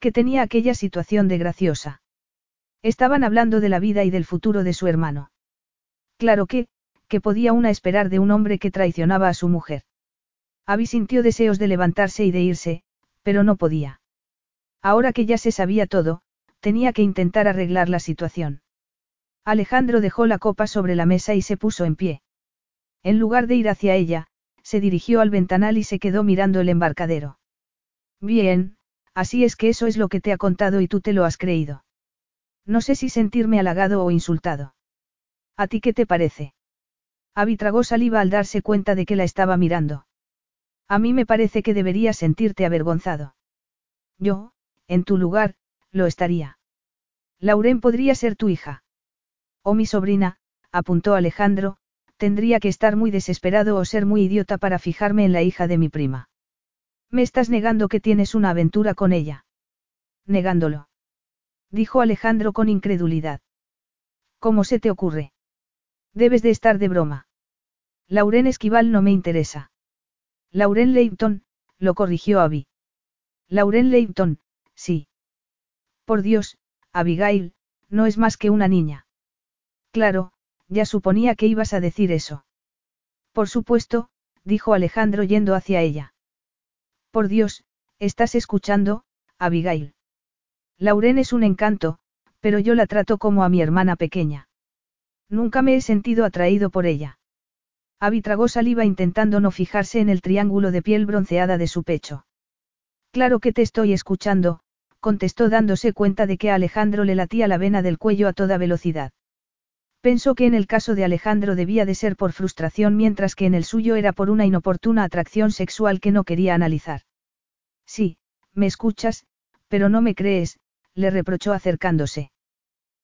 que tenía aquella situación de graciosa. Estaban hablando de la vida y del futuro de su hermano. Claro que, que podía una esperar de un hombre que traicionaba a su mujer. Abby sintió deseos de levantarse y de irse, pero no podía. Ahora que ya se sabía todo, tenía que intentar arreglar la situación. Alejandro dejó la copa sobre la mesa y se puso en pie. En lugar de ir hacia ella, se dirigió al ventanal y se quedó mirando el embarcadero. Bien, Así es que eso es lo que te ha contado y tú te lo has creído. No sé si sentirme halagado o insultado. ¿A ti qué te parece? Abby tragó saliva al darse cuenta de que la estaba mirando. A mí me parece que deberías sentirte avergonzado. Yo, en tu lugar, lo estaría. Lauren podría ser tu hija. O mi sobrina, apuntó Alejandro, tendría que estar muy desesperado o ser muy idiota para fijarme en la hija de mi prima. Me estás negando que tienes una aventura con ella. Negándolo. Dijo Alejandro con incredulidad. ¿Cómo se te ocurre? Debes de estar de broma. Lauren Esquival no me interesa. Lauren Leighton, lo corrigió Abby. Lauren Leighton, sí. Por Dios, Abigail, no es más que una niña. Claro, ya suponía que ibas a decir eso. Por supuesto, dijo Alejandro yendo hacia ella. Por Dios, ¿estás escuchando, Abigail? Lauren es un encanto, pero yo la trato como a mi hermana pequeña. Nunca me he sentido atraído por ella. Abby tragó saliva intentando no fijarse en el triángulo de piel bronceada de su pecho. Claro que te estoy escuchando, contestó dándose cuenta de que a Alejandro le latía la vena del cuello a toda velocidad. Pensó que en el caso de Alejandro debía de ser por frustración mientras que en el suyo era por una inoportuna atracción sexual que no quería analizar. Sí, me escuchas, pero no me crees, le reprochó acercándose.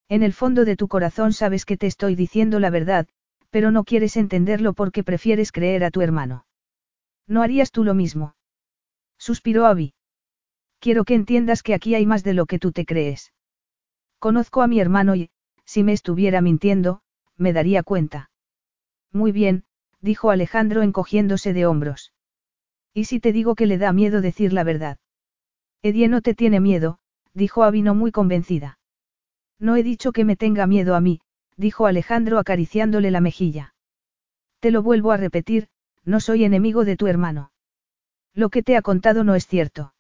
En el fondo de tu corazón sabes que te estoy diciendo la verdad, pero no quieres entenderlo porque prefieres creer a tu hermano. ¿No harías tú lo mismo? Suspiró Abby. Quiero que entiendas que aquí hay más de lo que tú te crees. Conozco a mi hermano y, si me estuviera mintiendo, me daría cuenta. Muy bien, dijo Alejandro encogiéndose de hombros. ¿Y si te digo que le da miedo decir la verdad? Edie no te tiene miedo, dijo Avino muy convencida. No he dicho que me tenga miedo a mí, dijo Alejandro acariciándole la mejilla. Te lo vuelvo a repetir, no soy enemigo de tu hermano. Lo que te ha contado no es cierto.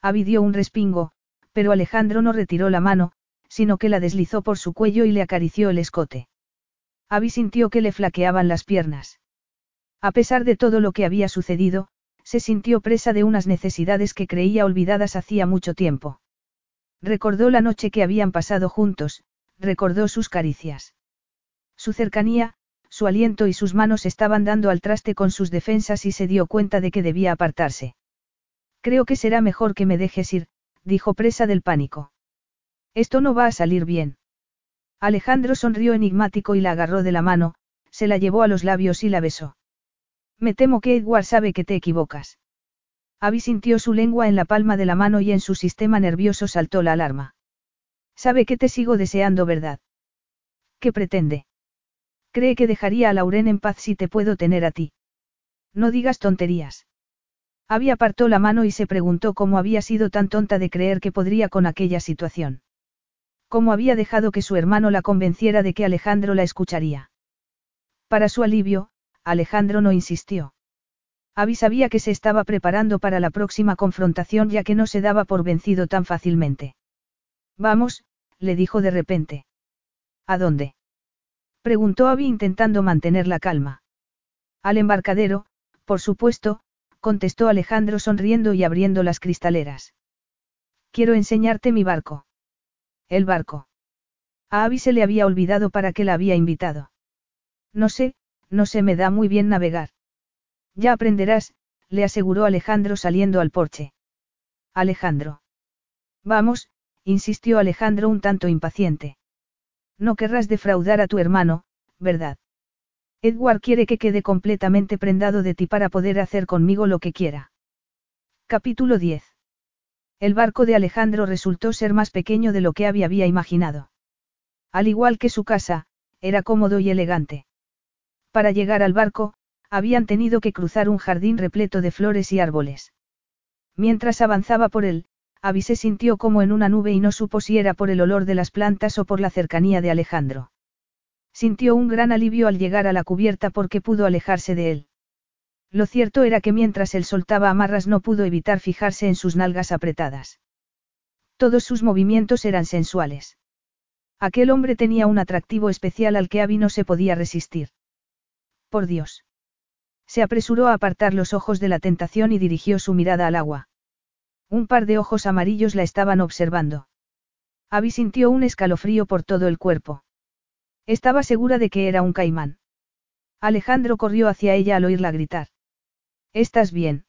Avi dio un respingo, pero Alejandro no retiró la mano, sino que la deslizó por su cuello y le acarició el escote. Abby sintió que le flaqueaban las piernas. A pesar de todo lo que había sucedido, se sintió presa de unas necesidades que creía olvidadas hacía mucho tiempo. Recordó la noche que habían pasado juntos, recordó sus caricias. Su cercanía, su aliento y sus manos estaban dando al traste con sus defensas y se dio cuenta de que debía apartarse. Creo que será mejor que me dejes ir, dijo presa del pánico. Esto no va a salir bien. Alejandro sonrió enigmático y la agarró de la mano, se la llevó a los labios y la besó. Me temo que Edward sabe que te equivocas. Abby sintió su lengua en la palma de la mano y en su sistema nervioso saltó la alarma. Sabe que te sigo deseando, ¿verdad? ¿Qué pretende? Cree que dejaría a Lauren en paz si te puedo tener a ti. No digas tonterías. Abby apartó la mano y se preguntó cómo había sido tan tonta de creer que podría con aquella situación. Cómo había dejado que su hermano la convenciera de que Alejandro la escucharía. Para su alivio, Alejandro no insistió. Abby sabía que se estaba preparando para la próxima confrontación ya que no se daba por vencido tan fácilmente. Vamos, le dijo de repente. ¿A dónde? Preguntó Abby intentando mantener la calma. Al embarcadero, por supuesto, contestó Alejandro sonriendo y abriendo las cristaleras. Quiero enseñarte mi barco. El barco. A Abby se le había olvidado para qué la había invitado. No sé, no se me da muy bien navegar. Ya aprenderás, le aseguró Alejandro saliendo al porche. Alejandro. Vamos, insistió Alejandro un tanto impaciente. No querrás defraudar a tu hermano, ¿verdad? Edward quiere que quede completamente prendado de ti para poder hacer conmigo lo que quiera. Capítulo 10. El barco de Alejandro resultó ser más pequeño de lo que había, había imaginado. Al igual que su casa, era cómodo y elegante. Para llegar al barco, habían tenido que cruzar un jardín repleto de flores y árboles. Mientras avanzaba por él, Abby se sintió como en una nube y no supo si era por el olor de las plantas o por la cercanía de Alejandro. Sintió un gran alivio al llegar a la cubierta porque pudo alejarse de él. Lo cierto era que mientras él soltaba amarras no pudo evitar fijarse en sus nalgas apretadas. Todos sus movimientos eran sensuales. Aquel hombre tenía un atractivo especial al que Abby no se podía resistir. Por Dios. Se apresuró a apartar los ojos de la tentación y dirigió su mirada al agua. Un par de ojos amarillos la estaban observando. Abby sintió un escalofrío por todo el cuerpo. Estaba segura de que era un caimán. Alejandro corrió hacia ella al oírla gritar. ¿Estás bien?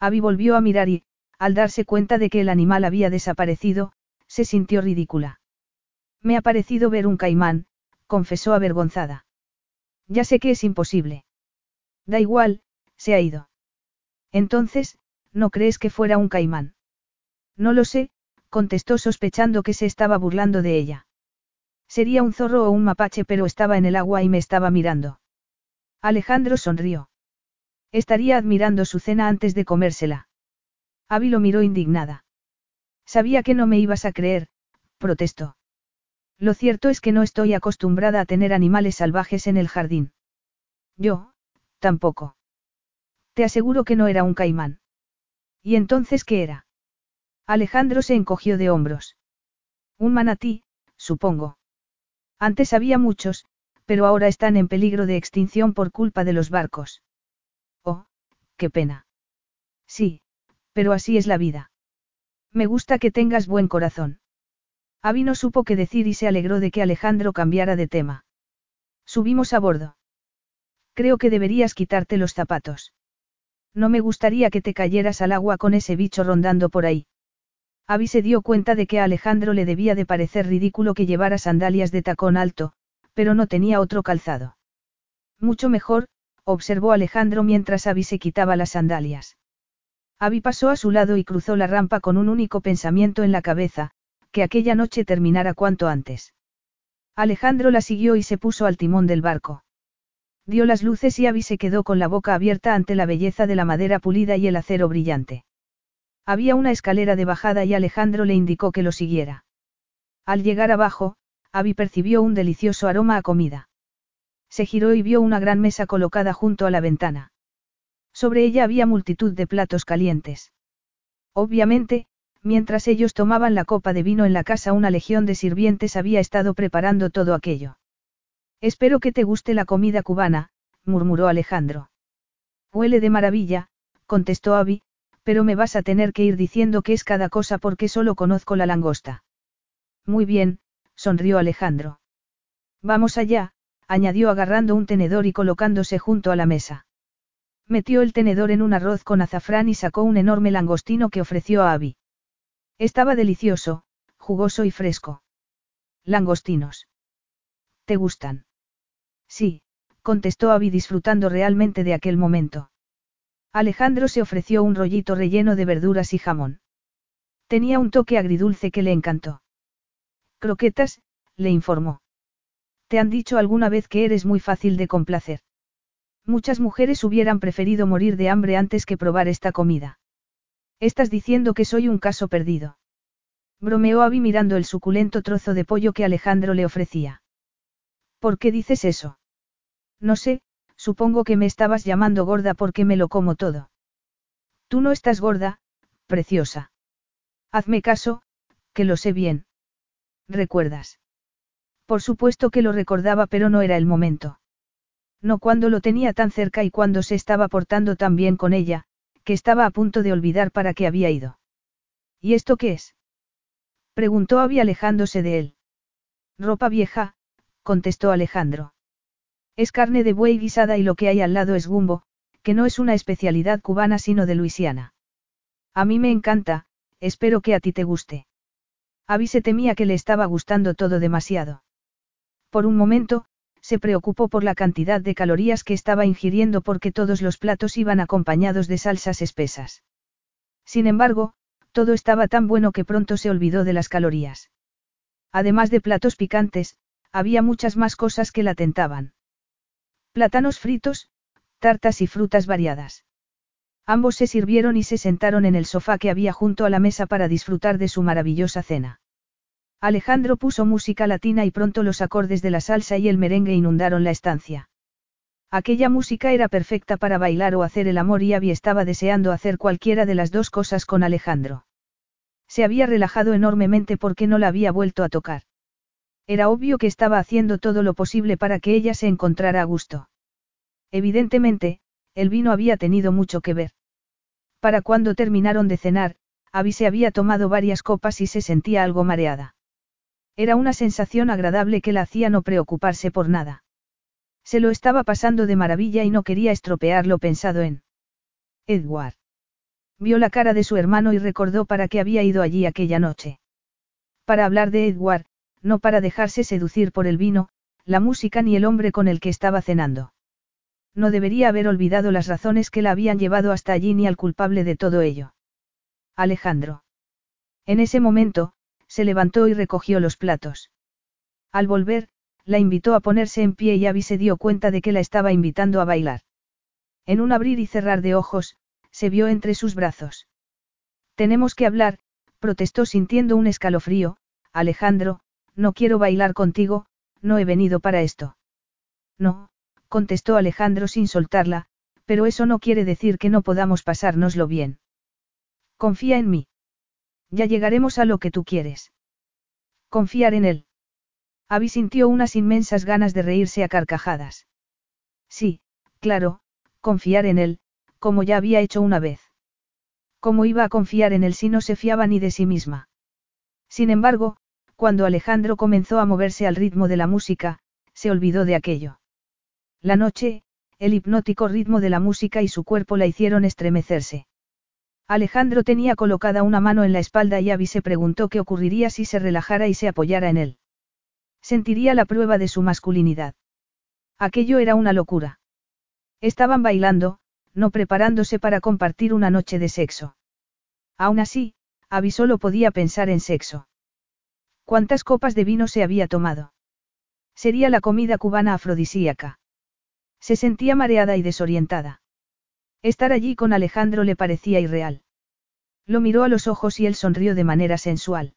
Abby volvió a mirar y, al darse cuenta de que el animal había desaparecido, se sintió ridícula. Me ha parecido ver un caimán, confesó avergonzada. Ya sé que es imposible. Da igual, se ha ido. Entonces, ¿no crees que fuera un caimán? No lo sé, contestó sospechando que se estaba burlando de ella. Sería un zorro o un mapache, pero estaba en el agua y me estaba mirando. Alejandro sonrió. Estaría admirando su cena antes de comérsela. Abby lo miró indignada. Sabía que no me ibas a creer, protestó. Lo cierto es que no estoy acostumbrada a tener animales salvajes en el jardín. Yo, tampoco. Te aseguro que no era un caimán. ¿Y entonces qué era? Alejandro se encogió de hombros. Un manatí, supongo. Antes había muchos, pero ahora están en peligro de extinción por culpa de los barcos. Qué pena. Sí, pero así es la vida. Me gusta que tengas buen corazón. Abby no supo qué decir y se alegró de que Alejandro cambiara de tema. Subimos a bordo. Creo que deberías quitarte los zapatos. No me gustaría que te cayeras al agua con ese bicho rondando por ahí. Abby se dio cuenta de que a Alejandro le debía de parecer ridículo que llevara sandalias de tacón alto, pero no tenía otro calzado. Mucho mejor, observó Alejandro mientras Abby se quitaba las sandalias. Abby pasó a su lado y cruzó la rampa con un único pensamiento en la cabeza, que aquella noche terminara cuanto antes. Alejandro la siguió y se puso al timón del barco. Dio las luces y Abby se quedó con la boca abierta ante la belleza de la madera pulida y el acero brillante. Había una escalera de bajada y Alejandro le indicó que lo siguiera. Al llegar abajo, Abby percibió un delicioso aroma a comida. Se giró y vio una gran mesa colocada junto a la ventana. Sobre ella había multitud de platos calientes. Obviamente, mientras ellos tomaban la copa de vino en la casa una legión de sirvientes había estado preparando todo aquello. Espero que te guste la comida cubana, murmuró Alejandro. Huele de maravilla, contestó Abby, pero me vas a tener que ir diciendo qué es cada cosa porque solo conozco la langosta. Muy bien, sonrió Alejandro. Vamos allá, añadió agarrando un tenedor y colocándose junto a la mesa. Metió el tenedor en un arroz con azafrán y sacó un enorme langostino que ofreció a Abby. Estaba delicioso, jugoso y fresco. Langostinos. ¿Te gustan? Sí, contestó Abby disfrutando realmente de aquel momento. Alejandro se ofreció un rollito relleno de verduras y jamón. Tenía un toque agridulce que le encantó. Croquetas, le informó. ¿Te han dicho alguna vez que eres muy fácil de complacer? Muchas mujeres hubieran preferido morir de hambre antes que probar esta comida. Estás diciendo que soy un caso perdido. Bromeó Abby mirando el suculento trozo de pollo que Alejandro le ofrecía. ¿Por qué dices eso? No sé, Supongo que me estabas llamando gorda porque me lo como todo. Tú no estás gorda, preciosa. Hazme caso, que lo sé bien. ¿Recuerdas? Por supuesto que lo recordaba, pero no era el momento. No cuando lo tenía tan cerca y cuando se estaba portando tan bien con ella, que estaba a punto de olvidar para qué había ido. ¿Y esto qué es? Preguntó Abby alejándose de él. Ropa vieja, contestó Alejandro. Es carne de buey guisada y lo que hay al lado es gumbo, que no es una especialidad cubana sino de Luisiana. A mí me encanta, espero que a ti te guste. Abby se temía que le estaba gustando todo demasiado. Por un momento, se preocupó por la cantidad de calorías que estaba ingiriendo porque todos los platos iban acompañados de salsas espesas. Sin embargo, todo estaba tan bueno que pronto se olvidó de las calorías. Además de platos picantes, había muchas más cosas que la tentaban. Plátanos fritos, tartas y frutas variadas. Ambos se sirvieron y se sentaron en el sofá que había junto a la mesa para disfrutar de su maravillosa cena. Alejandro puso música latina y pronto los acordes de la salsa y el merengue inundaron la estancia. Aquella música era perfecta para bailar o hacer el amor y Abby estaba deseando hacer cualquiera de las dos cosas con Alejandro. Se había relajado enormemente porque no la había vuelto a tocar. Era obvio que estaba haciendo todo lo posible para que ella se encontrara a gusto. Evidentemente, el vino había tenido mucho que ver. Para cuando terminaron de cenar, Abby se había tomado varias copas y se sentía algo mareada. Era una sensación agradable que la hacía no preocuparse por nada. Se lo estaba pasando de maravilla y no quería estropear lo pensado en. Edward. Vio la cara de su hermano y recordó para qué había ido allí aquella noche. Para hablar de Edward, no para dejarse seducir por el vino, la música ni el hombre con el que estaba cenando. No debería haber olvidado las razones que la habían llevado hasta allí ni al culpable de todo ello. Alejandro. En ese momento, se levantó y recogió los platos. Al volver, la invitó a ponerse en pie y Abby se dio cuenta de que la estaba invitando a bailar. En un abrir y cerrar de ojos, se vio entre sus brazos. Tenemos que hablar, protestó sintiendo un escalofrío, Alejandro, no quiero bailar contigo, no he venido para esto. No, contestó Alejandro sin soltarla, pero eso no quiere decir que no podamos pasárnoslo bien. Confía en mí. Ya llegaremos a lo que tú quieres. Confiar en él. Abby sintió unas inmensas ganas de reírse a carcajadas. Sí, claro, confiar en él, como ya había hecho una vez. ¿Cómo iba a confiar en él si no se fiaba ni de sí misma? Sin embargo, cuando Alejandro comenzó a moverse al ritmo de la música, se olvidó de aquello. La noche, el hipnótico ritmo de la música y su cuerpo la hicieron estremecerse. Alejandro tenía colocada una mano en la espalda y Abby se preguntó qué ocurriría si se relajara y se apoyara en él. Sentiría la prueba de su masculinidad. Aquello era una locura. Estaban bailando, no preparándose para compartir una noche de sexo. Aún así, Abby solo podía pensar en sexo. ¿Cuántas copas de vino se había tomado? Sería la comida cubana afrodisíaca. Se sentía mareada y desorientada. Estar allí con Alejandro le parecía irreal. Lo miró a los ojos y él sonrió de manera sensual.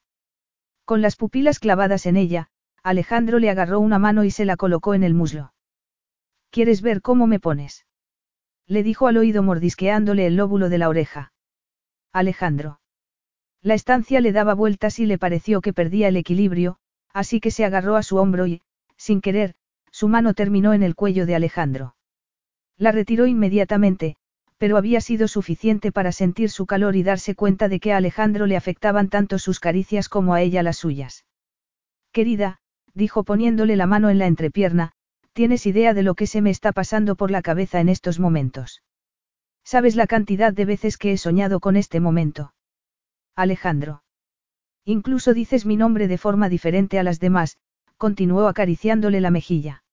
Con las pupilas clavadas en ella, Alejandro le agarró una mano y se la colocó en el muslo. ¿Quieres ver cómo me pones? Le dijo al oído mordisqueándole el lóbulo de la oreja. Alejandro. La estancia le daba vueltas y le pareció que perdía el equilibrio, así que se agarró a su hombro y, sin querer, su mano terminó en el cuello de Alejandro. La retiró inmediatamente, pero había sido suficiente para sentir su calor y darse cuenta de que a Alejandro le afectaban tanto sus caricias como a ella las suyas. Querida, dijo poniéndole la mano en la entrepierna, ¿tienes idea de lo que se me está pasando por la cabeza en estos momentos? ¿Sabes la cantidad de veces que he soñado con este momento? Alejandro. Incluso dices mi nombre de forma diferente a las demás, continuó acariciándole la mejilla.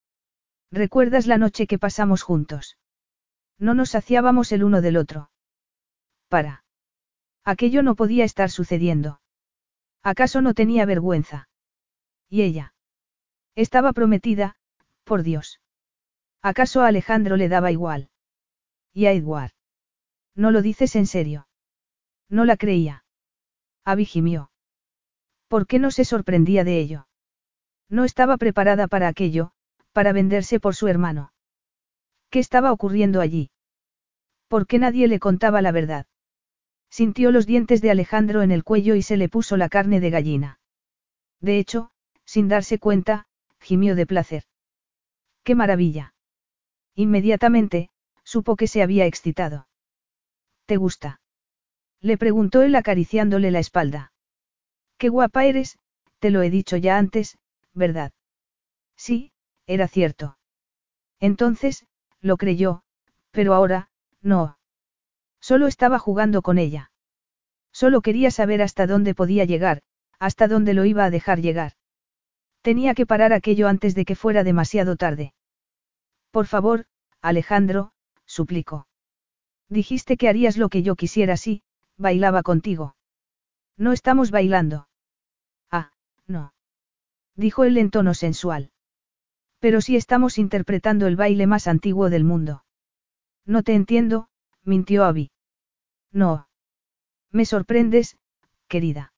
¿Recuerdas la noche que pasamos juntos? No nos saciábamos el uno del otro. Para. Aquello no podía estar sucediendo. ¿Acaso no tenía vergüenza? ¿Y ella? Estaba prometida, por Dios. ¿Acaso a Alejandro le daba igual? ¿Y a Edward? ¿No lo dices en serio? No la creía. Abby gimió. ¿Por qué no se sorprendía de ello? No estaba preparada para aquello, para venderse por su hermano. ¿Qué estaba ocurriendo allí? ¿Por qué nadie le contaba la verdad? Sintió los dientes de Alejandro en el cuello y se le puso la carne de gallina. De hecho, sin darse cuenta, gimió de placer. ¡Qué maravilla! Inmediatamente, supo que se había excitado. ¿Te gusta? Le preguntó él acariciándole la espalda. Qué guapa eres, te lo he dicho ya antes, ¿verdad? Sí, era cierto. Entonces, lo creyó, pero ahora, no. Solo estaba jugando con ella. Solo quería saber hasta dónde podía llegar, hasta dónde lo iba a dejar llegar. Tenía que parar aquello antes de que fuera demasiado tarde. Por favor, Alejandro, suplicó. Dijiste que harías lo que yo quisiera si, bailaba contigo. No estamos bailando. Ah, no. Dijo él en tono sensual. Pero sí estamos interpretando el baile más antiguo del mundo. No te entiendo, mintió Abby. No. Me sorprendes, querida.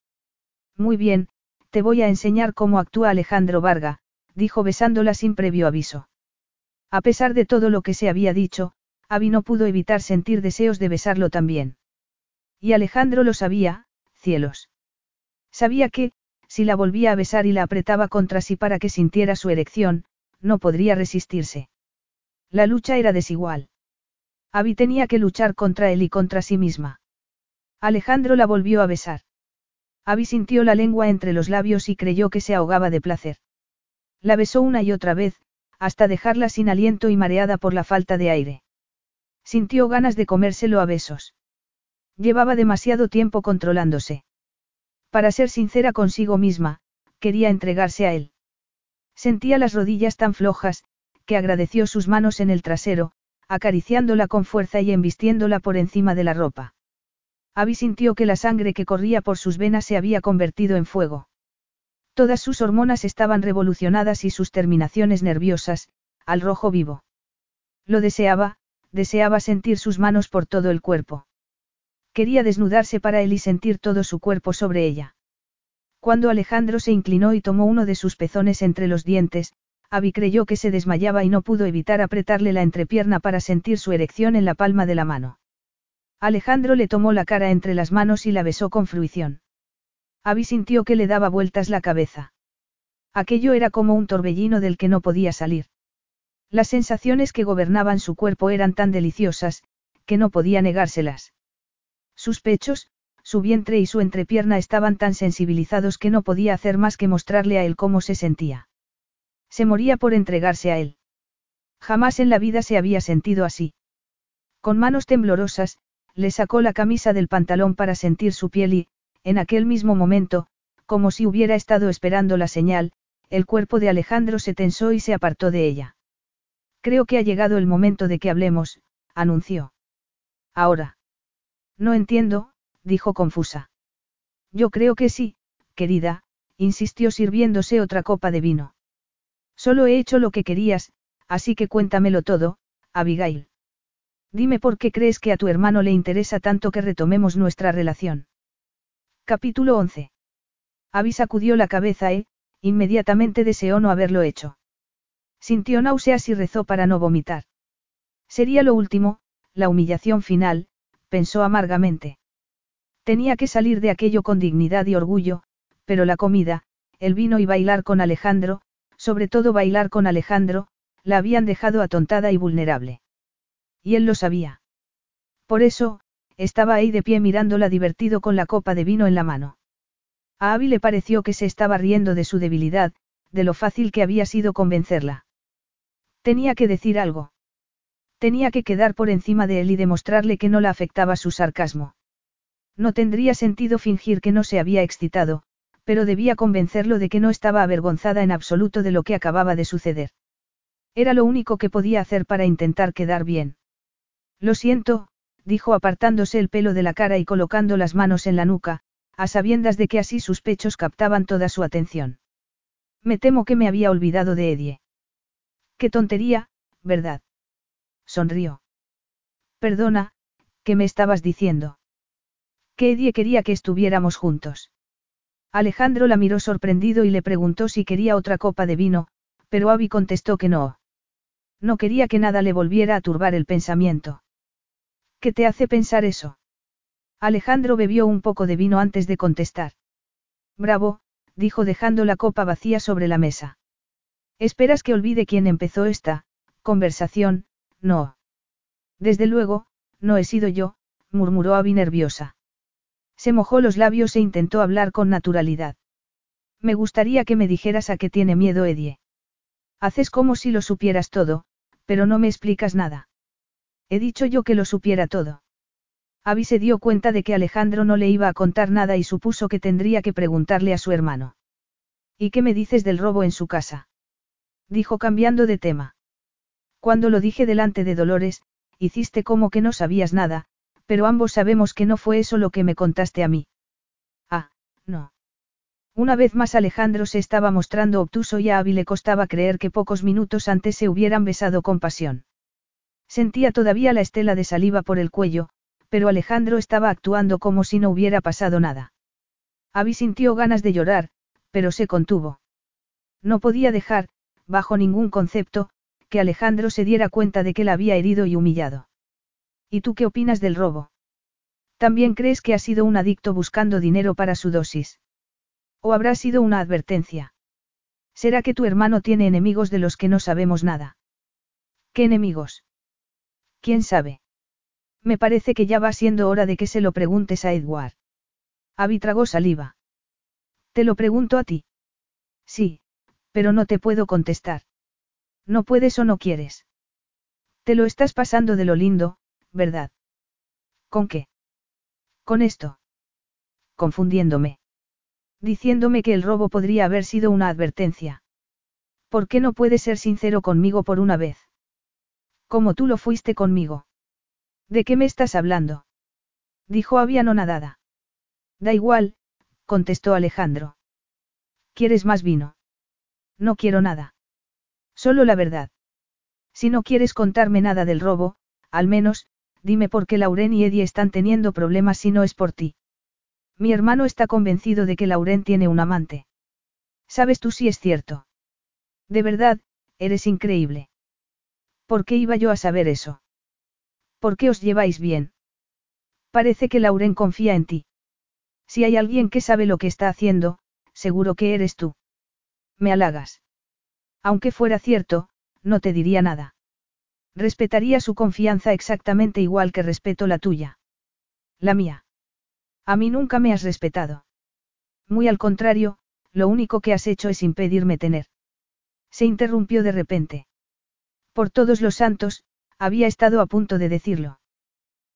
Muy bien, te voy a enseñar cómo actúa Alejandro Varga, dijo besándola sin previo aviso. A pesar de todo lo que se había dicho, Abby no pudo evitar sentir deseos de besarlo también. Y Alejandro lo sabía, cielos. Sabía que, si la volvía a besar y la apretaba contra sí para que sintiera su erección, no podría resistirse. La lucha era desigual. Abby tenía que luchar contra él y contra sí misma. Alejandro la volvió a besar. Abby sintió la lengua entre los labios y creyó que se ahogaba de placer. La besó una y otra vez, hasta dejarla sin aliento y mareada por la falta de aire. Sintió ganas de comérselo a besos. Llevaba demasiado tiempo controlándose. Para ser sincera consigo misma, quería entregarse a él. Sentía las rodillas tan flojas, que agradeció sus manos en el trasero, acariciándola con fuerza y embistiéndola por encima de la ropa. Abby sintió que la sangre que corría por sus venas se había convertido en fuego. Todas sus hormonas estaban revolucionadas y sus terminaciones nerviosas, al rojo vivo. Lo deseaba, deseaba sentir sus manos por todo el cuerpo. Quería desnudarse para él y sentir todo su cuerpo sobre ella. Cuando Alejandro se inclinó y tomó uno de sus pezones entre los dientes, Abby creyó que se desmayaba y no pudo evitar apretarle la entrepierna para sentir su erección en la palma de la mano. Alejandro le tomó la cara entre las manos y la besó con fruición. Abby sintió que le daba vueltas la cabeza. Aquello era como un torbellino del que no podía salir. Las sensaciones que gobernaban su cuerpo eran tan deliciosas, que no podía negárselas. Sus pechos, su vientre y su entrepierna estaban tan sensibilizados que no podía hacer más que mostrarle a él cómo se sentía. Se moría por entregarse a él. Jamás en la vida se había sentido así. Con manos temblorosas, le sacó la camisa del pantalón para sentir su piel y, en aquel mismo momento, como si hubiera estado esperando la señal, el cuerpo de Alejandro se tensó y se apartó de ella. Creo que ha llegado el momento de que hablemos, anunció. Ahora. No entiendo, dijo confusa. Yo creo que sí, querida, insistió sirviéndose otra copa de vino. Solo he hecho lo que querías, así que cuéntamelo todo, Abigail. Dime por qué crees que a tu hermano le interesa tanto que retomemos nuestra relación. Capítulo 11. Abby sacudió la cabeza e, inmediatamente deseó no haberlo hecho. Sintió náuseas y rezó para no vomitar. Sería lo último, la humillación final, pensó amargamente. Tenía que salir de aquello con dignidad y orgullo, pero la comida, el vino y bailar con Alejandro, sobre todo bailar con Alejandro, la habían dejado atontada y vulnerable. Y él lo sabía. Por eso, estaba ahí de pie mirándola divertido con la copa de vino en la mano. A Abby le pareció que se estaba riendo de su debilidad, de lo fácil que había sido convencerla. Tenía que decir algo. Tenía que quedar por encima de él y demostrarle que no la afectaba su sarcasmo. No tendría sentido fingir que no se había excitado, pero debía convencerlo de que no estaba avergonzada en absoluto de lo que acababa de suceder. Era lo único que podía hacer para intentar quedar bien. Lo siento, dijo apartándose el pelo de la cara y colocando las manos en la nuca, a sabiendas de que así sus pechos captaban toda su atención. Me temo que me había olvidado de Edie. Qué tontería, ¿verdad? Sonrió. Perdona, ¿qué me estabas diciendo? Que Edie quería que estuviéramos juntos. Alejandro la miró sorprendido y le preguntó si quería otra copa de vino, pero Abby contestó que no. No quería que nada le volviera a turbar el pensamiento. ¿Qué te hace pensar eso? Alejandro bebió un poco de vino antes de contestar. Bravo, dijo dejando la copa vacía sobre la mesa. ¿Esperas que olvide quién empezó esta conversación? No. Desde luego, no he sido yo, murmuró Abby nerviosa. Se mojó los labios e intentó hablar con naturalidad. Me gustaría que me dijeras a qué tiene miedo Edie. Haces como si lo supieras todo, pero no me explicas nada. He dicho yo que lo supiera todo. Abby se dio cuenta de que Alejandro no le iba a contar nada y supuso que tendría que preguntarle a su hermano. ¿Y qué me dices del robo en su casa? Dijo cambiando de tema. Cuando lo dije delante de Dolores, hiciste como que no sabías nada, pero ambos sabemos que no fue eso lo que me contaste a mí. Ah, no. Una vez más Alejandro se estaba mostrando obtuso y a Abby le costaba creer que pocos minutos antes se hubieran besado con pasión. Sentía todavía la estela de saliva por el cuello, pero Alejandro estaba actuando como si no hubiera pasado nada. Abby sintió ganas de llorar, pero se contuvo. No podía dejar, bajo ningún concepto, que Alejandro se diera cuenta de que la había herido y humillado. ¿Y tú qué opinas del robo? ¿También crees que ha sido un adicto buscando dinero para su dosis? ¿O habrá sido una advertencia? ¿Será que tu hermano tiene enemigos de los que no sabemos nada? ¿Qué enemigos? ¿Quién sabe? Me parece que ya va siendo hora de que se lo preguntes a Edward. Abby tragó saliva. Te lo pregunto a ti. Sí, pero no te puedo contestar. No puedes o no quieres. Te lo estás pasando de lo lindo, ¿verdad? ¿Con qué? Con esto. Confundiéndome. Diciéndome que el robo podría haber sido una advertencia. ¿Por qué no puedes ser sincero conmigo por una vez? Como tú lo fuiste conmigo. ¿De qué me estás hablando? Dijo Abia nadada. Da igual, contestó Alejandro. ¿Quieres más vino? No quiero nada. Solo la verdad. Si no quieres contarme nada del robo, al menos, dime por qué Lauren y Eddie están teniendo problemas si no es por ti. Mi hermano está convencido de que Lauren tiene un amante. ¿Sabes tú si es cierto? De verdad, eres increíble. ¿Por qué iba yo a saber eso? ¿Por qué os lleváis bien? Parece que Lauren confía en ti. Si hay alguien que sabe lo que está haciendo, seguro que eres tú. Me halagas. Aunque fuera cierto, no te diría nada. Respetaría su confianza exactamente igual que respeto la tuya. La mía. A mí nunca me has respetado. Muy al contrario, lo único que has hecho es impedirme tener. Se interrumpió de repente. Por todos los santos, había estado a punto de decirlo.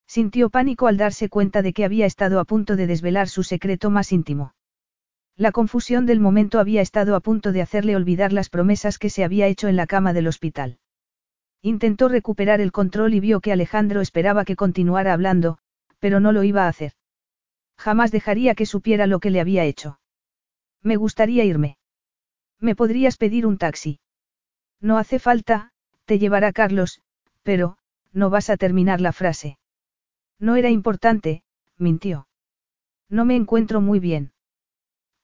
Sintió pánico al darse cuenta de que había estado a punto de desvelar su secreto más íntimo. La confusión del momento había estado a punto de hacerle olvidar las promesas que se había hecho en la cama del hospital. Intentó recuperar el control y vio que Alejandro esperaba que continuara hablando, pero no lo iba a hacer. Jamás dejaría que supiera lo que le había hecho. Me gustaría irme. ¿Me podrías pedir un taxi? No hace falta, te llevará Carlos, pero, no vas a terminar la frase. No era importante, mintió. No me encuentro muy bien.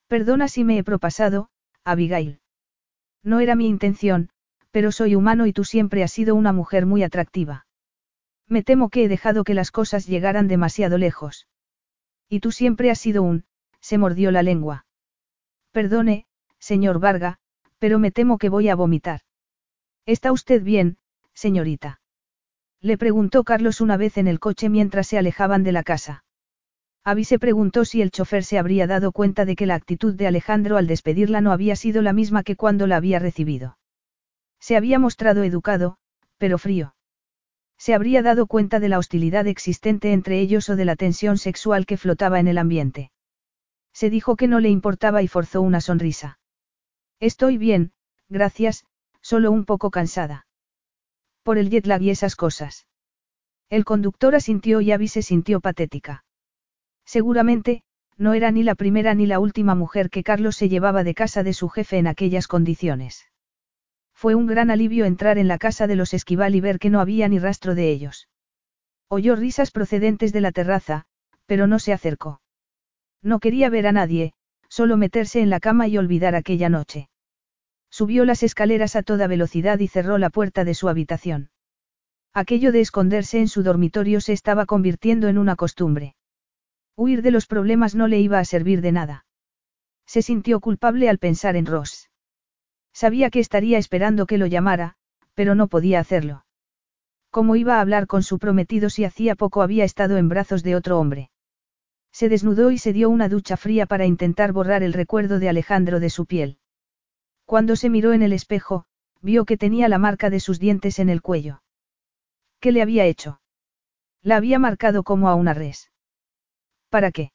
Perdona si me he propasado, Abigail. No era mi intención, pero soy humano y tú siempre has sido una mujer muy atractiva. Me temo que he dejado que las cosas llegaran demasiado lejos. Y tú siempre has sido un, se mordió la lengua. Perdone, señor Varga, pero me temo que voy a vomitar. ¿Está usted bien, señorita? Le preguntó Carlos una vez en el coche mientras se alejaban de la casa. Abby se preguntó si el chofer se habría dado cuenta de que la actitud de Alejandro al despedirla no había sido la misma que cuando la había recibido. Se había mostrado educado, pero frío. Se habría dado cuenta de la hostilidad existente entre ellos o de la tensión sexual que flotaba en el ambiente. Se dijo que no le importaba y forzó una sonrisa. Estoy bien, gracias, solo un poco cansada. Por el jet lag y esas cosas. El conductor asintió y Abby se sintió patética. Seguramente, no era ni la primera ni la última mujer que Carlos se llevaba de casa de su jefe en aquellas condiciones. Fue un gran alivio entrar en la casa de los Esquival y ver que no había ni rastro de ellos. Oyó risas procedentes de la terraza, pero no se acercó. No quería ver a nadie, solo meterse en la cama y olvidar aquella noche. Subió las escaleras a toda velocidad y cerró la puerta de su habitación. Aquello de esconderse en su dormitorio se estaba convirtiendo en una costumbre. Huir de los problemas no le iba a servir de nada. Se sintió culpable al pensar en Ross. Sabía que estaría esperando que lo llamara, pero no podía hacerlo. ¿Cómo iba a hablar con su prometido si hacía poco había estado en brazos de otro hombre? Se desnudó y se dio una ducha fría para intentar borrar el recuerdo de Alejandro de su piel. Cuando se miró en el espejo, vio que tenía la marca de sus dientes en el cuello. ¿Qué le había hecho? La había marcado como a una res. ¿Para qué?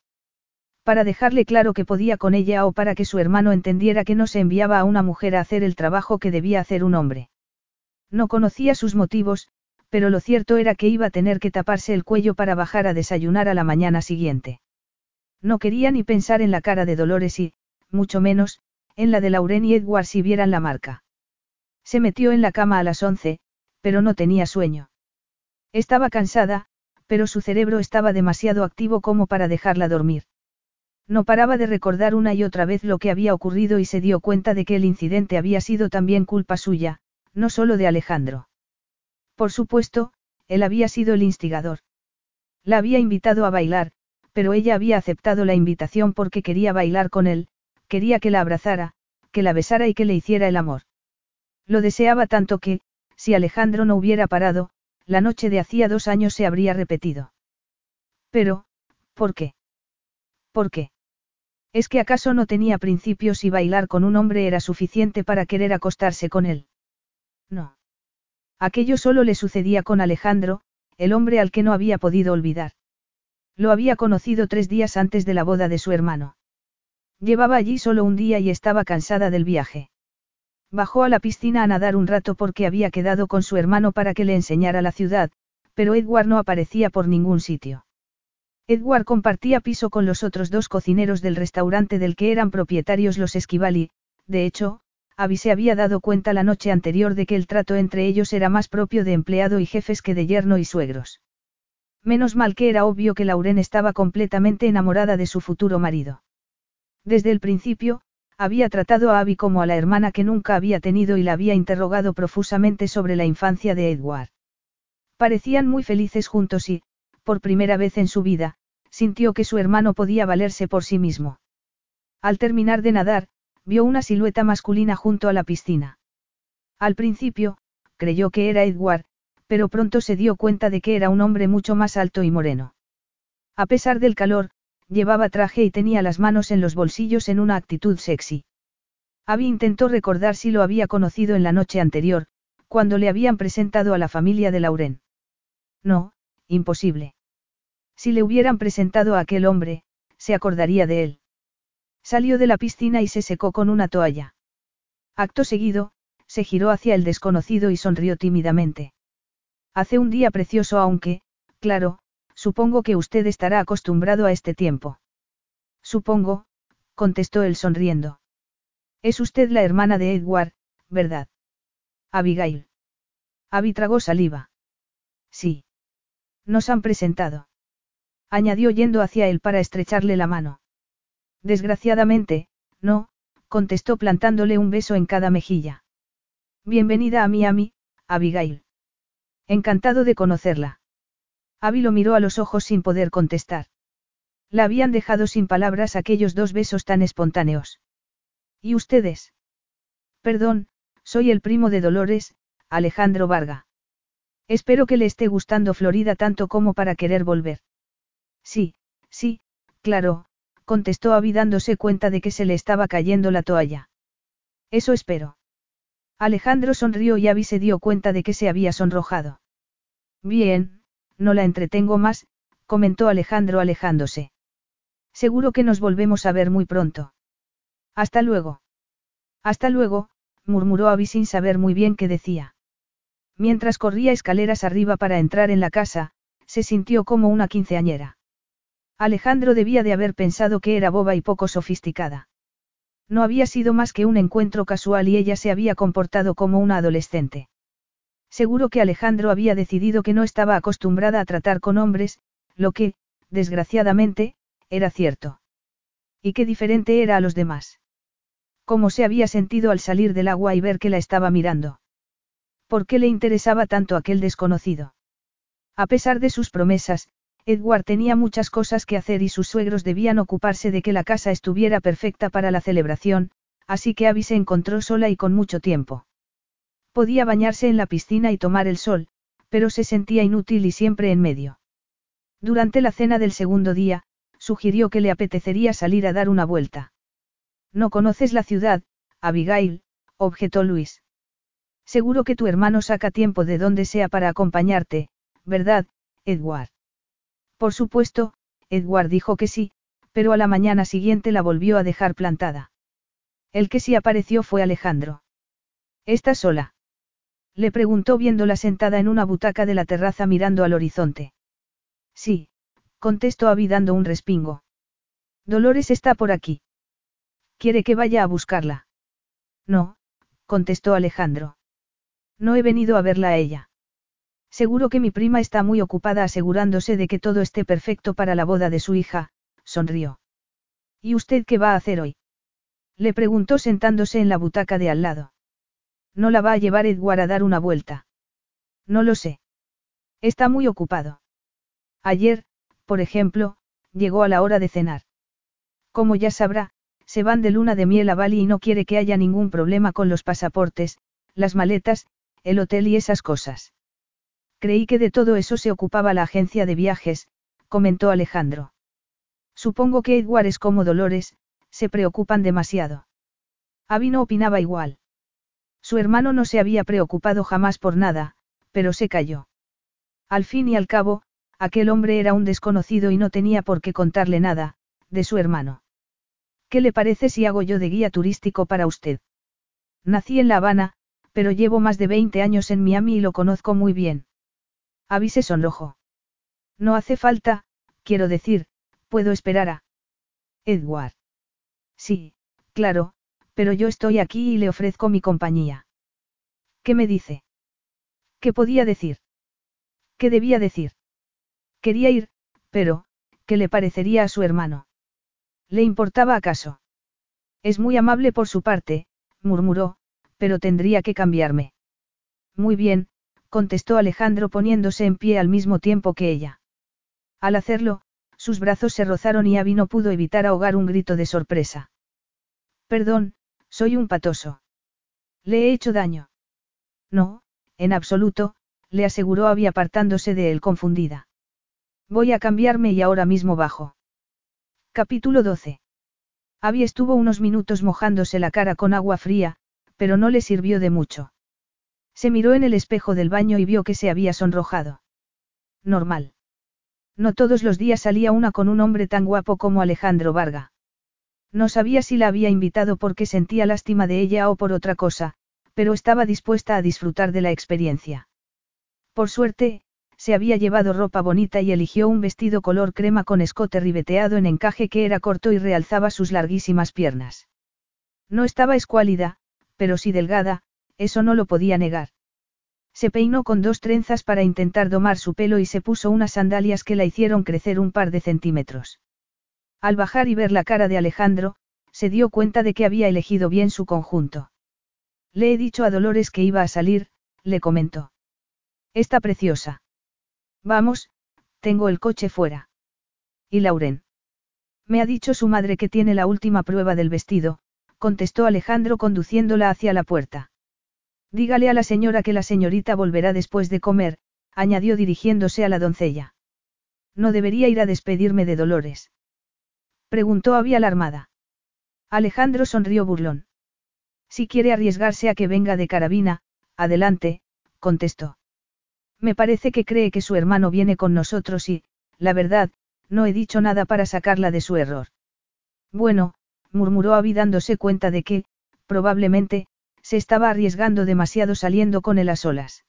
Para dejarle claro que podía con ella o para que su hermano entendiera que no se enviaba a una mujer a hacer el trabajo que debía hacer un hombre. No conocía sus motivos, pero lo cierto era que iba a tener que taparse el cuello para bajar a desayunar a la mañana siguiente. No quería ni pensar en la cara de Dolores y, mucho menos, en la de Lauren y Edward si vieran la marca. Se metió en la cama a las once, pero no tenía sueño. Estaba cansada, pero su cerebro estaba demasiado activo como para dejarla dormir. No paraba de recordar una y otra vez lo que había ocurrido y se dio cuenta de que el incidente había sido también culpa suya, no solo de Alejandro. Por supuesto, él había sido el instigador. La había invitado a bailar, pero ella había aceptado la invitación porque quería bailar con él, quería que la abrazara, que la besara y que le hiciera el amor. Lo deseaba tanto que, si Alejandro no hubiera parado, la noche de hacía dos años se habría repetido. Pero, ¿por qué? ¿Por qué? ¿Es que acaso no tenía principios y bailar con un hombre era suficiente para querer acostarse con él? No. Aquello solo le sucedía con Alejandro, el hombre al que no había podido olvidar. Lo había conocido tres días antes de la boda de su hermano. Llevaba allí solo un día y estaba cansada del viaje. Bajó a la piscina a nadar un rato porque había quedado con su hermano para que le enseñara la ciudad, pero Edward no aparecía por ningún sitio. Edward compartía piso con los otros dos cocineros del restaurante del que eran propietarios los Esquivali, de hecho, Abby se había dado cuenta la noche anterior de que el trato entre ellos era más propio de empleado y jefes que de yerno y suegros. Menos mal que era obvio que Lauren estaba completamente enamorada de su futuro marido. Desde el principio, había tratado a Abby como a la hermana que nunca había tenido y la había interrogado profusamente sobre la infancia de Edward. Parecían muy felices juntos y, por primera vez en su vida, sintió que su hermano podía valerse por sí mismo. Al terminar de nadar, vio una silueta masculina junto a la piscina. Al principio, creyó que era Edward, pero pronto se dio cuenta de que era un hombre mucho más alto y moreno. A pesar del calor, llevaba traje y tenía las manos en los bolsillos en una actitud sexy. Abby intentó recordar si lo había conocido en la noche anterior, cuando le habían presentado a la familia de Lauren. No, imposible. Si le hubieran presentado a aquel hombre, se acordaría de él. Salió de la piscina y se secó con una toalla. Acto seguido, se giró hacia el desconocido y sonrió tímidamente. Hace un día precioso aunque, claro, supongo que usted estará acostumbrado a este tiempo. Supongo, contestó él sonriendo. Es usted la hermana de Edward, ¿verdad? Abigail. Abby tragó saliva. Sí. Nos han presentado. Añadió yendo hacia él para estrecharle la mano. Desgraciadamente, no, contestó plantándole un beso en cada mejilla. Bienvenida a Miami, Abigail. Encantado de conocerla. Abby lo miró a los ojos sin poder contestar. La habían dejado sin palabras aquellos dos besos tan espontáneos. ¿Y ustedes? Perdón, soy el primo de Dolores, Alejandro Varga. Espero que le esté gustando Florida tanto como para querer volver. Sí, sí, claro, contestó Abby dándose cuenta de que se le estaba cayendo la toalla. Eso espero. Alejandro sonrió y Abby se dio cuenta de que se había sonrojado. Bien, no la entretengo más, comentó Alejandro alejándose. Seguro que nos volvemos a ver muy pronto. Hasta luego. Hasta luego, murmuró Abby sin saber muy bien qué decía. Mientras corría escaleras arriba para entrar en la casa, se sintió como una quinceañera. Alejandro debía de haber pensado que era boba y poco sofisticada. No había sido más que un encuentro casual y ella se había comportado como una adolescente. Seguro que Alejandro había decidido que no estaba acostumbrada a tratar con hombres, lo que, desgraciadamente, era cierto. Y qué diferente era a los demás. Cómo se había sentido al salir del agua y ver que la estaba mirando. ¿Por qué le interesaba tanto aquel desconocido? A pesar de sus promesas, Edward tenía muchas cosas que hacer y sus suegros debían ocuparse de que la casa estuviera perfecta para la celebración, así que Abby se encontró sola y con mucho tiempo. Podía bañarse en la piscina y tomar el sol, pero se sentía inútil y siempre en medio. Durante la cena del segundo día, sugirió que le apetecería salir a dar una vuelta. No conoces la ciudad, Abigail, objetó Luis. Seguro que tu hermano saca tiempo de donde sea para acompañarte, ¿verdad, Edward? Por supuesto, Edward dijo que sí, pero a la mañana siguiente la volvió a dejar plantada. El que sí apareció fue Alejandro. ¿Estás sola? Le preguntó viéndola sentada en una butaca de la terraza mirando al horizonte. Sí, contestó Abby dando un respingo. Dolores está por aquí. ¿Quiere que vaya a buscarla? No, contestó Alejandro. No he venido a verla a ella. Seguro que mi prima está muy ocupada asegurándose de que todo esté perfecto para la boda de su hija, sonrió. ¿Y usted qué va a hacer hoy? Le preguntó sentándose en la butaca de al lado. ¿No la va a llevar Edward a dar una vuelta? No lo sé. Está muy ocupado. Ayer, por ejemplo, llegó a la hora de cenar. Como ya sabrá, se van de luna de miel a Bali y no quiere que haya ningún problema con los pasaportes, las maletas, el hotel y esas cosas. Creí que de todo eso se ocupaba la agencia de viajes, comentó Alejandro. Supongo que Edward es como Dolores, se preocupan demasiado. Abby no opinaba igual. Su hermano no se había preocupado jamás por nada, pero se calló. Al fin y al cabo, aquel hombre era un desconocido y no tenía por qué contarle nada, de su hermano. ¿Qué le parece si hago yo de guía turístico para usted? Nací en La Habana, pero llevo más de 20 años en Miami y lo conozco muy bien. Abby se sonrojó. No hace falta, quiero decir, puedo esperar a. Edward. Sí, claro, pero yo estoy aquí y le ofrezco mi compañía. ¿Qué me dice? ¿Qué podía decir? ¿Qué debía decir? Quería ir, pero, ¿qué le parecería a su hermano? ¿Le importaba acaso? Es muy amable por su parte, murmuró, pero tendría que cambiarme. Muy bien, contestó Alejandro poniéndose en pie al mismo tiempo que ella. Al hacerlo, sus brazos se rozaron y Abby no pudo evitar ahogar un grito de sorpresa. Perdón, soy un patoso. ¿Le he hecho daño? No, en absoluto, le aseguró Abby apartándose de él confundida. Voy a cambiarme y ahora mismo bajo. Capítulo 12. Abby estuvo unos minutos mojándose la cara con agua fría, pero no le sirvió de mucho. Se miró en el espejo del baño y vio que se había sonrojado. Normal. No todos los días salía una con un hombre tan guapo como Alejandro Varga. No sabía si la había invitado porque sentía lástima de ella o por otra cosa, pero estaba dispuesta a disfrutar de la experiencia. Por suerte, se había llevado ropa bonita y eligió un vestido color crema con escote ribeteado en encaje que era corto y realzaba sus larguísimas piernas. No estaba escuálida, pero sí delgada, eso no lo podía negar. Se peinó con dos trenzas para intentar domar su pelo y se puso unas sandalias que la hicieron crecer un par de centímetros. Al bajar y ver la cara de Alejandro, se dio cuenta de que había elegido bien su conjunto. Le he dicho a Dolores que iba a salir, le comentó. Está preciosa. Vamos, tengo el coche fuera. ¿Y Lauren? Me ha dicho su madre que tiene la última prueba del vestido, contestó Alejandro conduciéndola hacia la puerta. Dígale a la señora que la señorita volverá después de comer, añadió dirigiéndose a la doncella. No debería ir a despedirme de Dolores. Preguntó había alarmada. Alejandro sonrió burlón. Si quiere arriesgarse a que venga de carabina, adelante, contestó. Me parece que cree que su hermano viene con nosotros y, la verdad, no he dicho nada para sacarla de su error. Bueno, murmuró Abby dándose cuenta de que, probablemente, se estaba arriesgando demasiado saliendo con él a solas.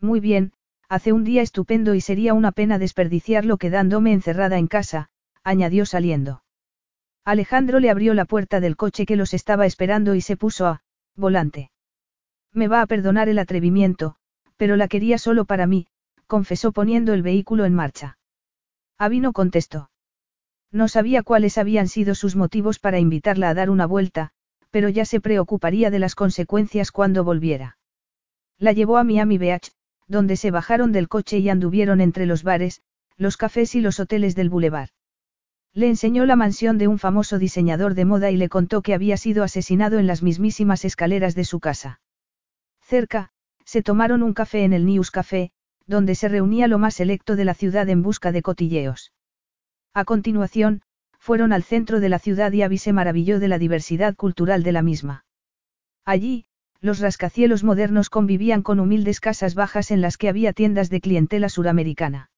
Muy bien, hace un día estupendo y sería una pena desperdiciarlo quedándome encerrada en casa, añadió saliendo. Alejandro le abrió la puerta del coche que los estaba esperando y se puso a, volante. Me va a perdonar el atrevimiento, pero la quería solo para mí, confesó poniendo el vehículo en marcha. Abby no contestó. No sabía cuáles habían sido sus motivos para invitarla a dar una vuelta, pero ya se preocuparía de las consecuencias cuando volviera. La llevó a Miami Beach, donde se bajaron del coche y anduvieron entre los bares, los cafés y los hoteles del boulevard. Le enseñó la mansión de un famoso diseñador de moda y le contó que había sido asesinado en las mismísimas escaleras de su casa. Cerca, se tomaron un café en el News Café, donde se reunía lo más selecto de la ciudad en busca de cotilleos. A continuación, fueron al centro de la ciudad y Abby se maravilló de la diversidad cultural de la misma. Allí, los rascacielos modernos convivían con humildes casas bajas en las que había tiendas de clientela suramericana.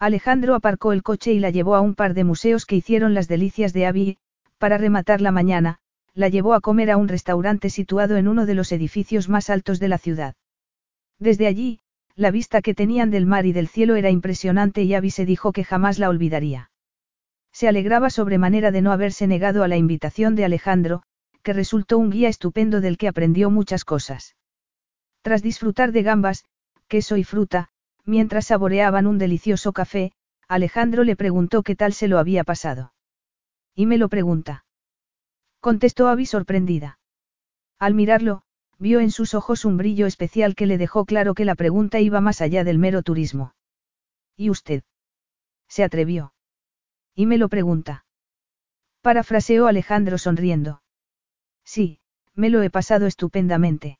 Alejandro aparcó el coche y la llevó a un par de museos que hicieron las delicias de Abby para rematar la mañana, la llevó a comer a un restaurante situado en uno de los edificios más altos de la ciudad. Desde allí, la vista que tenían del mar y del cielo era impresionante y Abby se dijo que jamás la olvidaría. Se alegraba sobremanera de no haberse negado a la invitación de Alejandro, que resultó un guía estupendo del que aprendió muchas cosas. Tras disfrutar de gambas, queso y fruta, mientras saboreaban un delicioso café, Alejandro le preguntó qué tal se lo había pasado. Y me lo pregunta. Contestó Abby sorprendida. Al mirarlo, vio en sus ojos un brillo especial que le dejó claro que la pregunta iba más allá del mero turismo. ¿Y usted? Se atrevió. Y me lo pregunta. Parafraseó Alejandro sonriendo. Sí, me lo he pasado estupendamente.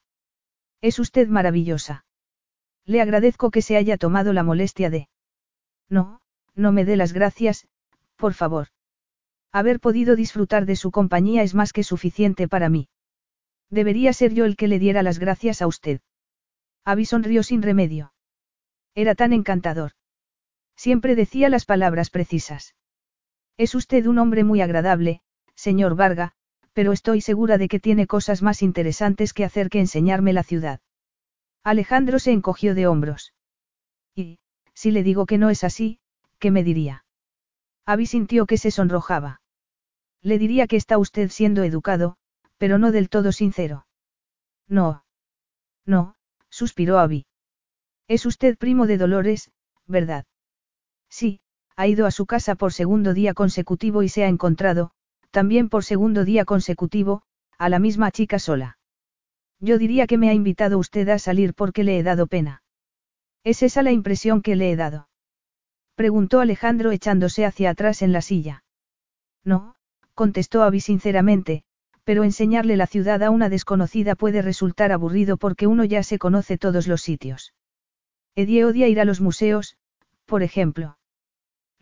Es usted maravillosa. Le agradezco que se haya tomado la molestia de... No, no me dé las gracias, por favor. Haber podido disfrutar de su compañía es más que suficiente para mí. Debería ser yo el que le diera las gracias a usted. Abby sonrió sin remedio. Era tan encantador. Siempre decía las palabras precisas. Es usted un hombre muy agradable, señor Varga, pero estoy segura de que tiene cosas más interesantes que hacer que enseñarme la ciudad. Alejandro se encogió de hombros. Y, si le digo que no es así, ¿qué me diría? Abby sintió que se sonrojaba. Le diría que está usted siendo educado, pero no del todo sincero. No. No, suspiró Abby. Es usted primo de Dolores, ¿verdad? Sí, ha ido a su casa por segundo día consecutivo y se ha encontrado, también por segundo día consecutivo, a la misma chica sola. Yo diría que me ha invitado usted a salir porque le he dado pena. ¿Es esa la impresión que le he dado? Preguntó Alejandro echándose hacia atrás en la silla. No, contestó Abby sinceramente, pero enseñarle la ciudad a una desconocida puede resultar aburrido porque uno ya se conoce todos los sitios. Edie odia ir a los museos, por ejemplo.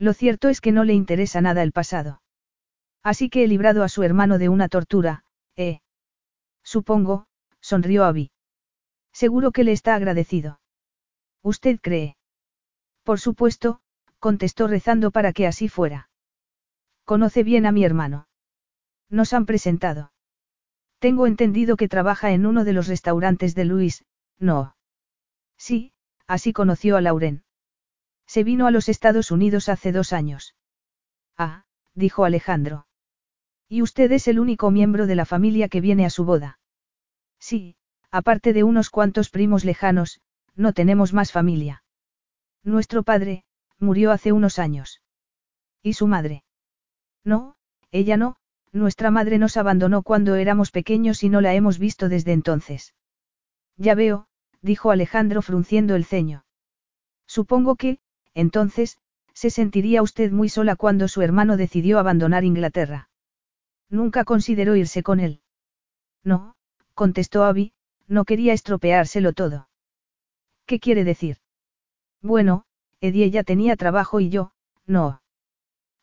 Lo cierto es que no le interesa nada el pasado. Así que he librado a su hermano de una tortura, ¿eh? Supongo, sonrió Abby. Seguro que le está agradecido. ¿Usted cree? Por supuesto, contestó rezando para que así fuera. Conoce bien a mi hermano. Nos han presentado. Tengo entendido que trabaja en uno de los restaurantes de Luis, no. Sí, así conoció a Lauren. Se vino a los Estados Unidos hace dos años. Ah, dijo Alejandro. Y usted es el único miembro de la familia que viene a su boda. Sí, aparte de unos cuantos primos lejanos, no tenemos más familia. Nuestro padre, murió hace unos años. ¿Y su madre? No, ella no, nuestra madre nos abandonó cuando éramos pequeños y no la hemos visto desde entonces. Ya veo, dijo Alejandro frunciendo el ceño. Supongo que, entonces, se sentiría usted muy sola cuando su hermano decidió abandonar Inglaterra. Nunca consideró irse con él. No, contestó Abby, no quería estropeárselo todo. ¿Qué quiere decir? Bueno, Eddie ya tenía trabajo y yo, no.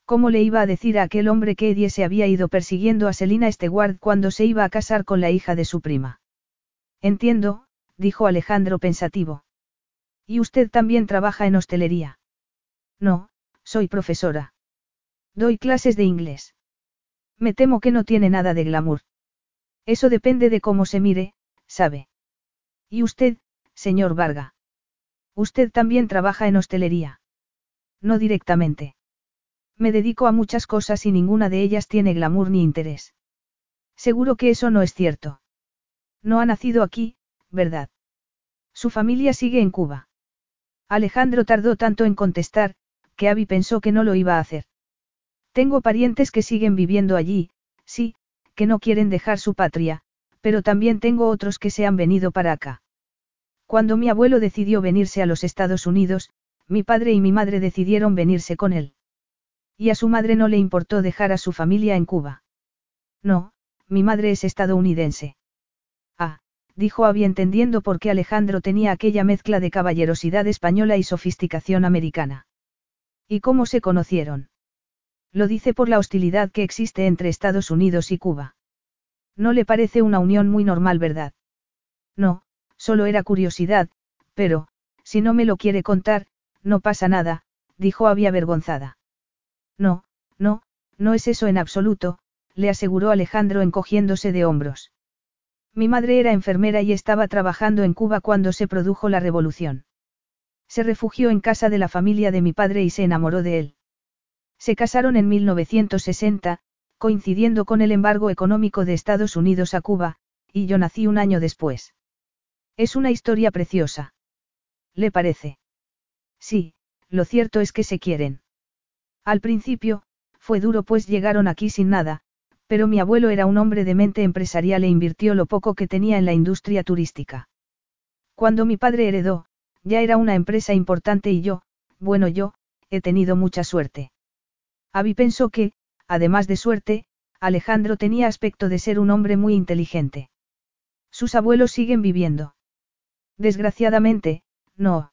¿Cómo le iba a decir a aquel hombre que Eddie se había ido persiguiendo a Selina Stewart cuando se iba a casar con la hija de su prima? Entiendo, dijo Alejandro pensativo. ¿Y usted también trabaja en hostelería? No, soy profesora. Doy clases de inglés. Me temo que no tiene nada de glamour. Eso depende de cómo se mire, sabe. ¿Y usted, señor Varga? Usted también trabaja en hostelería. No directamente. Me dedico a muchas cosas y ninguna de ellas tiene glamour ni interés. Seguro que eso no es cierto. No ha nacido aquí, ¿verdad? Su familia sigue en Cuba. Alejandro tardó tanto en contestar, que Abby pensó que no lo iba a hacer. Tengo parientes que siguen viviendo allí, sí, que no quieren dejar su patria, pero también tengo otros que se han venido para acá. Cuando mi abuelo decidió venirse a los Estados Unidos, mi padre y mi madre decidieron venirse con él. Y a su madre no le importó dejar a su familia en Cuba. No, mi madre es estadounidense. Ah, dijo Abby entendiendo por qué Alejandro tenía aquella mezcla de caballerosidad española y sofisticación americana. ¿Y cómo se conocieron? Lo dice por la hostilidad que existe entre Estados Unidos y Cuba. No le parece una unión muy normal, ¿verdad? No, solo era curiosidad, pero, si no me lo quiere contar, no pasa nada, dijo Abby avergonzada. No, no, no es eso en absoluto, le aseguró Alejandro encogiéndose de hombros. Mi madre era enfermera y estaba trabajando en Cuba cuando se produjo la revolución. Se refugió en casa de la familia de mi padre y se enamoró de él. Se casaron en 1960, coincidiendo con el embargo económico de Estados Unidos a Cuba, y yo nací un año después. Es una historia preciosa. ¿Le parece? Sí, lo cierto es que se quieren. Al principio, fue duro pues llegaron aquí sin nada, pero mi abuelo era un hombre de mente empresarial e invirtió lo poco que tenía en la industria turística. Cuando mi padre heredó, ya era una empresa importante y yo, bueno yo, he tenido mucha suerte. Abby pensó que, además de suerte, Alejandro tenía aspecto de ser un hombre muy inteligente. Sus abuelos siguen viviendo. Desgraciadamente, no.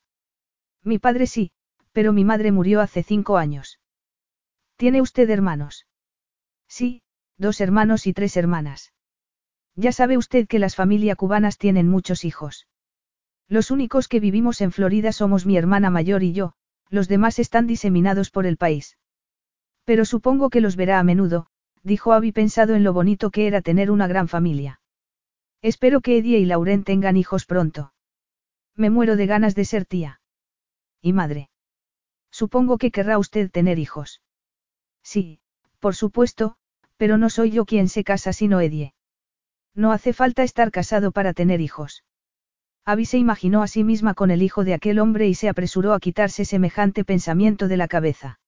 Mi padre sí, pero mi madre murió hace cinco años. ¿Tiene usted hermanos? Sí, dos hermanos y tres hermanas. Ya sabe usted que las familias cubanas tienen muchos hijos. Los únicos que vivimos en Florida somos mi hermana mayor y yo, los demás están diseminados por el país. Pero supongo que los verá a menudo, dijo Abby pensado en lo bonito que era tener una gran familia. Espero que Eddie y Lauren tengan hijos pronto. Me muero de ganas de ser tía. Y madre. Supongo que querrá usted tener hijos. Sí, por supuesto, pero no soy yo quien se casa sino Eddie. No hace falta estar casado para tener hijos. Abby se imaginó a sí misma con el hijo de aquel hombre y se apresuró a quitarse semejante pensamiento de la cabeza.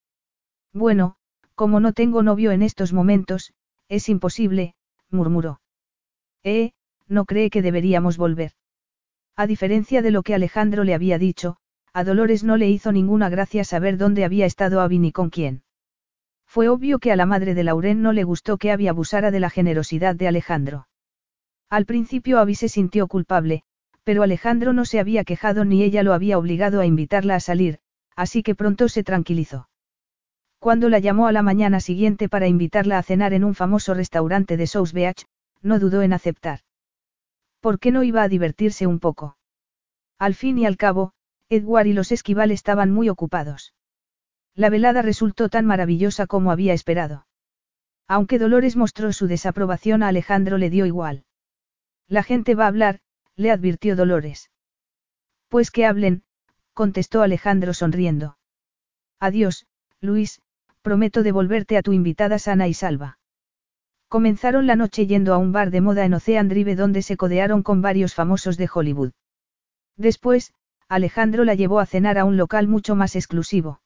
Bueno, como no tengo novio en estos momentos, es imposible, murmuró. Eh, no cree que deberíamos volver. A diferencia de lo que Alejandro le había dicho, a Dolores no le hizo ninguna gracia saber dónde había estado Abby ni con quién. Fue obvio que a la madre de Lauren no le gustó que Abby abusara de la generosidad de Alejandro. Al principio Abby se sintió culpable, pero Alejandro no se había quejado ni ella lo había obligado a invitarla a salir, así que pronto se tranquilizó. Cuando la llamó a la mañana siguiente para invitarla a cenar en un famoso restaurante de South Beach, no dudó en aceptar. ¿Por qué no iba a divertirse un poco? Al fin y al cabo, Edward y los Esquival estaban muy ocupados. La velada resultó tan maravillosa como había esperado. Aunque Dolores mostró su desaprobación a Alejandro le dio igual. La gente va a hablar, le advirtió Dolores. Pues que hablen, contestó Alejandro sonriendo. Adiós, Luis, prometo devolverte a tu invitada sana y salva. Comenzaron la noche yendo a un bar de moda en Ocean Drive donde se codearon con varios famosos de Hollywood. Después, Alejandro la llevó a cenar a un local mucho más exclusivo.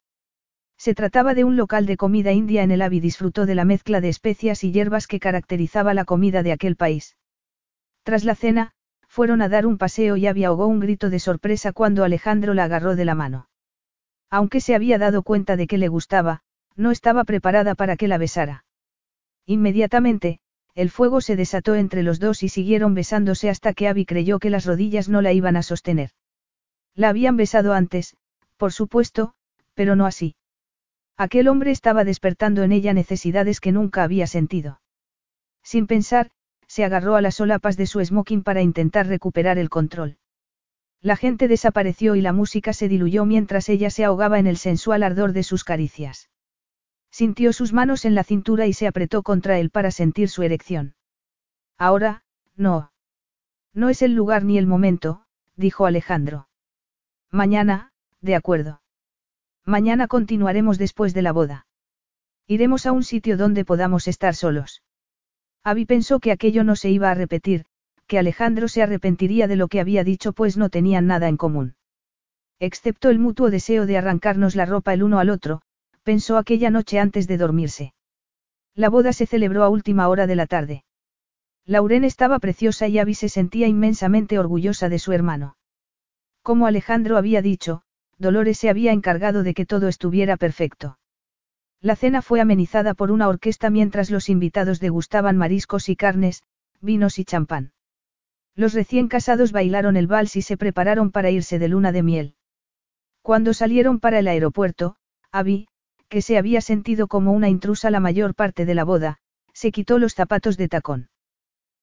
Se trataba de un local de comida india en el Avi disfrutó de la mezcla de especias y hierbas que caracterizaba la comida de aquel país. Tras la cena, fueron a dar un paseo y Abby ahogó un grito de sorpresa cuando Alejandro la agarró de la mano. Aunque se había dado cuenta de que le gustaba, no estaba preparada para que la besara. Inmediatamente, el fuego se desató entre los dos y siguieron besándose hasta que Abby creyó que las rodillas no la iban a sostener. La habían besado antes, por supuesto, pero no así. Aquel hombre estaba despertando en ella necesidades que nunca había sentido. Sin pensar, se agarró a las solapas de su smoking para intentar recuperar el control. La gente desapareció y la música se diluyó mientras ella se ahogaba en el sensual ardor de sus caricias. Sintió sus manos en la cintura y se apretó contra él para sentir su erección. Ahora, no. No es el lugar ni el momento, dijo Alejandro. Mañana, de acuerdo. Mañana continuaremos después de la boda. Iremos a un sitio donde podamos estar solos. Abby pensó que aquello no se iba a repetir, que Alejandro se arrepentiría de lo que había dicho pues no tenían nada en común. Excepto el mutuo deseo de arrancarnos la ropa el uno al otro, pensó aquella noche antes de dormirse. La boda se celebró a última hora de la tarde. Lauren estaba preciosa y Abby se sentía inmensamente orgullosa de su hermano. Como Alejandro había dicho, Dolores se había encargado de que todo estuviera perfecto. La cena fue amenizada por una orquesta mientras los invitados degustaban mariscos y carnes, vinos y champán. Los recién casados bailaron el vals y se prepararon para irse de luna de miel. Cuando salieron para el aeropuerto, Abby, que se había sentido como una intrusa la mayor parte de la boda, se quitó los zapatos de tacón.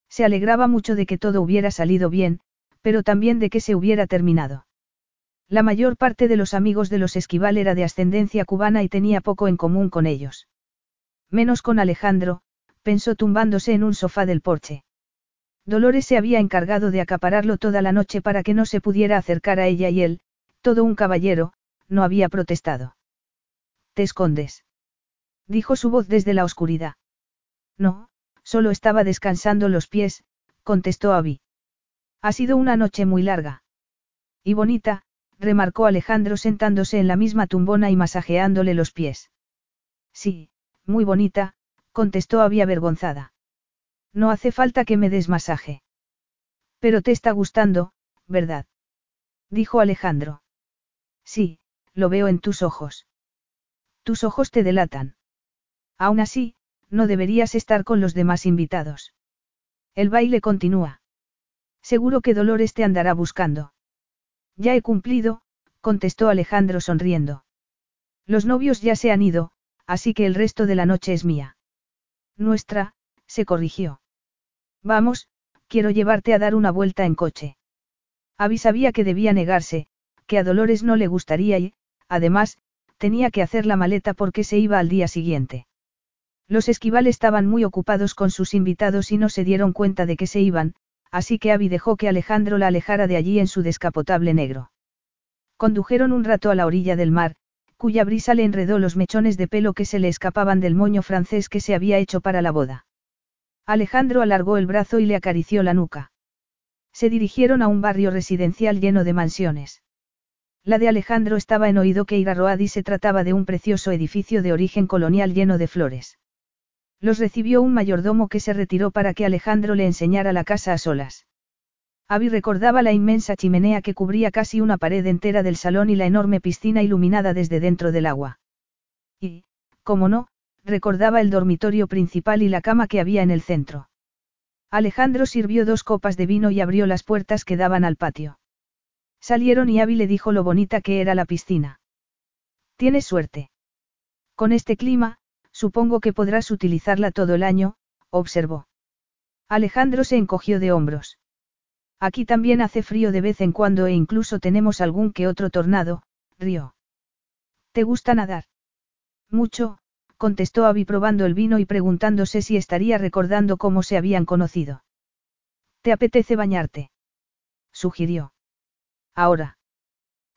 Se alegraba mucho de que todo hubiera salido bien, pero también de que se hubiera terminado. La mayor parte de los amigos de los Esquival era de ascendencia cubana y tenía poco en común con ellos. Menos con Alejandro, pensó tumbándose en un sofá del porche. Dolores se había encargado de acapararlo toda la noche para que no se pudiera acercar a ella y él, todo un caballero, no había protestado. ¿Te escondes? Dijo su voz desde la oscuridad. No, solo estaba descansando los pies, contestó Abby. Ha sido una noche muy larga. Y bonita, remarcó Alejandro sentándose en la misma tumbona y masajeándole los pies. Sí, muy bonita, contestó Abby avergonzada. No hace falta que me des masaje. Pero te está gustando, ¿verdad? Dijo Alejandro. Sí, lo veo en tus ojos. Tus ojos te delatan. Aún así, no deberías estar con los demás invitados. El baile continúa. Seguro que Dolores te andará buscando. Ya he cumplido, contestó Alejandro sonriendo. Los novios ya se han ido, así que el resto de la noche es mía. Nuestra, se corrigió. Vamos, quiero llevarte a dar una vuelta en coche. Abby sabía que debía negarse, que a Dolores no le gustaría y, además, tenía que hacer la maleta porque se iba al día siguiente. Los esquival estaban muy ocupados con sus invitados y no se dieron cuenta de que se iban, así que Abby dejó que Alejandro la alejara de allí en su descapotable negro. Condujeron un rato a la orilla del mar, cuya brisa le enredó los mechones de pelo que se le escapaban del moño francés que se había hecho para la boda. Alejandro alargó el brazo y le acarició la nuca. Se dirigieron a un barrio residencial lleno de mansiones. La de Alejandro estaba en oído que Iraroad y se trataba de un precioso edificio de origen colonial lleno de flores. Los recibió un mayordomo que se retiró para que Alejandro le enseñara la casa a solas. Abby recordaba la inmensa chimenea que cubría casi una pared entera del salón y la enorme piscina iluminada desde dentro del agua. Y, como no, recordaba el dormitorio principal y la cama que había en el centro. Alejandro sirvió dos copas de vino y abrió las puertas que daban al patio. Salieron y Abby le dijo lo bonita que era la piscina. Tienes suerte. Con este clima, supongo que podrás utilizarla todo el año, observó. Alejandro se encogió de hombros. Aquí también hace frío de vez en cuando e incluso tenemos algún que otro tornado, rió. ¿Te gusta nadar? Mucho, contestó Abby probando el vino y preguntándose si estaría recordando cómo se habían conocido. ¿Te apetece bañarte? sugirió. Ahora.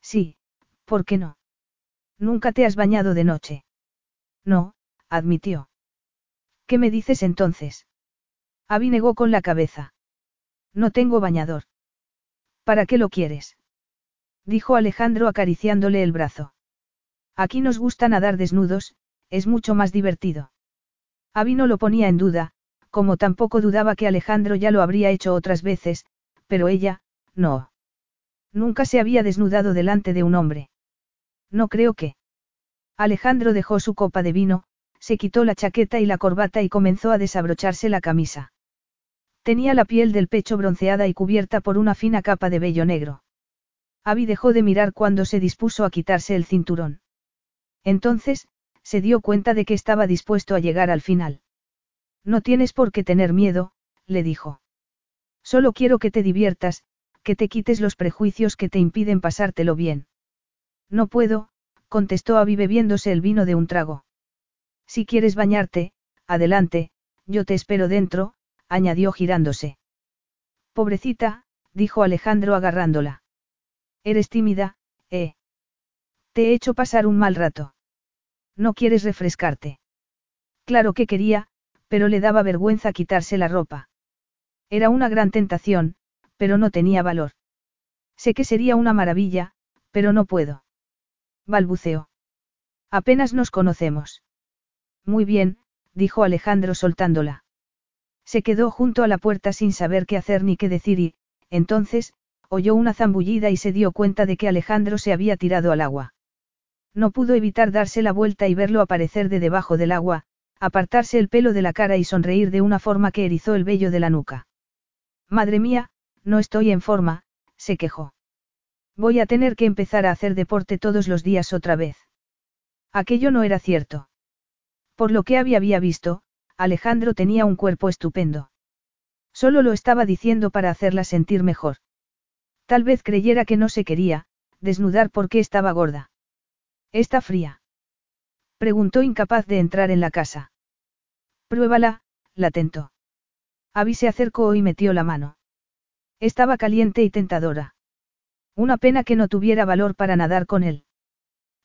Sí, ¿por qué no? Nunca te has bañado de noche. No, admitió. ¿Qué me dices entonces? Abby negó con la cabeza. No tengo bañador. ¿Para qué lo quieres? Dijo Alejandro acariciándole el brazo. Aquí nos gusta nadar desnudos, es mucho más divertido. Abby no lo ponía en duda, como tampoco dudaba que Alejandro ya lo habría hecho otras veces, pero ella, no. Nunca se había desnudado delante de un hombre. No creo que. Alejandro dejó su copa de vino, se quitó la chaqueta y la corbata y comenzó a desabrocharse la camisa. Tenía la piel del pecho bronceada y cubierta por una fina capa de vello negro. Abby dejó de mirar cuando se dispuso a quitarse el cinturón. Entonces, se dio cuenta de que estaba dispuesto a llegar al final. No tienes por qué tener miedo, le dijo. Solo quiero que te diviertas, que te quites los prejuicios que te impiden pasártelo bien. No puedo, contestó Abby bebiéndose el vino de un trago. Si quieres bañarte, adelante, yo te espero dentro, añadió girándose. Pobrecita, dijo Alejandro agarrándola. Eres tímida, ¿eh? Te he hecho pasar un mal rato. No quieres refrescarte. Claro que quería, pero le daba vergüenza quitarse la ropa. Era una gran tentación, pero no tenía valor. Sé que sería una maravilla, pero no puedo. Balbuceó. Apenas nos conocemos. Muy bien, dijo Alejandro soltándola. Se quedó junto a la puerta sin saber qué hacer ni qué decir y, entonces, oyó una zambullida y se dio cuenta de que Alejandro se había tirado al agua. No pudo evitar darse la vuelta y verlo aparecer de debajo del agua, apartarse el pelo de la cara y sonreír de una forma que erizó el vello de la nuca. Madre mía, no estoy en forma, se quejó. Voy a tener que empezar a hacer deporte todos los días otra vez. Aquello no era cierto. Por lo que había, había visto, Alejandro tenía un cuerpo estupendo. Solo lo estaba diciendo para hacerla sentir mejor. Tal vez creyera que no se quería, desnudar porque estaba gorda. ¿Está fría? Preguntó incapaz de entrar en la casa. Pruébala, la tentó. Abby se acercó y metió la mano. Estaba caliente y tentadora. Una pena que no tuviera valor para nadar con él.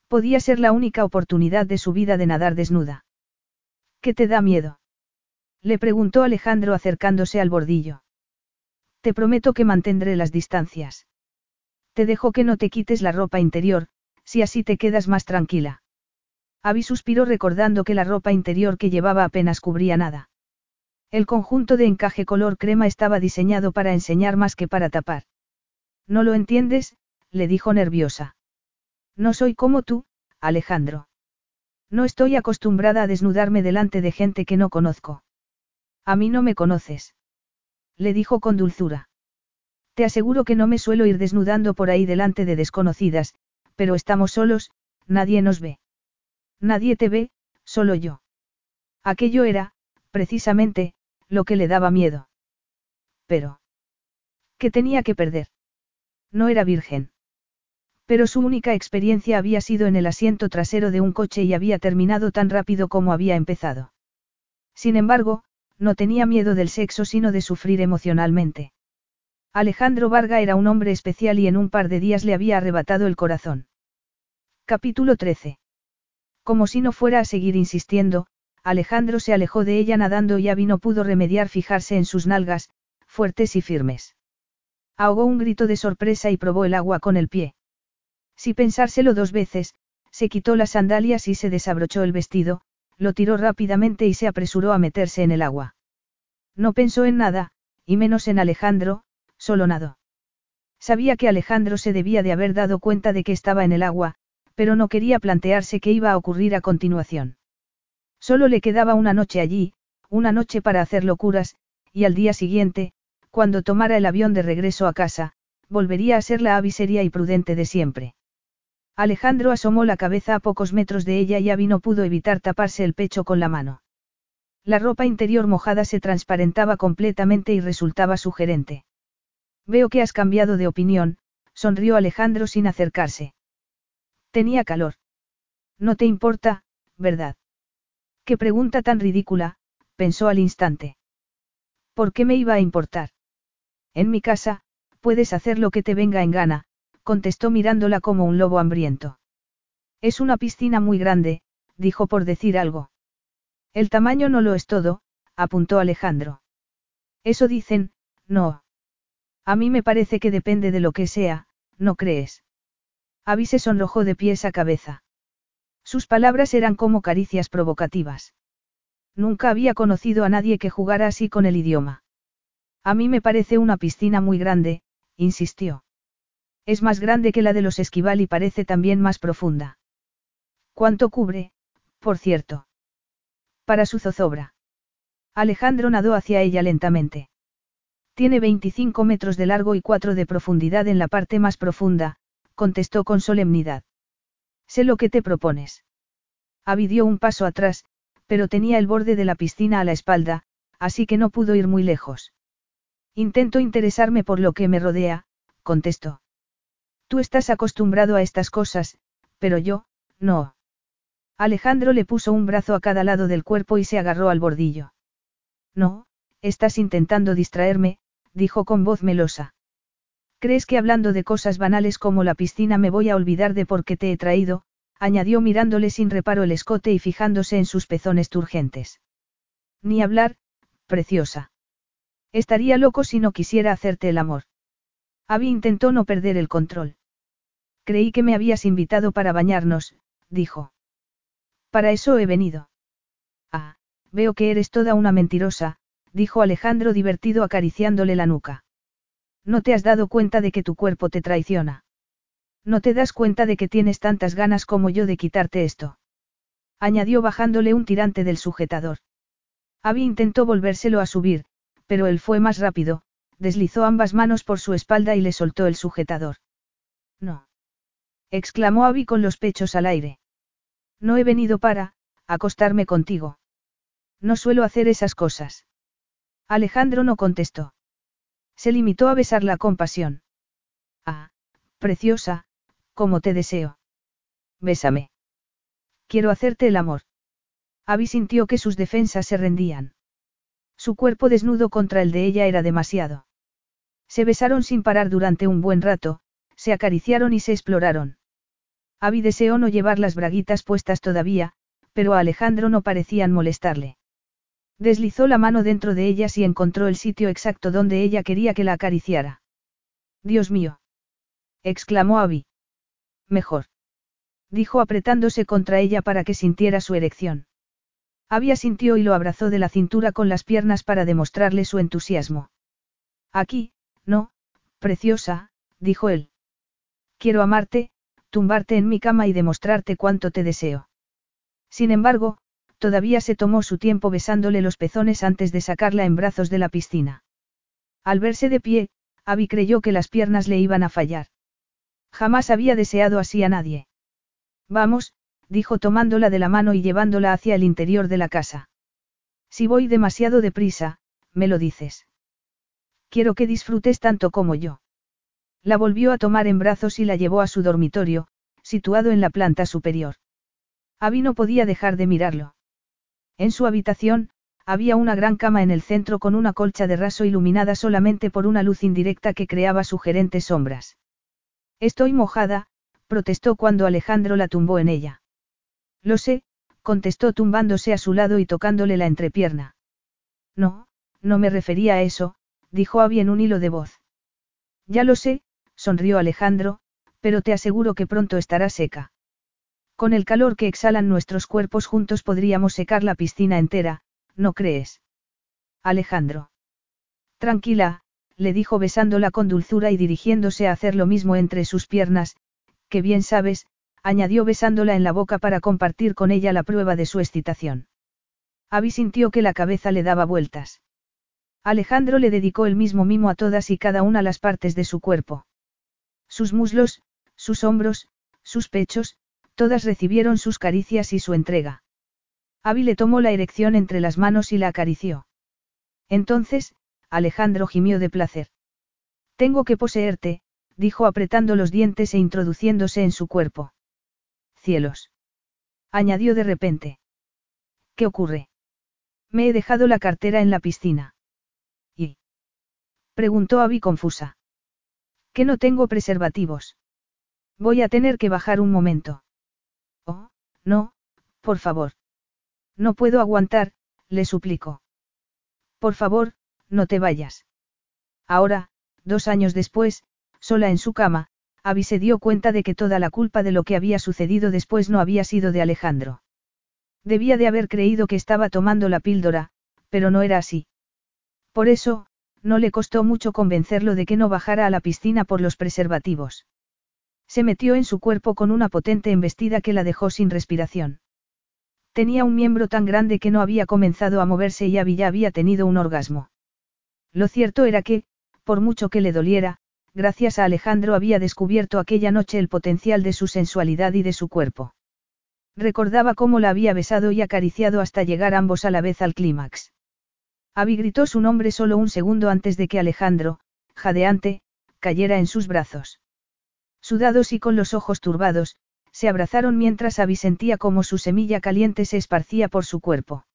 Podía ser la única oportunidad de su vida de nadar desnuda. ¿Qué te da miedo? Le preguntó Alejandro acercándose al bordillo. Te prometo que mantendré las distancias. Te dejo que no te quites la ropa interior, si así te quedas más tranquila. Abby suspiró recordando que la ropa interior que llevaba apenas cubría nada. El conjunto de encaje color crema estaba diseñado para enseñar más que para tapar. No lo entiendes, le dijo nerviosa. No soy como tú, Alejandro. No estoy acostumbrada a desnudarme delante de gente que no conozco. A mí no me conoces. Le dijo con dulzura. Te aseguro que no me suelo ir desnudando por ahí delante de desconocidas, pero estamos solos, nadie nos ve. Nadie te ve, solo yo. Aquello era, precisamente, lo que le daba miedo. Pero. ¿Qué tenía que perder? No era virgen. Pero su única experiencia había sido en el asiento trasero de un coche y había terminado tan rápido como había empezado. Sin embargo, no tenía miedo del sexo sino de sufrir emocionalmente. Alejandro Varga era un hombre especial y en un par de días le había arrebatado el corazón. Capítulo 13. Como si no fuera a seguir insistiendo, Alejandro se alejó de ella nadando y Abby no pudo remediar fijarse en sus nalgas, fuertes y firmes. Ahogó un grito de sorpresa y probó el agua con el pie. Si pensárselo dos veces, se quitó las sandalias y se desabrochó el vestido, lo tiró rápidamente y se apresuró a meterse en el agua. No pensó en nada, y menos en Alejandro, solo nadó. Sabía que Alejandro se debía de haber dado cuenta de que estaba en el agua, pero no quería plantearse qué iba a ocurrir a continuación. Solo le quedaba una noche allí, una noche para hacer locuras, y al día siguiente, cuando tomara el avión de regreso a casa, volvería a ser la avisería y prudente de siempre. Alejandro asomó la cabeza a pocos metros de ella y Abby no pudo evitar taparse el pecho con la mano. La ropa interior mojada se transparentaba completamente y resultaba sugerente. Veo que has cambiado de opinión, sonrió Alejandro sin acercarse. Tenía calor. No te importa, ¿verdad? Qué pregunta tan ridícula, pensó al instante. ¿Por qué me iba a importar? En mi casa, puedes hacer lo que te venga en gana, contestó mirándola como un lobo hambriento. Es una piscina muy grande, dijo por decir algo. El tamaño no lo es todo, apuntó Alejandro. Eso dicen, no. A mí me parece que depende de lo que sea, ¿no crees? Abby se sonrojó de pies a cabeza. Sus palabras eran como caricias provocativas. Nunca había conocido a nadie que jugara así con el idioma. A mí me parece una piscina muy grande, insistió. Es más grande que la de los esquival y parece también más profunda. ¿Cuánto cubre, por cierto? Para su zozobra. Alejandro nadó hacia ella lentamente. Tiene 25 metros de largo y 4 de profundidad en la parte más profunda, contestó con solemnidad. Sé lo que te propones. Abby dio un paso atrás, pero tenía el borde de la piscina a la espalda, así que no pudo ir muy lejos. Intento interesarme por lo que me rodea, contestó. Tú estás acostumbrado a estas cosas, pero yo, no. Alejandro le puso un brazo a cada lado del cuerpo y se agarró al bordillo. No, estás intentando distraerme, dijo con voz melosa. ¿Crees que hablando de cosas banales como la piscina me voy a olvidar de por qué te he traído? añadió mirándole sin reparo el escote y fijándose en sus pezones turgentes. Ni hablar, preciosa. Estaría loco si no quisiera hacerte el amor. Abby intentó no perder el control. Creí que me habías invitado para bañarnos, dijo. Para eso he venido. Ah, veo que eres toda una mentirosa, dijo Alejandro divertido acariciándole la nuca. No te has dado cuenta de que tu cuerpo te traiciona. No te das cuenta de que tienes tantas ganas como yo de quitarte esto. Añadió bajándole un tirante del sujetador. Abby intentó volvérselo a subir, pero él fue más rápido, deslizó ambas manos por su espalda y le soltó el sujetador. No. Exclamó Abby con los pechos al aire. No he venido para, acostarme contigo. No suelo hacer esas cosas. Alejandro no contestó. Se limitó a besarla con pasión. Ah, preciosa, como te deseo. Bésame. Quiero hacerte el amor. Abby sintió que sus defensas se rendían. Su cuerpo desnudo contra el de ella era demasiado. Se besaron sin parar durante un buen rato, se acariciaron y se exploraron. Abby deseó no llevar las braguitas puestas todavía, pero a Alejandro no parecían molestarle. Deslizó la mano dentro de ellas y encontró el sitio exacto donde ella quería que la acariciara. Dios mío. exclamó Abby. Mejor. Dijo apretándose contra ella para que sintiera su erección. Abby sintió y lo abrazó de la cintura con las piernas para demostrarle su entusiasmo. Aquí, no, preciosa, dijo él. Quiero amarte, tumbarte en mi cama y demostrarte cuánto te deseo. Sin embargo, todavía se tomó su tiempo besándole los pezones antes de sacarla en brazos de la piscina. Al verse de pie, Abby creyó que las piernas le iban a fallar. Jamás había deseado así a nadie. Vamos, dijo tomándola de la mano y llevándola hacia el interior de la casa. Si voy demasiado deprisa, me lo dices. Quiero que disfrutes tanto como yo. La volvió a tomar en brazos y la llevó a su dormitorio, situado en la planta superior. Abby no podía dejar de mirarlo. En su habitación, había una gran cama en el centro con una colcha de raso iluminada solamente por una luz indirecta que creaba sugerentes sombras. Estoy mojada, protestó cuando Alejandro la tumbó en ella. Lo sé, contestó tumbándose a su lado y tocándole la entrepierna. No, no me refería a eso, dijo Abby en un hilo de voz. Ya lo sé, sonrió Alejandro, pero te aseguro que pronto estará seca. Con el calor que exhalan nuestros cuerpos juntos podríamos secar la piscina entera, ¿no crees? Alejandro. Tranquila, le dijo besándola con dulzura y dirigiéndose a hacer lo mismo entre sus piernas, que bien sabes, añadió besándola en la boca para compartir con ella la prueba de su excitación. Abby sintió que la cabeza le daba vueltas. Alejandro le dedicó el mismo mimo a todas y cada una las partes de su cuerpo. Sus muslos, sus hombros, sus pechos, todas recibieron sus caricias y su entrega. Abby le tomó la erección entre las manos y la acarició. Entonces, Alejandro gimió de placer. Tengo que poseerte, dijo apretando los dientes e introduciéndose en su cuerpo. Cielos. Añadió de repente. ¿Qué ocurre? Me he dejado la cartera en la piscina. ¿Y? Preguntó Abby confusa. Que no tengo preservativos. Voy a tener que bajar un momento. Oh, no, por favor. No puedo aguantar, le suplico. Por favor, no te vayas. Ahora, dos años después, sola en su cama, Abby se dio cuenta de que toda la culpa de lo que había sucedido después no había sido de Alejandro. Debía de haber creído que estaba tomando la píldora, pero no era así. Por eso, no le costó mucho convencerlo de que no bajara a la piscina por los preservativos. Se metió en su cuerpo con una potente embestida que la dejó sin respiración. Tenía un miembro tan grande que no había comenzado a moverse y ya había tenido un orgasmo. Lo cierto era que, por mucho que le doliera, gracias a Alejandro había descubierto aquella noche el potencial de su sensualidad y de su cuerpo. Recordaba cómo la había besado y acariciado hasta llegar ambos a la vez al clímax. Abby gritó su nombre solo un segundo antes de que Alejandro, jadeante, cayera en sus brazos. Sudados y con los ojos turbados, se abrazaron mientras Abby sentía como su semilla caliente se esparcía por su cuerpo.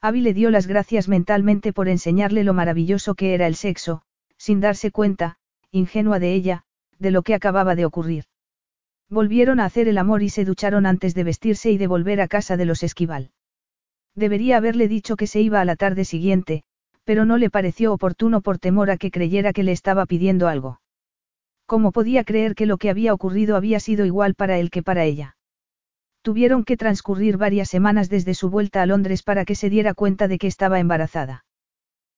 Abby le dio las gracias mentalmente por enseñarle lo maravilloso que era el sexo, sin darse cuenta, ingenua de ella, de lo que acababa de ocurrir. Volvieron a hacer el amor y se ducharon antes de vestirse y de volver a casa de los esquival. Debería haberle dicho que se iba a la tarde siguiente, pero no le pareció oportuno por temor a que creyera que le estaba pidiendo algo. ¿Cómo podía creer que lo que había ocurrido había sido igual para él que para ella? Tuvieron que transcurrir varias semanas desde su vuelta a Londres para que se diera cuenta de que estaba embarazada.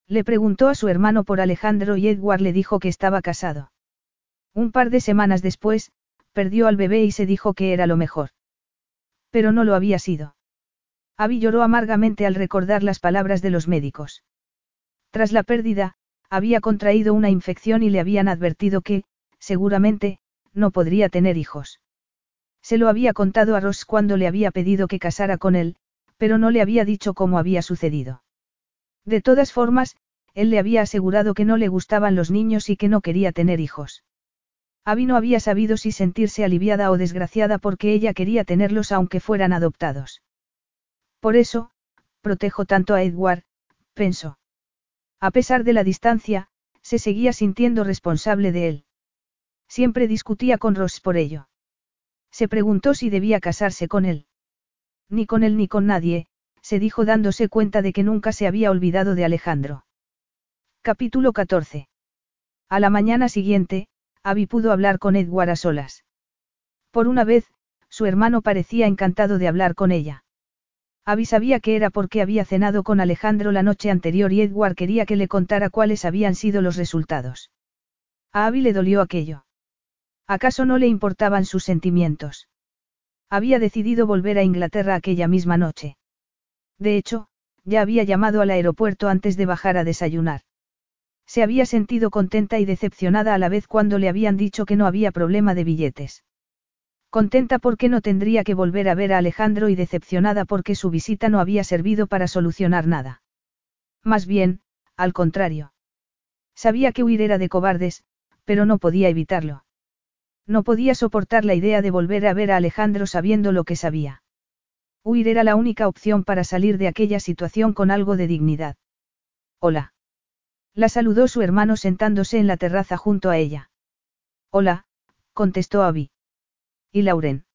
Le preguntó a su hermano por Alejandro y Edward le dijo que estaba casado. Un par de semanas después, perdió al bebé y se dijo que era lo mejor. Pero no lo había sido. Abby lloró amargamente al recordar las palabras de los médicos. Tras la pérdida, había contraído una infección y le habían advertido que, seguramente, no podría tener hijos. Se lo había contado a Ross cuando le había pedido que casara con él, pero no le había dicho cómo había sucedido. De todas formas, él le había asegurado que no le gustaban los niños y que no quería tener hijos. Abby no había sabido si sentirse aliviada o desgraciada porque ella quería tenerlos aunque fueran adoptados. Por eso, protejo tanto a Edward, pensó. A pesar de la distancia, se seguía sintiendo responsable de él. Siempre discutía con Ross por ello. Se preguntó si debía casarse con él. Ni con él ni con nadie, se dijo dándose cuenta de que nunca se había olvidado de Alejandro. Capítulo 14. A la mañana siguiente, Abby pudo hablar con Edward a solas. Por una vez, su hermano parecía encantado de hablar con ella. Abby sabía que era porque había cenado con Alejandro la noche anterior y Edward quería que le contara cuáles habían sido los resultados. A Abby le dolió aquello. ¿Acaso no le importaban sus sentimientos? Había decidido volver a Inglaterra aquella misma noche. De hecho, ya había llamado al aeropuerto antes de bajar a desayunar. Se había sentido contenta y decepcionada a la vez cuando le habían dicho que no había problema de billetes. Contenta porque no tendría que volver a ver a Alejandro y decepcionada porque su visita no había servido para solucionar nada. Más bien, al contrario. Sabía que huir era de cobardes, pero no podía evitarlo. No podía soportar la idea de volver a ver a Alejandro sabiendo lo que sabía. Huir era la única opción para salir de aquella situación con algo de dignidad. Hola. La saludó su hermano sentándose en la terraza junto a ella. Hola, contestó Abby. ¿Y Lauren?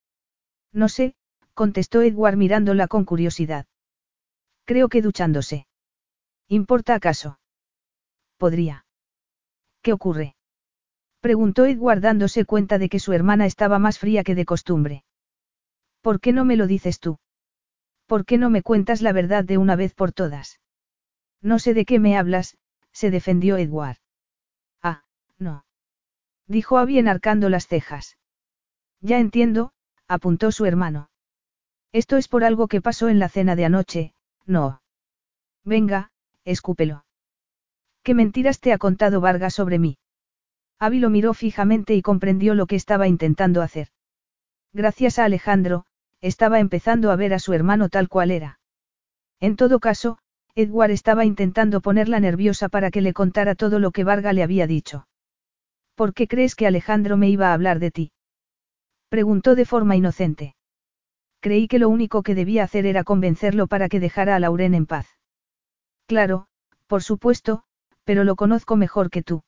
No sé, contestó Edward mirándola con curiosidad. Creo que duchándose. ¿Importa acaso? Podría. ¿Qué ocurre? Preguntó Edward dándose cuenta de que su hermana estaba más fría que de costumbre. ¿Por qué no me lo dices tú? ¿Por qué no me cuentas la verdad de una vez por todas? No sé de qué me hablas, se defendió Edward. Ah, no. Dijo Abby enarcando las cejas. Ya entiendo, apuntó su hermano. Esto es por algo que pasó en la cena de anoche, no. Venga, escúpelo. ¿Qué mentiras te ha contado Vargas sobre mí? Abby lo miró fijamente y comprendió lo que estaba intentando hacer. Gracias a Alejandro, estaba empezando a ver a su hermano tal cual era. En todo caso, Edward estaba intentando ponerla nerviosa para que le contara todo lo que Varga le había dicho. ¿Por qué crees que Alejandro me iba a hablar de ti? Preguntó de forma inocente. Creí que lo único que debía hacer era convencerlo para que dejara a Lauren en paz. Claro, por supuesto, pero lo conozco mejor que tú.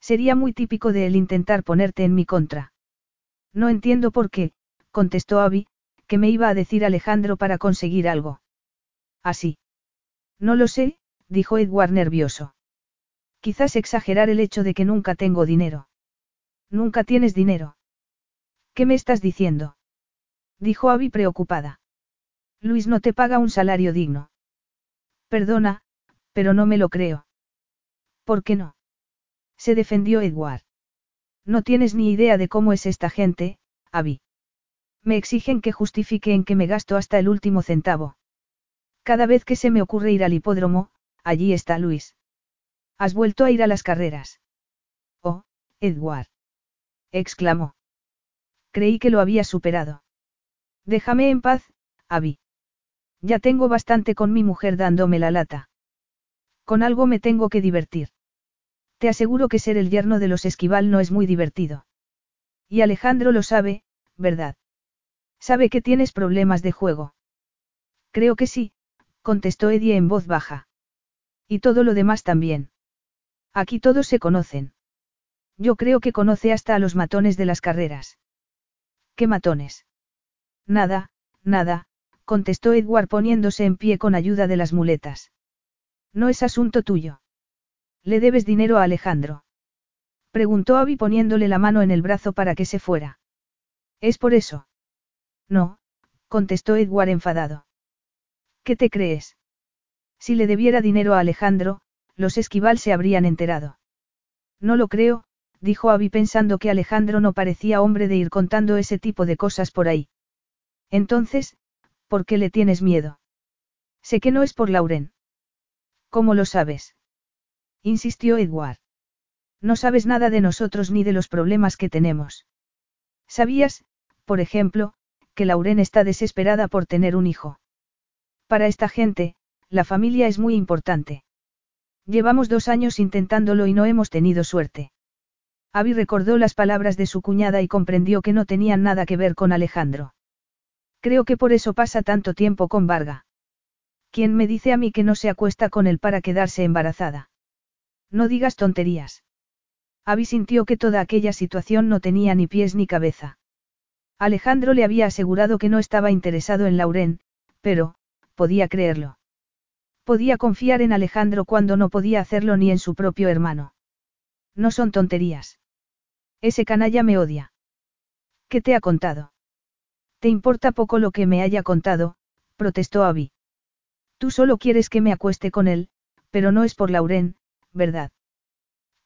Sería muy típico de él intentar ponerte en mi contra. No entiendo por qué, contestó Abby, que me iba a decir Alejandro para conseguir algo. Así. No lo sé, dijo Edward nervioso. Quizás exagerar el hecho de que nunca tengo dinero. Nunca tienes dinero. ¿Qué me estás diciendo? Dijo Abby preocupada. Luis no te paga un salario digno. Perdona, pero no me lo creo. ¿Por qué no? Se defendió Edward. No tienes ni idea de cómo es esta gente, Abby. Me exigen que justifique en que me gasto hasta el último centavo. Cada vez que se me ocurre ir al hipódromo, allí está Luis. ¿Has vuelto a ir a las carreras? Oh, Edward. exclamó. Creí que lo había superado. Déjame en paz, Abby. Ya tengo bastante con mi mujer dándome la lata. Con algo me tengo que divertir. Te aseguro que ser el yerno de los esquival no es muy divertido. Y Alejandro lo sabe, ¿verdad? Sabe que tienes problemas de juego. Creo que sí, contestó Eddie en voz baja. Y todo lo demás también. Aquí todos se conocen. Yo creo que conoce hasta a los matones de las carreras. ¿Qué matones? Nada, nada, contestó Edward poniéndose en pie con ayuda de las muletas. No es asunto tuyo. ¿Le debes dinero a Alejandro? Preguntó Abby poniéndole la mano en el brazo para que se fuera. ¿Es por eso? No, contestó Edward enfadado. ¿Qué te crees? Si le debiera dinero a Alejandro, los esquival se habrían enterado. No lo creo, dijo Abby pensando que Alejandro no parecía hombre de ir contando ese tipo de cosas por ahí. Entonces, ¿por qué le tienes miedo? Sé que no es por Lauren. ¿Cómo lo sabes? insistió Edward. No sabes nada de nosotros ni de los problemas que tenemos. ¿Sabías, por ejemplo, que Lauren está desesperada por tener un hijo? Para esta gente, la familia es muy importante. Llevamos dos años intentándolo y no hemos tenido suerte. Abby recordó las palabras de su cuñada y comprendió que no tenían nada que ver con Alejandro. Creo que por eso pasa tanto tiempo con Varga. ¿Quién me dice a mí que no se acuesta con él para quedarse embarazada? No digas tonterías. Abby sintió que toda aquella situación no tenía ni pies ni cabeza. Alejandro le había asegurado que no estaba interesado en Lauren, pero, podía creerlo. Podía confiar en Alejandro cuando no podía hacerlo ni en su propio hermano. No son tonterías. Ese canalla me odia. ¿Qué te ha contado? Te importa poco lo que me haya contado, protestó Abby. Tú solo quieres que me acueste con él, pero no es por Lauren, ¿verdad?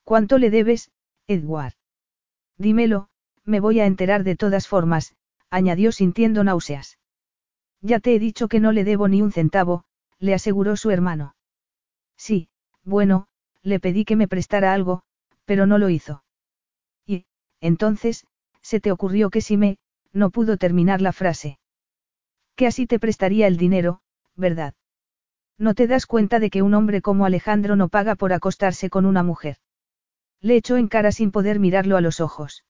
¿Cuánto le debes, Edward? Dímelo, me voy a enterar de todas formas, añadió sintiendo náuseas. Ya te he dicho que no le debo ni un centavo, le aseguró su hermano. Sí, bueno, le pedí que me prestara algo, pero no lo hizo. Entonces, se te ocurrió que si me, no pudo terminar la frase. Que así te prestaría el dinero, ¿verdad? No te das cuenta de que un hombre como Alejandro no paga por acostarse con una mujer. Le echó en cara sin poder mirarlo a los ojos.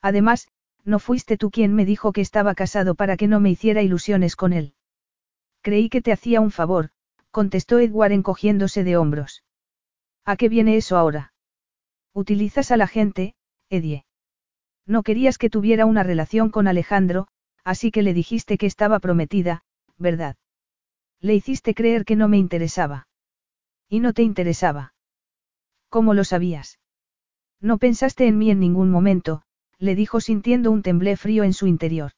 Además, no fuiste tú quien me dijo que estaba casado para que no me hiciera ilusiones con él. Creí que te hacía un favor, contestó Edward encogiéndose de hombros. ¿A qué viene eso ahora? Utilizas a la gente, Edie. No querías que tuviera una relación con Alejandro, así que le dijiste que estaba prometida, ¿verdad? Le hiciste creer que no me interesaba. Y no te interesaba. ¿Cómo lo sabías? No pensaste en mí en ningún momento, le dijo sintiendo un temblé frío en su interior.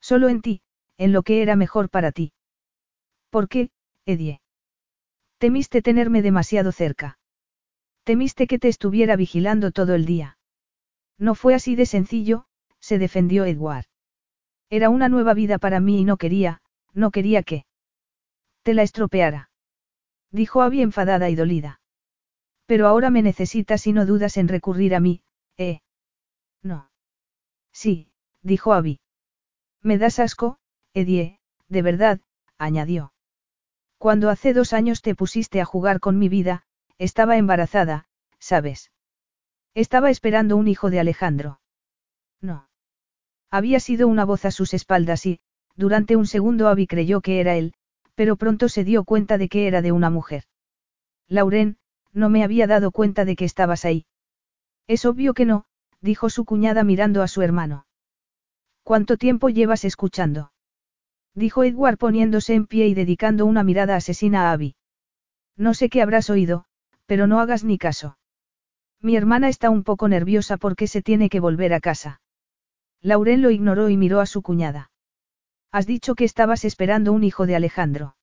Solo en ti, en lo que era mejor para ti. ¿Por qué, Edie? Temiste tenerme demasiado cerca. Temiste que te estuviera vigilando todo el día. No fue así de sencillo, se defendió Edward. Era una nueva vida para mí y no quería, no quería que te la estropeara. Dijo Abby enfadada y dolida. Pero ahora me necesitas y no dudas en recurrir a mí, ¿eh? No. Sí, dijo Abby. Me das asco, Edie, de verdad, añadió. Cuando hace dos años te pusiste a jugar con mi vida, estaba embarazada, ¿sabes? Estaba esperando un hijo de Alejandro. No. Había sido una voz a sus espaldas y, durante un segundo Abby creyó que era él, pero pronto se dio cuenta de que era de una mujer. Lauren, no me había dado cuenta de que estabas ahí. Es obvio que no, dijo su cuñada mirando a su hermano. ¿Cuánto tiempo llevas escuchando? Dijo Edward poniéndose en pie y dedicando una mirada asesina a Abby. No sé qué habrás oído, pero no hagas ni caso. Mi hermana está un poco nerviosa porque se tiene que volver a casa. Lauren lo ignoró y miró a su cuñada. Has dicho que estabas esperando un hijo de Alejandro.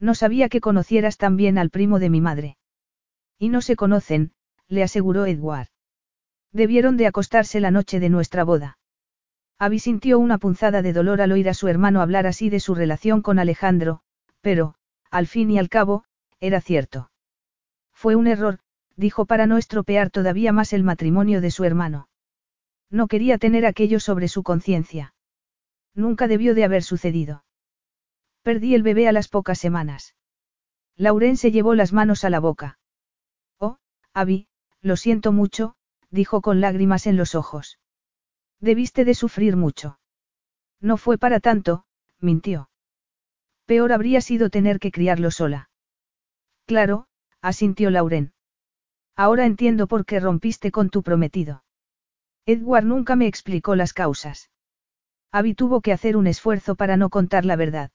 No sabía que conocieras tan bien al primo de mi madre. Y no se conocen, le aseguró Edward. Debieron de acostarse la noche de nuestra boda. Abby sintió una punzada de dolor al oír a su hermano hablar así de su relación con Alejandro, pero, al fin y al cabo, era cierto. Fue un error, dijo para no estropear todavía más el matrimonio de su hermano. No quería tener aquello sobre su conciencia. Nunca debió de haber sucedido. Perdí el bebé a las pocas semanas. Lauren se llevó las manos a la boca. Oh, Abby, lo siento mucho, dijo con lágrimas en los ojos. Debiste de sufrir mucho. No fue para tanto, mintió. Peor habría sido tener que criarlo sola. Claro, asintió Lauren. Ahora entiendo por qué rompiste con tu prometido. Edward nunca me explicó las causas. Abby tuvo que hacer un esfuerzo para no contar la verdad.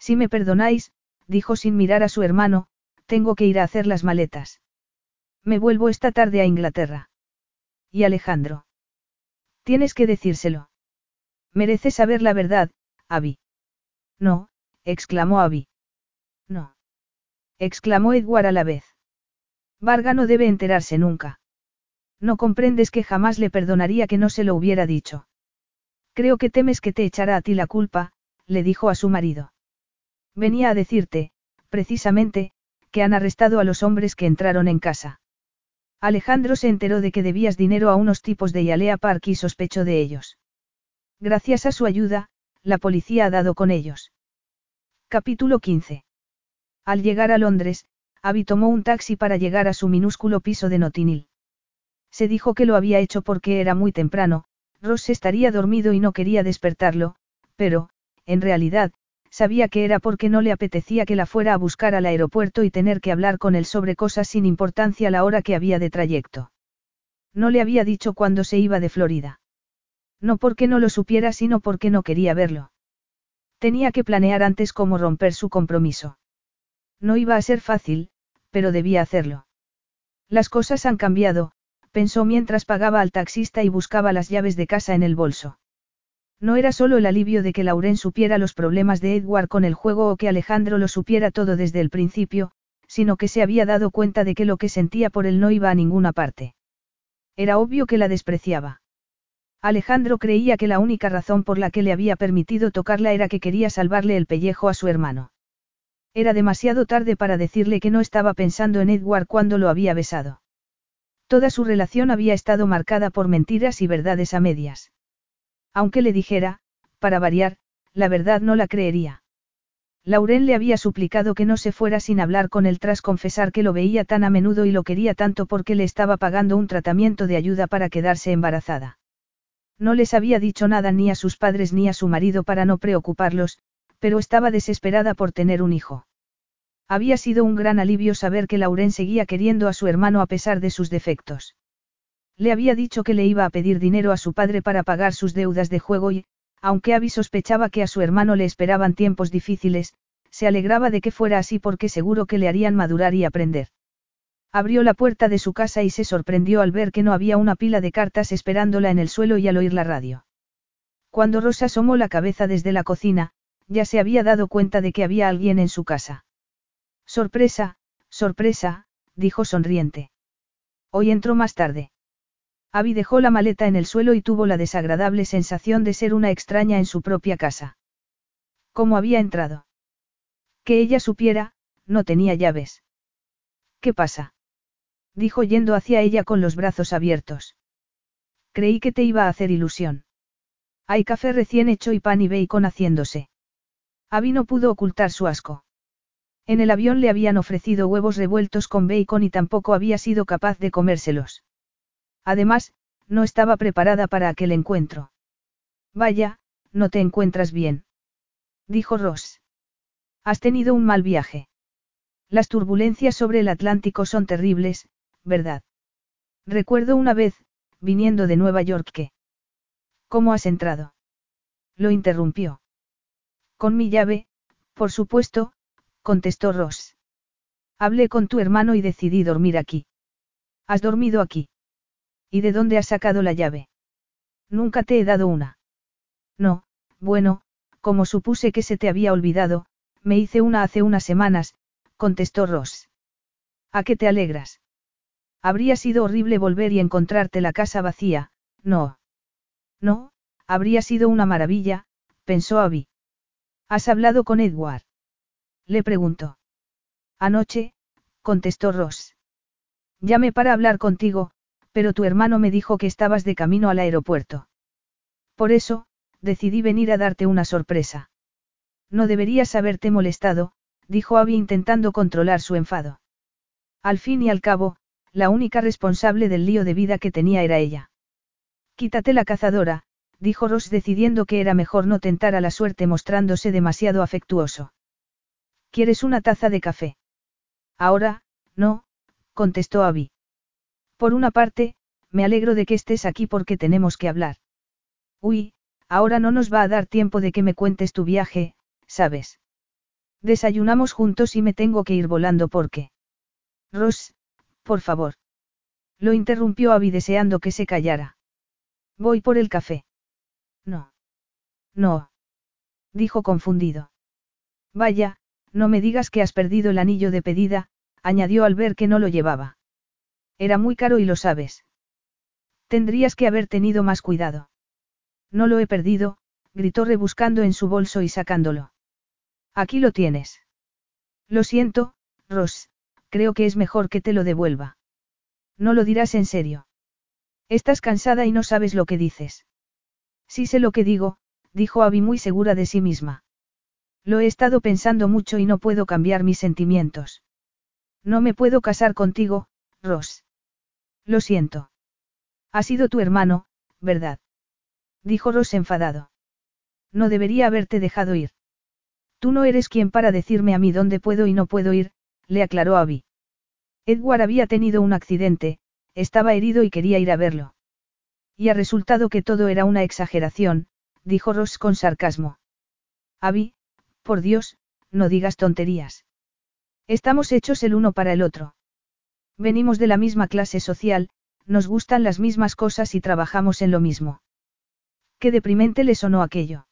Si me perdonáis, dijo sin mirar a su hermano, tengo que ir a hacer las maletas. Me vuelvo esta tarde a Inglaterra. ¿Y Alejandro? Tienes que decírselo. Merece saber la verdad, Abby. No, exclamó Abby. No. exclamó Edward a la vez. Varga no debe enterarse nunca. No comprendes que jamás le perdonaría que no se lo hubiera dicho. Creo que temes que te echará a ti la culpa, le dijo a su marido. Venía a decirte, precisamente, que han arrestado a los hombres que entraron en casa. Alejandro se enteró de que debías dinero a unos tipos de Yalea Park y sospechó de ellos. Gracias a su ayuda, la policía ha dado con ellos. Capítulo 15. Al llegar a Londres, Abby tomó un taxi para llegar a su minúsculo piso de Notinil. Se dijo que lo había hecho porque era muy temprano, Ross estaría dormido y no quería despertarlo, pero, en realidad, sabía que era porque no le apetecía que la fuera a buscar al aeropuerto y tener que hablar con él sobre cosas sin importancia la hora que había de trayecto. No le había dicho cuándo se iba de Florida. No porque no lo supiera, sino porque no quería verlo. Tenía que planear antes cómo romper su compromiso. No iba a ser fácil, pero debía hacerlo. Las cosas han cambiado, pensó mientras pagaba al taxista y buscaba las llaves de casa en el bolso. No era solo el alivio de que Lauren supiera los problemas de Edward con el juego o que Alejandro lo supiera todo desde el principio, sino que se había dado cuenta de que lo que sentía por él no iba a ninguna parte. Era obvio que la despreciaba. Alejandro creía que la única razón por la que le había permitido tocarla era que quería salvarle el pellejo a su hermano. Era demasiado tarde para decirle que no estaba pensando en Edward cuando lo había besado. Toda su relación había estado marcada por mentiras y verdades a medias. Aunque le dijera, para variar, la verdad no la creería. Lauren le había suplicado que no se fuera sin hablar con él tras confesar que lo veía tan a menudo y lo quería tanto porque le estaba pagando un tratamiento de ayuda para quedarse embarazada. No les había dicho nada ni a sus padres ni a su marido para no preocuparlos, pero estaba desesperada por tener un hijo. Había sido un gran alivio saber que Lauren seguía queriendo a su hermano a pesar de sus defectos. Le había dicho que le iba a pedir dinero a su padre para pagar sus deudas de juego y, aunque Abby sospechaba que a su hermano le esperaban tiempos difíciles, se alegraba de que fuera así porque seguro que le harían madurar y aprender. Abrió la puerta de su casa y se sorprendió al ver que no había una pila de cartas esperándola en el suelo y al oír la radio. Cuando Rosa asomó la cabeza desde la cocina, ya se había dado cuenta de que había alguien en su casa. Sorpresa, sorpresa, dijo sonriente. Hoy entró más tarde. Abby dejó la maleta en el suelo y tuvo la desagradable sensación de ser una extraña en su propia casa. ¿Cómo había entrado? Que ella supiera, no tenía llaves. ¿Qué pasa? Dijo yendo hacia ella con los brazos abiertos. Creí que te iba a hacer ilusión. Hay café recién hecho y pan y bacon haciéndose. Abby no pudo ocultar su asco. En el avión le habían ofrecido huevos revueltos con bacon y tampoco había sido capaz de comérselos. Además, no estaba preparada para aquel encuentro. Vaya, no te encuentras bien. Dijo Ross. Has tenido un mal viaje. Las turbulencias sobre el Atlántico son terribles, ¿verdad? Recuerdo una vez, viniendo de Nueva York que... ¿Cómo has entrado? Lo interrumpió. Con mi llave, por supuesto, contestó Ross. Hablé con tu hermano y decidí dormir aquí. ¿Has dormido aquí? ¿Y de dónde has sacado la llave? Nunca te he dado una. No, bueno, como supuse que se te había olvidado, me hice una hace unas semanas, contestó Ross. ¿A qué te alegras? Habría sido horrible volver y encontrarte la casa vacía, no. No, habría sido una maravilla, pensó Abby. ¿Has hablado con Edward? Le preguntó. Anoche, contestó Ross. Llame para hablar contigo, pero tu hermano me dijo que estabas de camino al aeropuerto. Por eso, decidí venir a darte una sorpresa. No deberías haberte molestado, dijo Abby intentando controlar su enfado. Al fin y al cabo, la única responsable del lío de vida que tenía era ella. Quítate la cazadora, dijo Ross decidiendo que era mejor no tentar a la suerte mostrándose demasiado afectuoso. ¿Quieres una taza de café? Ahora, no, contestó Abby. Por una parte, me alegro de que estés aquí porque tenemos que hablar. Uy, ahora no nos va a dar tiempo de que me cuentes tu viaje, ¿sabes? Desayunamos juntos y me tengo que ir volando porque. Ross, por favor. Lo interrumpió Abby deseando que se callara. Voy por el café. No. No. Dijo confundido. Vaya, no me digas que has perdido el anillo de pedida, añadió al ver que no lo llevaba. Era muy caro y lo sabes. Tendrías que haber tenido más cuidado. No lo he perdido, gritó rebuscando en su bolso y sacándolo. Aquí lo tienes. Lo siento, Ross, creo que es mejor que te lo devuelva. No lo dirás en serio. Estás cansada y no sabes lo que dices. Sí sé lo que digo, dijo Abby muy segura de sí misma. Lo he estado pensando mucho y no puedo cambiar mis sentimientos. No me puedo casar contigo, Ross. Lo siento. Ha sido tu hermano, ¿verdad? Dijo Ross enfadado. No debería haberte dejado ir. Tú no eres quien para decirme a mí dónde puedo y no puedo ir, le aclaró Abby. Edward había tenido un accidente, estaba herido y quería ir a verlo. Y ha resultado que todo era una exageración, dijo Ross con sarcasmo. Abby, por Dios, no digas tonterías. Estamos hechos el uno para el otro. Venimos de la misma clase social, nos gustan las mismas cosas y trabajamos en lo mismo. Qué deprimente le sonó aquello.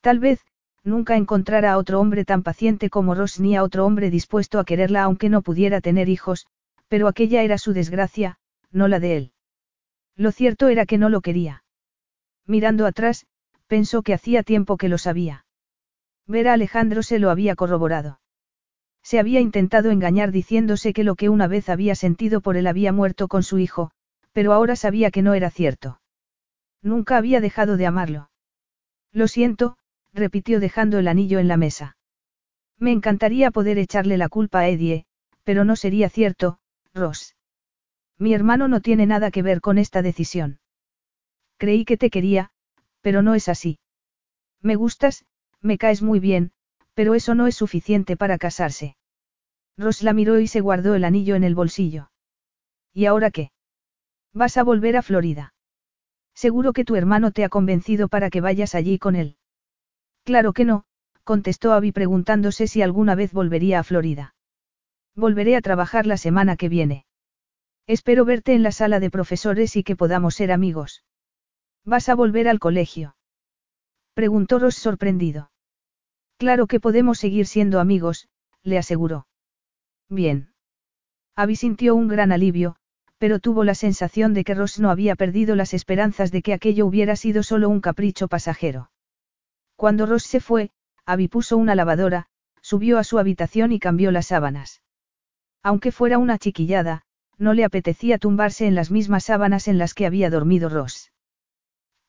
Tal vez, nunca encontrara a otro hombre tan paciente como Ross ni a otro hombre dispuesto a quererla aunque no pudiera tener hijos, pero aquella era su desgracia, no la de él. Lo cierto era que no lo quería. Mirando atrás, pensó que hacía tiempo que lo sabía. Ver a Alejandro se lo había corroborado. Se había intentado engañar diciéndose que lo que una vez había sentido por él había muerto con su hijo, pero ahora sabía que no era cierto. Nunca había dejado de amarlo. Lo siento, repitió dejando el anillo en la mesa. Me encantaría poder echarle la culpa a Eddie, pero no sería cierto, Ross. Mi hermano no tiene nada que ver con esta decisión. Creí que te quería, pero no es así. Me gustas, me caes muy bien, pero eso no es suficiente para casarse. Ross la miró y se guardó el anillo en el bolsillo. ¿Y ahora qué? Vas a volver a Florida. Seguro que tu hermano te ha convencido para que vayas allí con él. Claro que no, contestó Abby preguntándose si alguna vez volvería a Florida. Volveré a trabajar la semana que viene. Espero verte en la sala de profesores y que podamos ser amigos. ¿Vas a volver al colegio? Preguntó Ross sorprendido. Claro que podemos seguir siendo amigos, le aseguró. Bien. Abby sintió un gran alivio, pero tuvo la sensación de que Ross no había perdido las esperanzas de que aquello hubiera sido solo un capricho pasajero. Cuando Ross se fue, Abby puso una lavadora, subió a su habitación y cambió las sábanas. Aunque fuera una chiquillada, no le apetecía tumbarse en las mismas sábanas en las que había dormido Ross.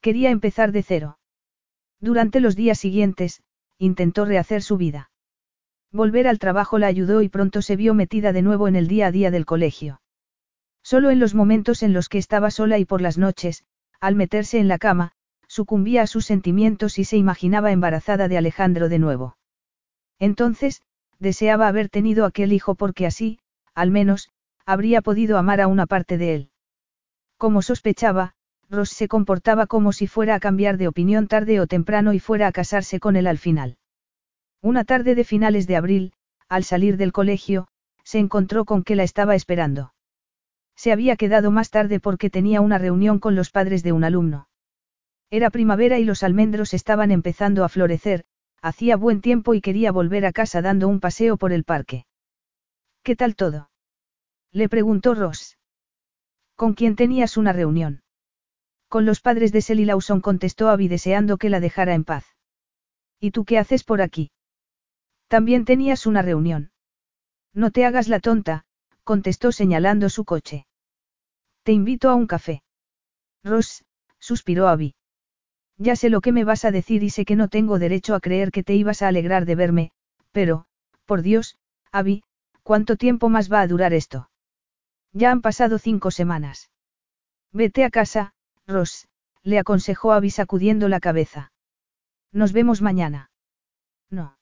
Quería empezar de cero. Durante los días siguientes, intentó rehacer su vida. Volver al trabajo la ayudó y pronto se vio metida de nuevo en el día a día del colegio. Solo en los momentos en los que estaba sola y por las noches, al meterse en la cama, sucumbía a sus sentimientos y se imaginaba embarazada de Alejandro de nuevo. Entonces, deseaba haber tenido aquel hijo porque así, al menos, habría podido amar a una parte de él. Como sospechaba, Ross se comportaba como si fuera a cambiar de opinión tarde o temprano y fuera a casarse con él al final. Una tarde de finales de abril, al salir del colegio, se encontró con que la estaba esperando. Se había quedado más tarde porque tenía una reunión con los padres de un alumno. Era primavera y los almendros estaban empezando a florecer, hacía buen tiempo y quería volver a casa dando un paseo por el parque. ¿Qué tal todo? Le preguntó Ross. ¿Con quién tenías una reunión? Con los padres de Selly Lawson contestó Abby deseando que la dejara en paz. ¿Y tú qué haces por aquí? También tenías una reunión. No te hagas la tonta, contestó señalando su coche. Te invito a un café. Ross, suspiró Abby. Ya sé lo que me vas a decir y sé que no tengo derecho a creer que te ibas a alegrar de verme, pero, por Dios, Abby, ¿cuánto tiempo más va a durar esto? Ya han pasado cinco semanas. Vete a casa, Ross, le aconsejó Abby sacudiendo la cabeza. Nos vemos mañana. No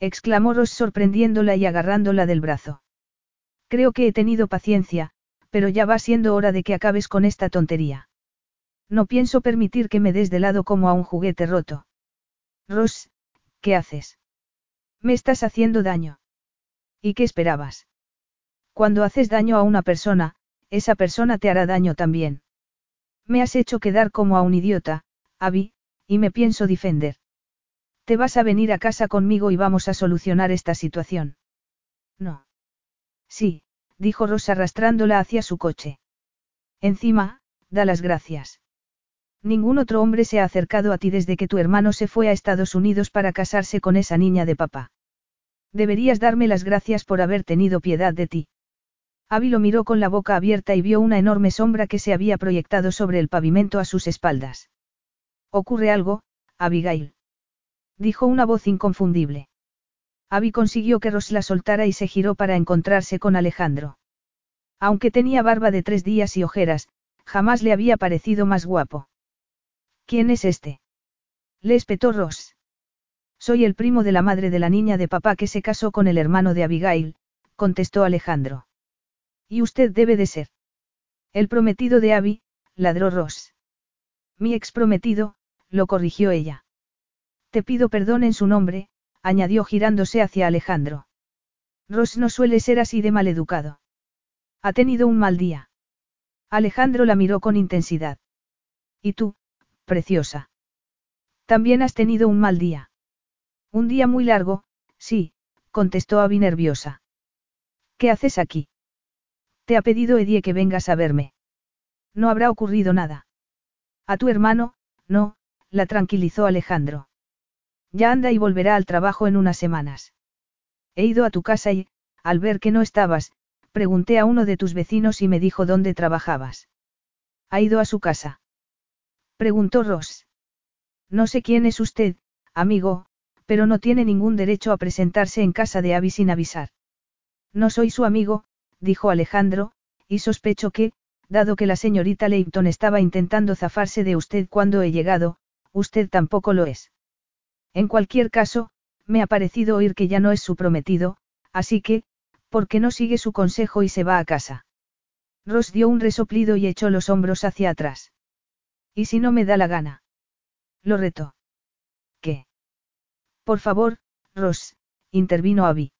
exclamó Ross sorprendiéndola y agarrándola del brazo. Creo que he tenido paciencia, pero ya va siendo hora de que acabes con esta tontería. No pienso permitir que me des de lado como a un juguete roto. Ross, ¿qué haces? Me estás haciendo daño. ¿Y qué esperabas? Cuando haces daño a una persona, esa persona te hará daño también. Me has hecho quedar como a un idiota, Abby, y me pienso defender. Te vas a venir a casa conmigo y vamos a solucionar esta situación. No. Sí, dijo Rosa arrastrándola hacia su coche. Encima, da las gracias. Ningún otro hombre se ha acercado a ti desde que tu hermano se fue a Estados Unidos para casarse con esa niña de papá. Deberías darme las gracias por haber tenido piedad de ti. Abby lo miró con la boca abierta y vio una enorme sombra que se había proyectado sobre el pavimento a sus espaldas. ¿Ocurre algo, Abigail? dijo una voz inconfundible. Abby consiguió que Ross la soltara y se giró para encontrarse con Alejandro. Aunque tenía barba de tres días y ojeras, jamás le había parecido más guapo. ¿Quién es este? Le espetó Ross. Soy el primo de la madre de la niña de papá que se casó con el hermano de Abigail, contestó Alejandro. Y usted debe de ser. El prometido de Abby, ladró Ross. Mi ex prometido, lo corrigió ella. Te pido perdón en su nombre, añadió girándose hacia Alejandro. Ross no suele ser así de maleducado. Ha tenido un mal día. Alejandro la miró con intensidad. ¿Y tú, preciosa? También has tenido un mal día. Un día muy largo, sí, contestó Abby nerviosa. ¿Qué haces aquí? Te ha pedido Edie que vengas a verme. No habrá ocurrido nada. A tu hermano, no, la tranquilizó Alejandro. Ya anda y volverá al trabajo en unas semanas. He ido a tu casa y, al ver que no estabas, pregunté a uno de tus vecinos y me dijo dónde trabajabas. ¿Ha ido a su casa? Preguntó Ross. No sé quién es usted, amigo, Pero no tiene ningún derecho a presentarse en casa de Abby sin avisar. No soy su amigo, dijo Alejandro, y sospecho que, dado que la señorita Leighton estaba intentando zafarse de usted cuando he llegado, usted tampoco lo es. En cualquier caso, me ha parecido oír que ya no es su prometido, así que, ¿por qué no sigue su consejo y se va a casa? Ross dio un resoplido y echó los hombros hacia atrás. ¿Y si no me da la gana? Lo retó. ¿Qué? Por favor, Ross, intervino Abby.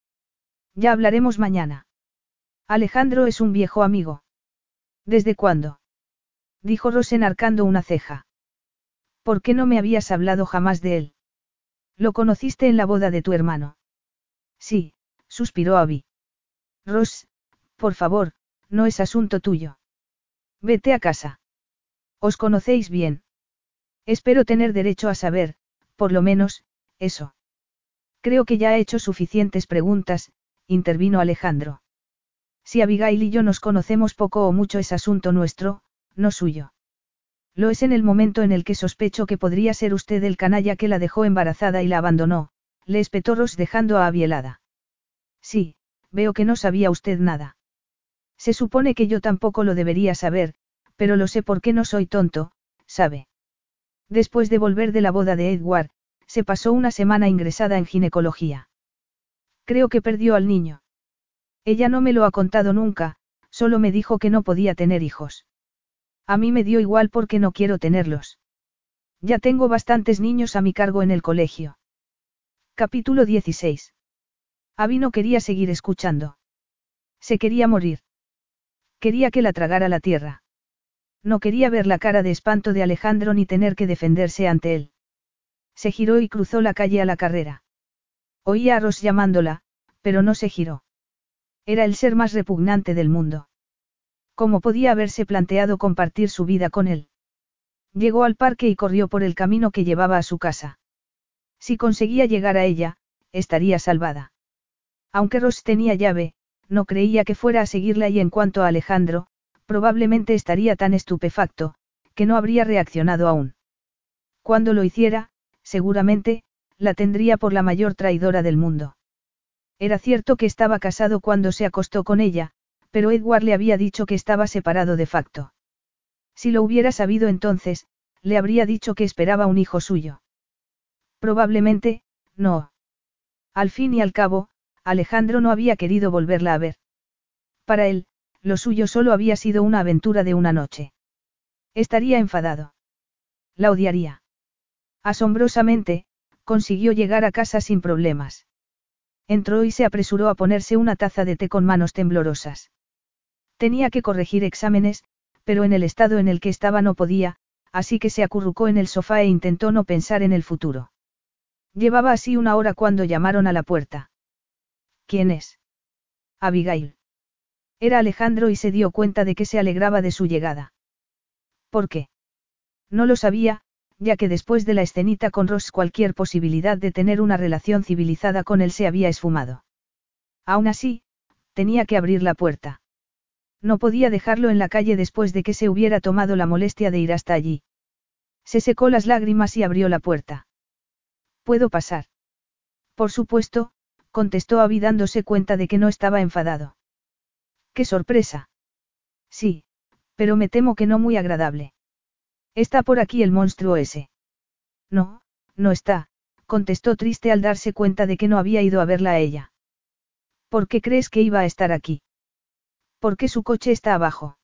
Ya hablaremos mañana. Alejandro es un viejo amigo. ¿Desde cuándo? Dijo Ross enarcando una ceja. ¿Por qué no me habías hablado jamás de él? Lo conociste en la boda de tu hermano. Sí, suspiró Abby. Ross, por favor, no es asunto tuyo. Vete a casa. Os conocéis bien. Espero tener derecho a saber, por lo menos, eso. Creo que ya he hecho suficientes preguntas, intervino Alejandro. Si Abigail y yo nos conocemos poco o mucho es asunto nuestro, no suyo. Lo es en el momento en el que sospecho que podría ser usted el canalla que la dejó embarazada y la abandonó, le espetó Ross dejando a Abielada. Sí, veo que no sabía usted nada. Se supone que yo tampoco lo debería saber, pero lo sé porque no soy tonto, sabe. Después de volver de la boda de Edward, se pasó una semana ingresada en ginecología. Creo que perdió al niño. Ella no me lo ha contado nunca, solo me dijo que no podía tener hijos. A mí me dio igual porque no quiero tenerlos. Ya tengo bastantes niños a mi cargo en el colegio. Capítulo 16. Abby no quería seguir escuchando. Se quería morir. Quería que la tragara la tierra. No quería ver la cara de espanto de Alejandro ni tener que defenderse ante él. Se giró y cruzó la calle a la carrera. Oía a Ross llamándola, pero no se giró. Era el ser más repugnante del mundo. ¿Cómo podía haberse planteado compartir su vida con él? Llegó al parque y corrió por el camino que llevaba a su casa. Si conseguía llegar a ella, estaría salvada. Aunque Ross tenía llave, no creía que fuera a seguirla y en cuanto a Alejandro, probablemente estaría tan estupefacto, que no habría reaccionado aún. Cuando lo hiciera, seguramente, la tendría por la mayor traidora del mundo. Era cierto que estaba casado cuando se acostó con ella, pero Edward le había dicho que estaba separado de facto. Si lo hubiera sabido entonces, le habría dicho que esperaba un hijo suyo. Probablemente, no. Al fin y al cabo, Alejandro no había querido volverla a ver. Para él, lo suyo solo había sido una aventura de una noche. Estaría enfadado. La odiaría. Asombrosamente, consiguió llegar a casa sin problemas. Entró y se apresuró a ponerse una taza de té con manos temblorosas. Tenía que corregir exámenes, pero en el estado en el que estaba no podía, así que se acurrucó en el sofá e intentó no pensar en el futuro. Llevaba así una hora cuando llamaron a la puerta. ¿Quién es? Abigail. Era Alejandro y se dio cuenta de que se alegraba de su llegada. ¿Por qué? No lo sabía, ya que después de la escenita con Ross cualquier posibilidad de tener una relación civilizada con él se había esfumado. Aún así, tenía que abrir la puerta. No podía dejarlo en la calle después de que se hubiera tomado la molestia de ir hasta allí. Se secó las lágrimas y abrió la puerta. ¿Puedo pasar? Por supuesto, contestó Abby dándose cuenta de que no estaba enfadado. ¡Qué sorpresa! Sí, pero me temo que no muy agradable. Está por aquí el monstruo ese. No, no está, contestó triste al darse cuenta de que no había ido a verla a ella. ¿Por qué crees que iba a estar aquí? ¿Por qué su coche está abajo?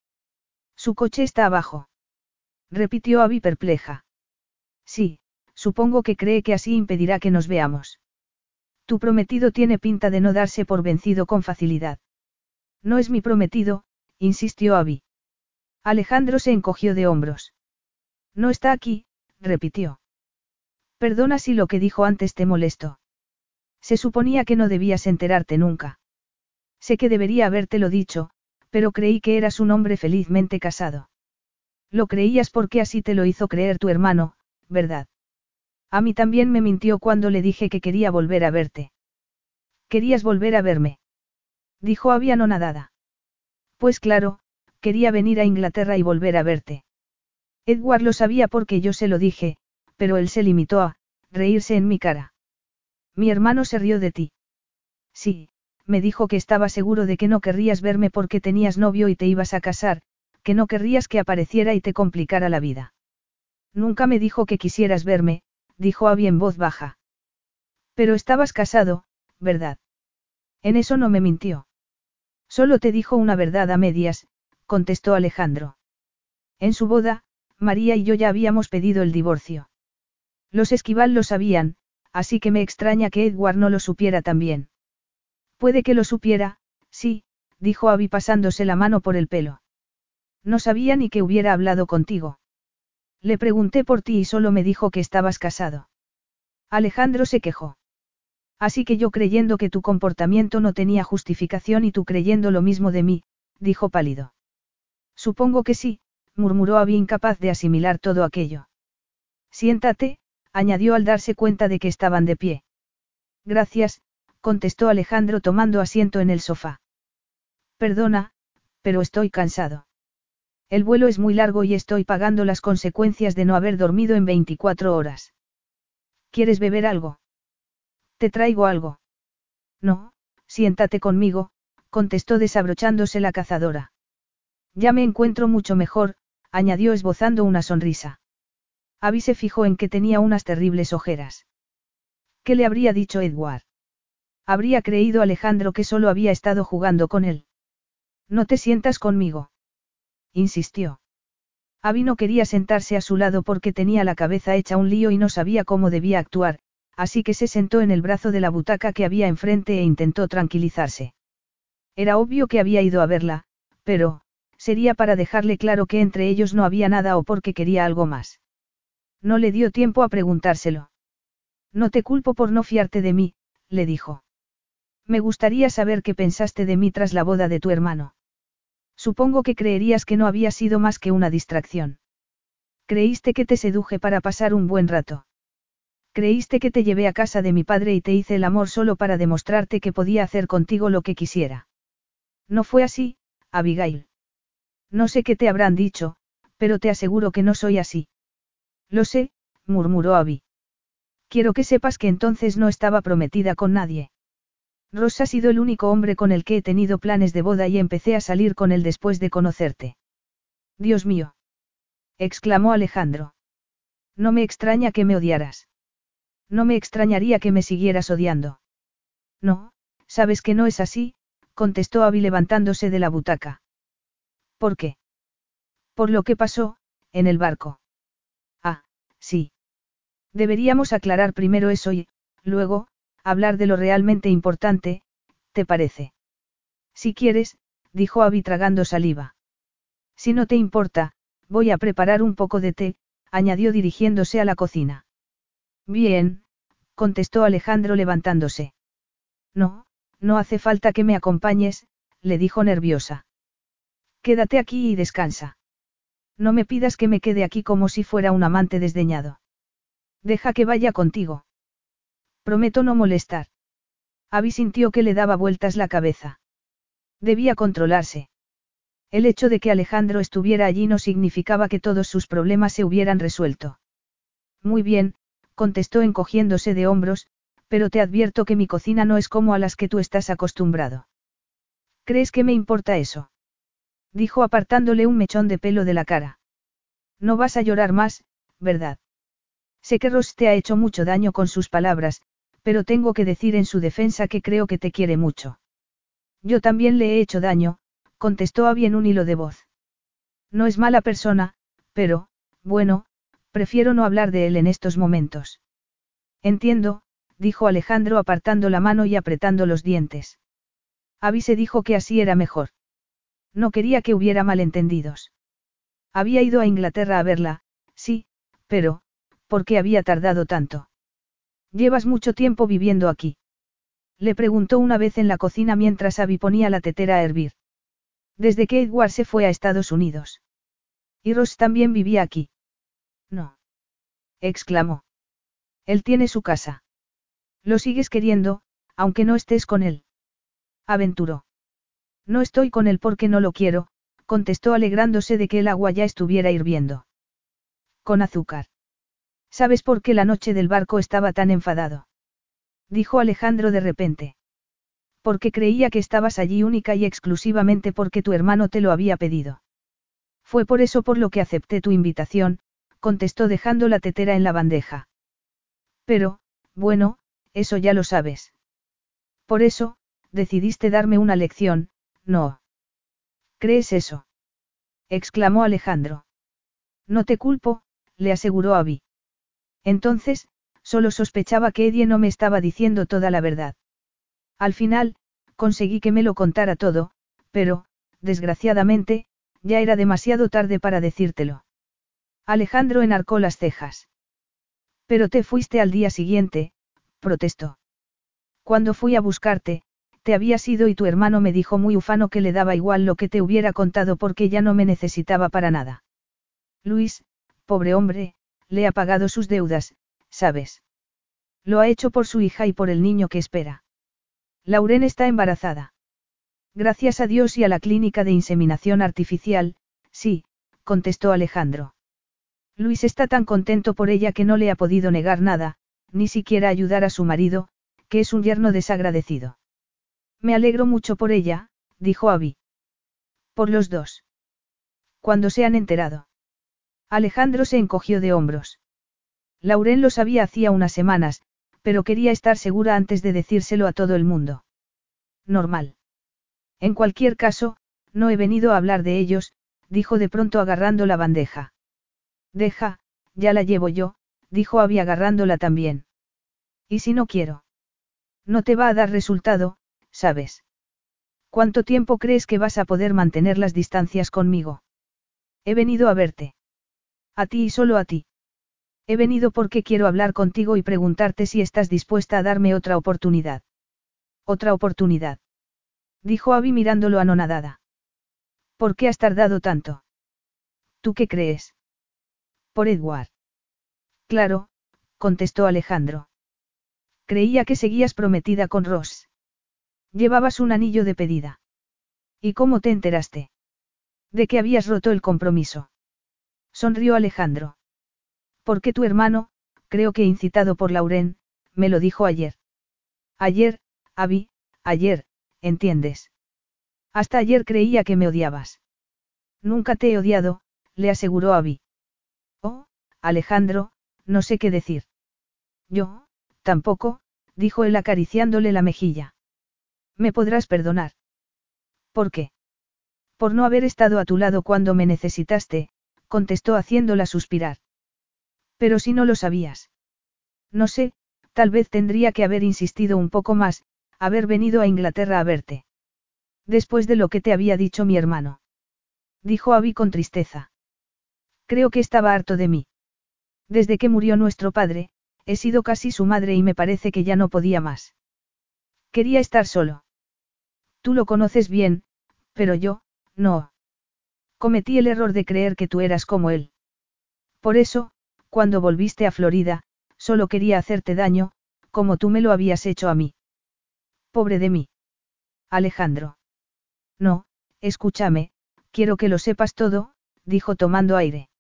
Su coche está abajo. Repitió Abby perpleja. Sí, supongo que cree que así impedirá que nos veamos. Tu prometido tiene pinta de no darse por vencido con facilidad. No es mi prometido, insistió Abby. Alejandro se encogió de hombros. No está aquí, repitió. Perdona si lo que dijo antes te molestó. Se suponía que no debías enterarte nunca. Sé que debería habértelo dicho, pero creí que eras un hombre felizmente casado. Lo creías porque así te lo hizo creer tu hermano, ¿verdad? A mí también me mintió cuando le dije que quería volver a verte. ¿Querías volver a verme? Dijo Abby nadada. Pues claro, quería venir a Inglaterra y volver a verte. Edward lo sabía porque yo se lo dije, pero él se limitó a, reírse en mi cara. Mi hermano se rió de ti. Sí, me dijo que estaba seguro de que no querrías verme porque tenías novio y te ibas a casar, que no querrías que apareciera y te complicara la vida. Nunca me dijo que quisieras verme, dijo Abby en voz baja. Pero estabas casado, ¿verdad? En eso no me mintió. Solo te dijo una verdad a medias, contestó Alejandro. En su boda, María y yo ya habíamos pedido el divorcio. Los esquival lo sabían, así que me extraña que Edward no lo supiera también. Puede que lo supiera, sí, dijo Abby pasándose la mano por el pelo. No sabía ni que hubiera hablado contigo. Le pregunté por ti y solo me dijo que estabas casado. Alejandro se quejó. Así que yo creyendo que tu comportamiento no tenía justificación y tú creyendo lo mismo de mí, dijo pálido. Supongo que sí, murmuró Abby incapaz de asimilar todo aquello. Siéntate, añadió al darse cuenta de que estaban de pie. Gracias, contestó Alejandro tomando asiento en el sofá. Perdona, pero estoy cansado. El vuelo es muy largo y estoy pagando las consecuencias de no haber dormido en 24 horas. ¿Quieres beber algo? Te traigo algo. No, siéntate conmigo, contestó desabrochándose la cazadora. Ya me encuentro mucho mejor, añadió esbozando una sonrisa. Abby se fijó en que tenía unas terribles ojeras. ¿Qué le habría dicho Edward? Habría creído Alejandro que solo había estado jugando con él. No te sientas conmigo. Insistió. Abby no quería sentarse a su lado porque tenía la cabeza hecha un lío y no sabía cómo debía actuar, así que se sentó en el brazo de la butaca que había enfrente e intentó tranquilizarse. Era obvio que había ido a verla, pero, sería para dejarle claro que entre ellos no había nada o porque quería algo más. No le dio tiempo a preguntárselo. No te culpo por no fiarte de mí, le dijo. Me gustaría saber qué pensaste de mí tras la boda de tu hermano. Supongo que creerías que no había sido más que una distracción. Creíste que te seduje para pasar un buen rato. Creíste que te llevé a casa de mi padre y te hice el amor solo para demostrarte que podía hacer contigo lo que quisiera. No fue así, Abigail. No sé qué te habrán dicho, pero te aseguro que no soy así. Lo sé, murmuró Abby. Quiero que sepas que entonces no estaba prometida con nadie. Ross ha sido el único hombre con el que he tenido planes de boda y empecé a salir con él después de conocerte. Dios mío. exclamó Alejandro. No me extraña que me odiaras. No me extrañaría que me siguieras odiando. No, sabes que no es así, contestó Abby levantándose de la butaca. ¿Por qué? Por lo que pasó, en el barco. Ah, sí. Deberíamos aclarar primero eso y, luego, hablar de lo realmente importante, ¿te parece? Si quieres, dijo Abby tragando saliva. Si no te importa, voy a preparar un poco de té, añadió dirigiéndose a la cocina. Bien, contestó Alejandro levantándose. No, no hace falta que me acompañes, le dijo nerviosa. Quédate aquí y descansa. No me pidas que me quede aquí como si fuera un amante desdeñado. Deja que vaya contigo. Prometo no molestar. Abby sintió que le daba vueltas la cabeza. Debía controlarse. El hecho de que Alejandro estuviera allí no significaba que todos sus problemas se hubieran resuelto. Muy bien, contestó encogiéndose de hombros, pero te advierto que mi cocina no es como a las que tú estás acostumbrado. ¿Crees que me importa eso? Dijo apartándole un mechón de pelo de la cara. No vas a llorar más, ¿verdad? Sé que Ross te ha hecho mucho daño con sus palabras, pero tengo que decir en su defensa que creo que te quiere mucho. Yo también le he hecho daño, contestó Abby en un hilo de voz. No es mala persona, pero, bueno, prefiero no hablar de él en estos momentos. Entiendo, dijo Alejandro apartando la mano y apretando los dientes. Abby se dijo que así era mejor. No quería que hubiera malentendidos. Había ido a Inglaterra a verla, sí, pero, ¿por qué había tardado tanto? ¿Llevas mucho tiempo viviendo aquí? Le preguntó una vez en la cocina mientras Abby ponía la tetera a hervir. Desde que Edward se fue a Estados Unidos. Y Ross también vivía aquí. No. exclamó. Él tiene su casa. Lo sigues queriendo, aunque no estés con él. Aventuró. No estoy con él porque no lo quiero, contestó alegrándose de que el agua ya estuviera hirviendo. Con azúcar. ¿Sabes por qué la noche del barco estaba tan enfadado? Dijo Alejandro de repente. Porque creía que estabas allí única y exclusivamente porque tu hermano te lo había pedido. Fue por eso por lo que acepté tu invitación, contestó dejando la tetera en la bandeja. Pero, bueno, eso ya lo sabes. Por eso, decidiste darme una lección, no. ¿Crees eso? exclamó Alejandro. No te culpo, le aseguró Abby. Entonces, solo sospechaba que Eddie no me estaba diciendo toda la verdad. Al final, conseguí que me lo contara todo, pero, desgraciadamente, ya era demasiado tarde para decírtelo. Alejandro enarcó las cejas. Pero te fuiste al día siguiente, protestó. Cuando fui a buscarte, te había sido y tu hermano me dijo muy ufano que le daba igual lo que te hubiera contado porque ya no me necesitaba para nada. Luis, pobre hombre, le ha pagado sus deudas, ¿sabes? Lo ha hecho por su hija y por el niño que espera. Lauren está embarazada. Gracias a Dios y a la clínica de inseminación artificial, sí, contestó Alejandro. Luis está tan contento por ella que no le ha podido negar nada, ni siquiera ayudar a su marido, que es un yerno desagradecido. Me alegro mucho por ella, dijo Abby. Por los dos. Cuando se han enterado. Alejandro se encogió de hombros. Lauren lo sabía hacía unas semanas, pero quería estar segura antes de decírselo a todo el mundo. Normal. En cualquier caso, no he venido a hablar de ellos, dijo de pronto agarrando la bandeja. Deja, ya la llevo yo, dijo Abby agarrándola también. ¿Y si no quiero? No te va a dar resultado, ¿sabes? ¿Cuánto tiempo crees que vas a poder mantener las distancias conmigo? He venido a verte. A ti y solo a ti. He venido porque quiero hablar contigo y preguntarte si estás dispuesta a darme otra oportunidad. Otra oportunidad. Dijo Abby mirándolo anonadada. ¿Por qué has tardado tanto? ¿Tú qué crees? Por Edward. Claro, contestó Alejandro. Creía que seguías prometida con Ross. Llevabas un anillo de pedida. ¿Y cómo te enteraste? De que habías roto el compromiso. Sonrió Alejandro. Porque tu hermano, creo que incitado por Lauren, me lo dijo ayer. Ayer, Abby, ayer, ¿entiendes? Hasta ayer creía que me odiabas. Nunca te he odiado, le aseguró Abby. Oh, Alejandro, no sé qué decir. Yo, tampoco, dijo él acariciándole la mejilla. Me podrás perdonar. ¿Por qué? Por no haber estado a tu lado cuando me necesitaste, contestó haciéndola suspirar. Pero si no lo sabías. No sé, tal vez tendría que haber insistido un poco más, haber venido a Inglaterra a verte. Después de lo que te había dicho mi hermano. Dijo Abby con tristeza. Creo que estaba harto de mí. Desde que murió nuestro padre, he sido casi su madre y me parece que ya no podía más. Quería estar solo. Tú lo conoces bien, pero yo, no. Cometí el error de creer que tú eras como él. Por eso, cuando volviste a Florida, solo quería hacerte daño, como tú me lo habías hecho a mí. Pobre de mí. Alejandro. No, escúchame, quiero que lo sepas todo, dijo tomando aire.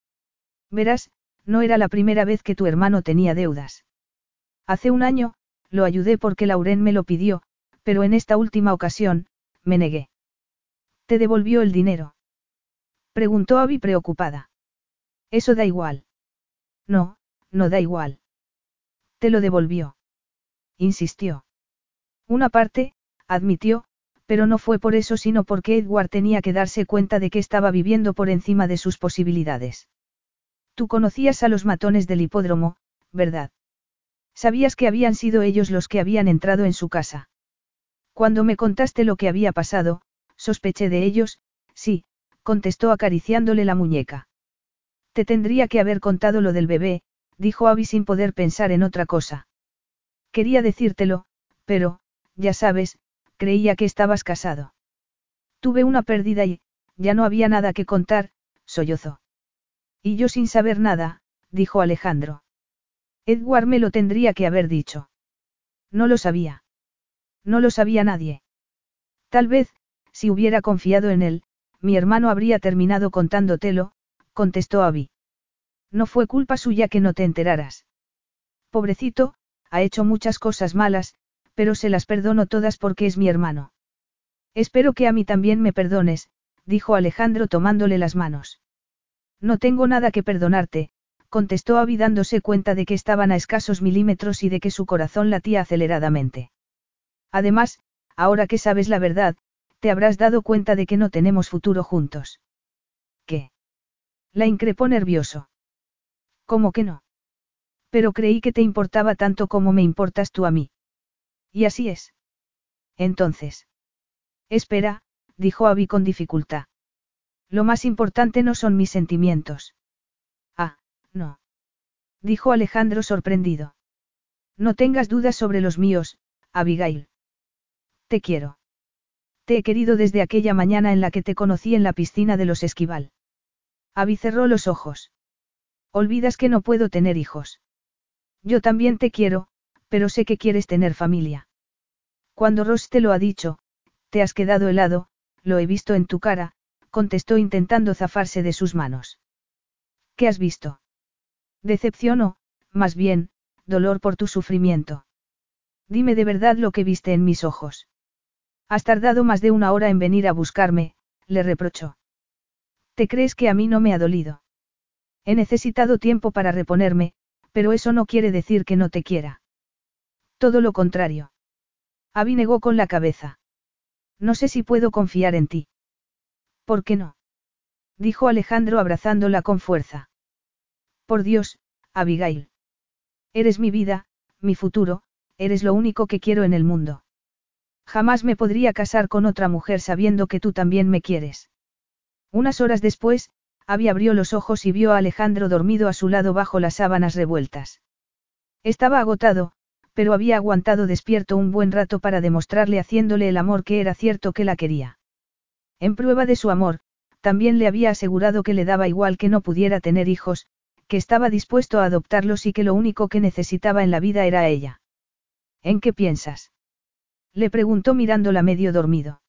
Verás, no era la primera vez que tu hermano tenía deudas. Hace un año, lo ayudé porque Lauren me lo pidió, pero en esta última ocasión, me negué. ¿Te devolvió el dinero? Preguntó Abby preocupada. Eso da igual. No, no da igual. Te lo devolvió. Insistió. Una parte, admitió, pero no fue por eso sino porque Edward tenía que darse cuenta de que estaba viviendo por encima de sus posibilidades. Tú conocías a los matones del hipódromo, ¿verdad? Sabías que habían sido ellos los que habían entrado en su casa. Cuando me contaste lo que había pasado, sospeché de ellos, sí, contestó acariciándole la muñeca. Te tendría que haber contado lo del bebé, dijo Abby sin poder pensar en otra cosa. Quería decírtelo, pero, ya sabes, creía que estabas casado. Tuve una pérdida y, ya no había nada que contar, sollozó. Y yo sin saber nada, dijo Alejandro. Edward me lo tendría que haber dicho. No lo sabía. No lo sabía nadie. Tal vez, si hubiera confiado en él, mi hermano habría terminado contándotelo, contestó Abby. No fue culpa suya que no te enteraras. Pobrecito, ha hecho muchas cosas malas, pero se las perdono todas porque es mi hermano. Espero que a mí también me perdones, dijo Alejandro tomándole las manos. No tengo nada que perdonarte, contestó Abby dándose cuenta de que estaban a escasos milímetros y de que su corazón latía aceleradamente. Además, ahora que sabes la verdad, te habrás dado cuenta de que no tenemos futuro juntos. ¿Qué? La increpó nervioso. ¿Cómo que no? Pero creí que te importaba tanto como me importas tú a mí. Y así es. Entonces. Espera, dijo Abby con dificultad. Lo más importante no son mis sentimientos. Ah, no. Dijo Alejandro sorprendido. No tengas dudas sobre los míos, Abigail. Te quiero. Te he querido desde aquella mañana en la que te conocí en la piscina de los Esquival. Abby cerró los ojos. Olvidas que no puedo tener hijos. Yo también te quiero, pero sé que quieres tener familia. Cuando Ross te lo ha dicho, te has quedado helado, lo he visto en tu cara, contestó intentando zafarse de sus manos. ¿Qué has visto? Decepción o, más bien, dolor por tu sufrimiento. Dime de verdad lo que viste en mis ojos. Has tardado más de una hora en venir a buscarme, le reprochó. ¿Te crees que a mí no me ha dolido? He necesitado tiempo para reponerme, pero eso no quiere decir que no te quiera. Todo lo contrario. Abby negó con la cabeza. No sé si puedo confiar en ti. ¿Por qué no? Dijo Alejandro abrazándola con fuerza. Por Dios, Abigail. Eres mi vida, mi futuro, eres lo único que quiero en el mundo. Jamás me podría casar con otra mujer sabiendo que tú también me quieres. Unas horas después, Abby abrió los ojos y vio a Alejandro dormido a su lado bajo las sábanas revueltas. Estaba agotado, pero había aguantado despierto un buen rato para demostrarle haciéndole el amor que era cierto que la quería. En prueba de su amor, también le había asegurado que le daba igual que no pudiera tener hijos, que estaba dispuesto a adoptarlos y que lo único que necesitaba en la vida era ella. ¿En qué piensas? Le preguntó mirándola medio dormido.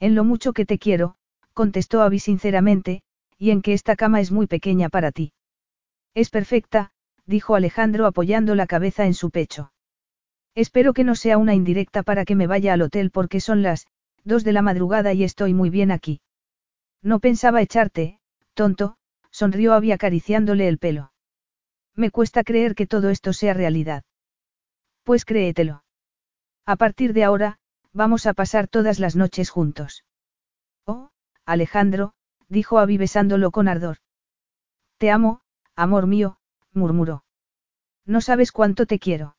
En lo mucho que te quiero, contestó Abby sinceramente, y en que esta cama es muy pequeña para ti. Es perfecta, dijo Alejandro apoyando la cabeza en su pecho. Espero que no sea una indirecta para que me vaya al hotel porque son las dos de la madrugada y estoy muy bien aquí. No pensaba echarte, tonto, sonrió Abby acariciándole el pelo. Me cuesta creer que todo esto sea realidad. Pues créetelo. A partir de ahora, vamos a pasar todas las noches juntos. Oh, Alejandro, dijo Abby besándolo con ardor. Te amo, amor mío, murmuró. No sabes cuánto te quiero.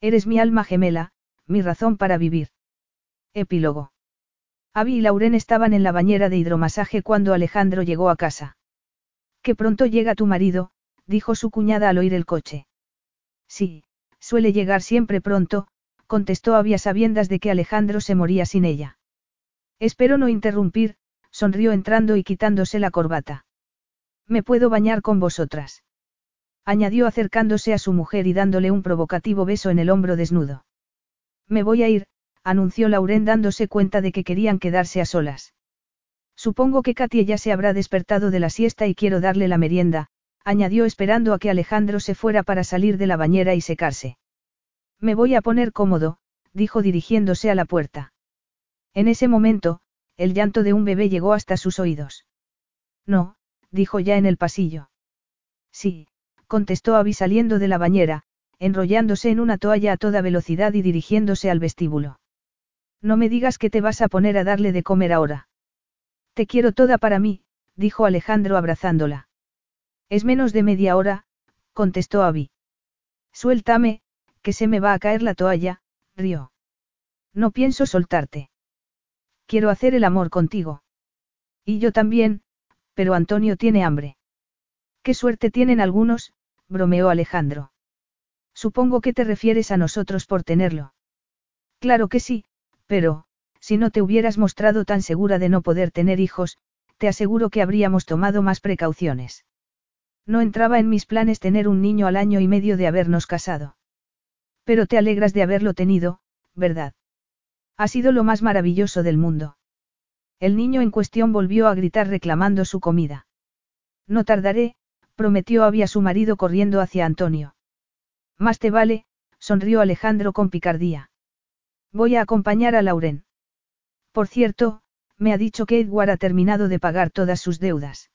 Eres mi alma gemela, mi razón para vivir. Epílogo. Abby y Lauren estaban en la bañera de hidromasaje cuando Alejandro llegó a casa. Que pronto llega tu marido, dijo su cuñada al oír el coche. Sí, suele llegar siempre pronto, contestó Abby a sabiendas de que Alejandro se moría sin ella. Espero no interrumpir, sonrió entrando y quitándose la corbata. Me puedo bañar con vosotras. Añadió acercándose a su mujer y dándole un provocativo beso en el hombro desnudo. Me voy a ir, anunció Lauren dándose cuenta de que querían quedarse a solas. Supongo que Katia ya se habrá despertado de la siesta y quiero darle la merienda, añadió esperando a que Alejandro se fuera para salir de la bañera y secarse. Me voy a poner cómodo, dijo dirigiéndose a la puerta. En ese momento, el llanto de un bebé llegó hasta sus oídos. No, dijo ya en el pasillo. Sí, contestó Abby saliendo de la bañera, enrollándose en una toalla a toda velocidad y dirigiéndose al vestíbulo. No me digas que te vas a poner a darle de comer ahora. Te quiero toda para mí, dijo Alejandro abrazándola. Es menos de media hora, contestó Abby. Suéltame, que se me va a caer la toalla, rió. No pienso soltarte. Quiero hacer el amor contigo. Y yo también, pero Antonio tiene hambre. Qué suerte tienen algunos, bromeó Alejandro. Supongo que te refieres a nosotros por tenerlo. Claro que sí, pero, si no te hubieras mostrado tan segura de no poder tener hijos, te aseguro que habríamos tomado más precauciones. No entraba en mis planes tener un niño al año y medio de habernos casado. Pero te alegras de haberlo tenido, ¿verdad? Ha sido lo más maravilloso del mundo. El niño en cuestión volvió a gritar reclamando su comida. No tardaré, prometió había su marido corriendo hacia Antonio. Más te vale, sonrió Alejandro con picardía. Voy a acompañar a Lauren. Por cierto, me ha dicho que Edward ha terminado de pagar todas sus deudas.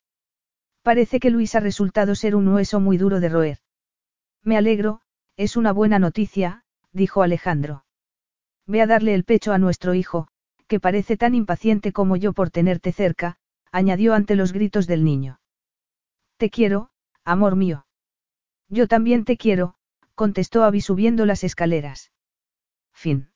Parece que Luis ha resultado ser un hueso muy duro de roer. Me alegro, es una buena noticia, dijo Alejandro. Ve a darle el pecho a nuestro hijo, que parece tan impaciente como yo por tenerte cerca, añadió ante los gritos del niño. Te quiero, amor mío. Yo también te quiero, contestó Abby subiendo las escaleras. Fin.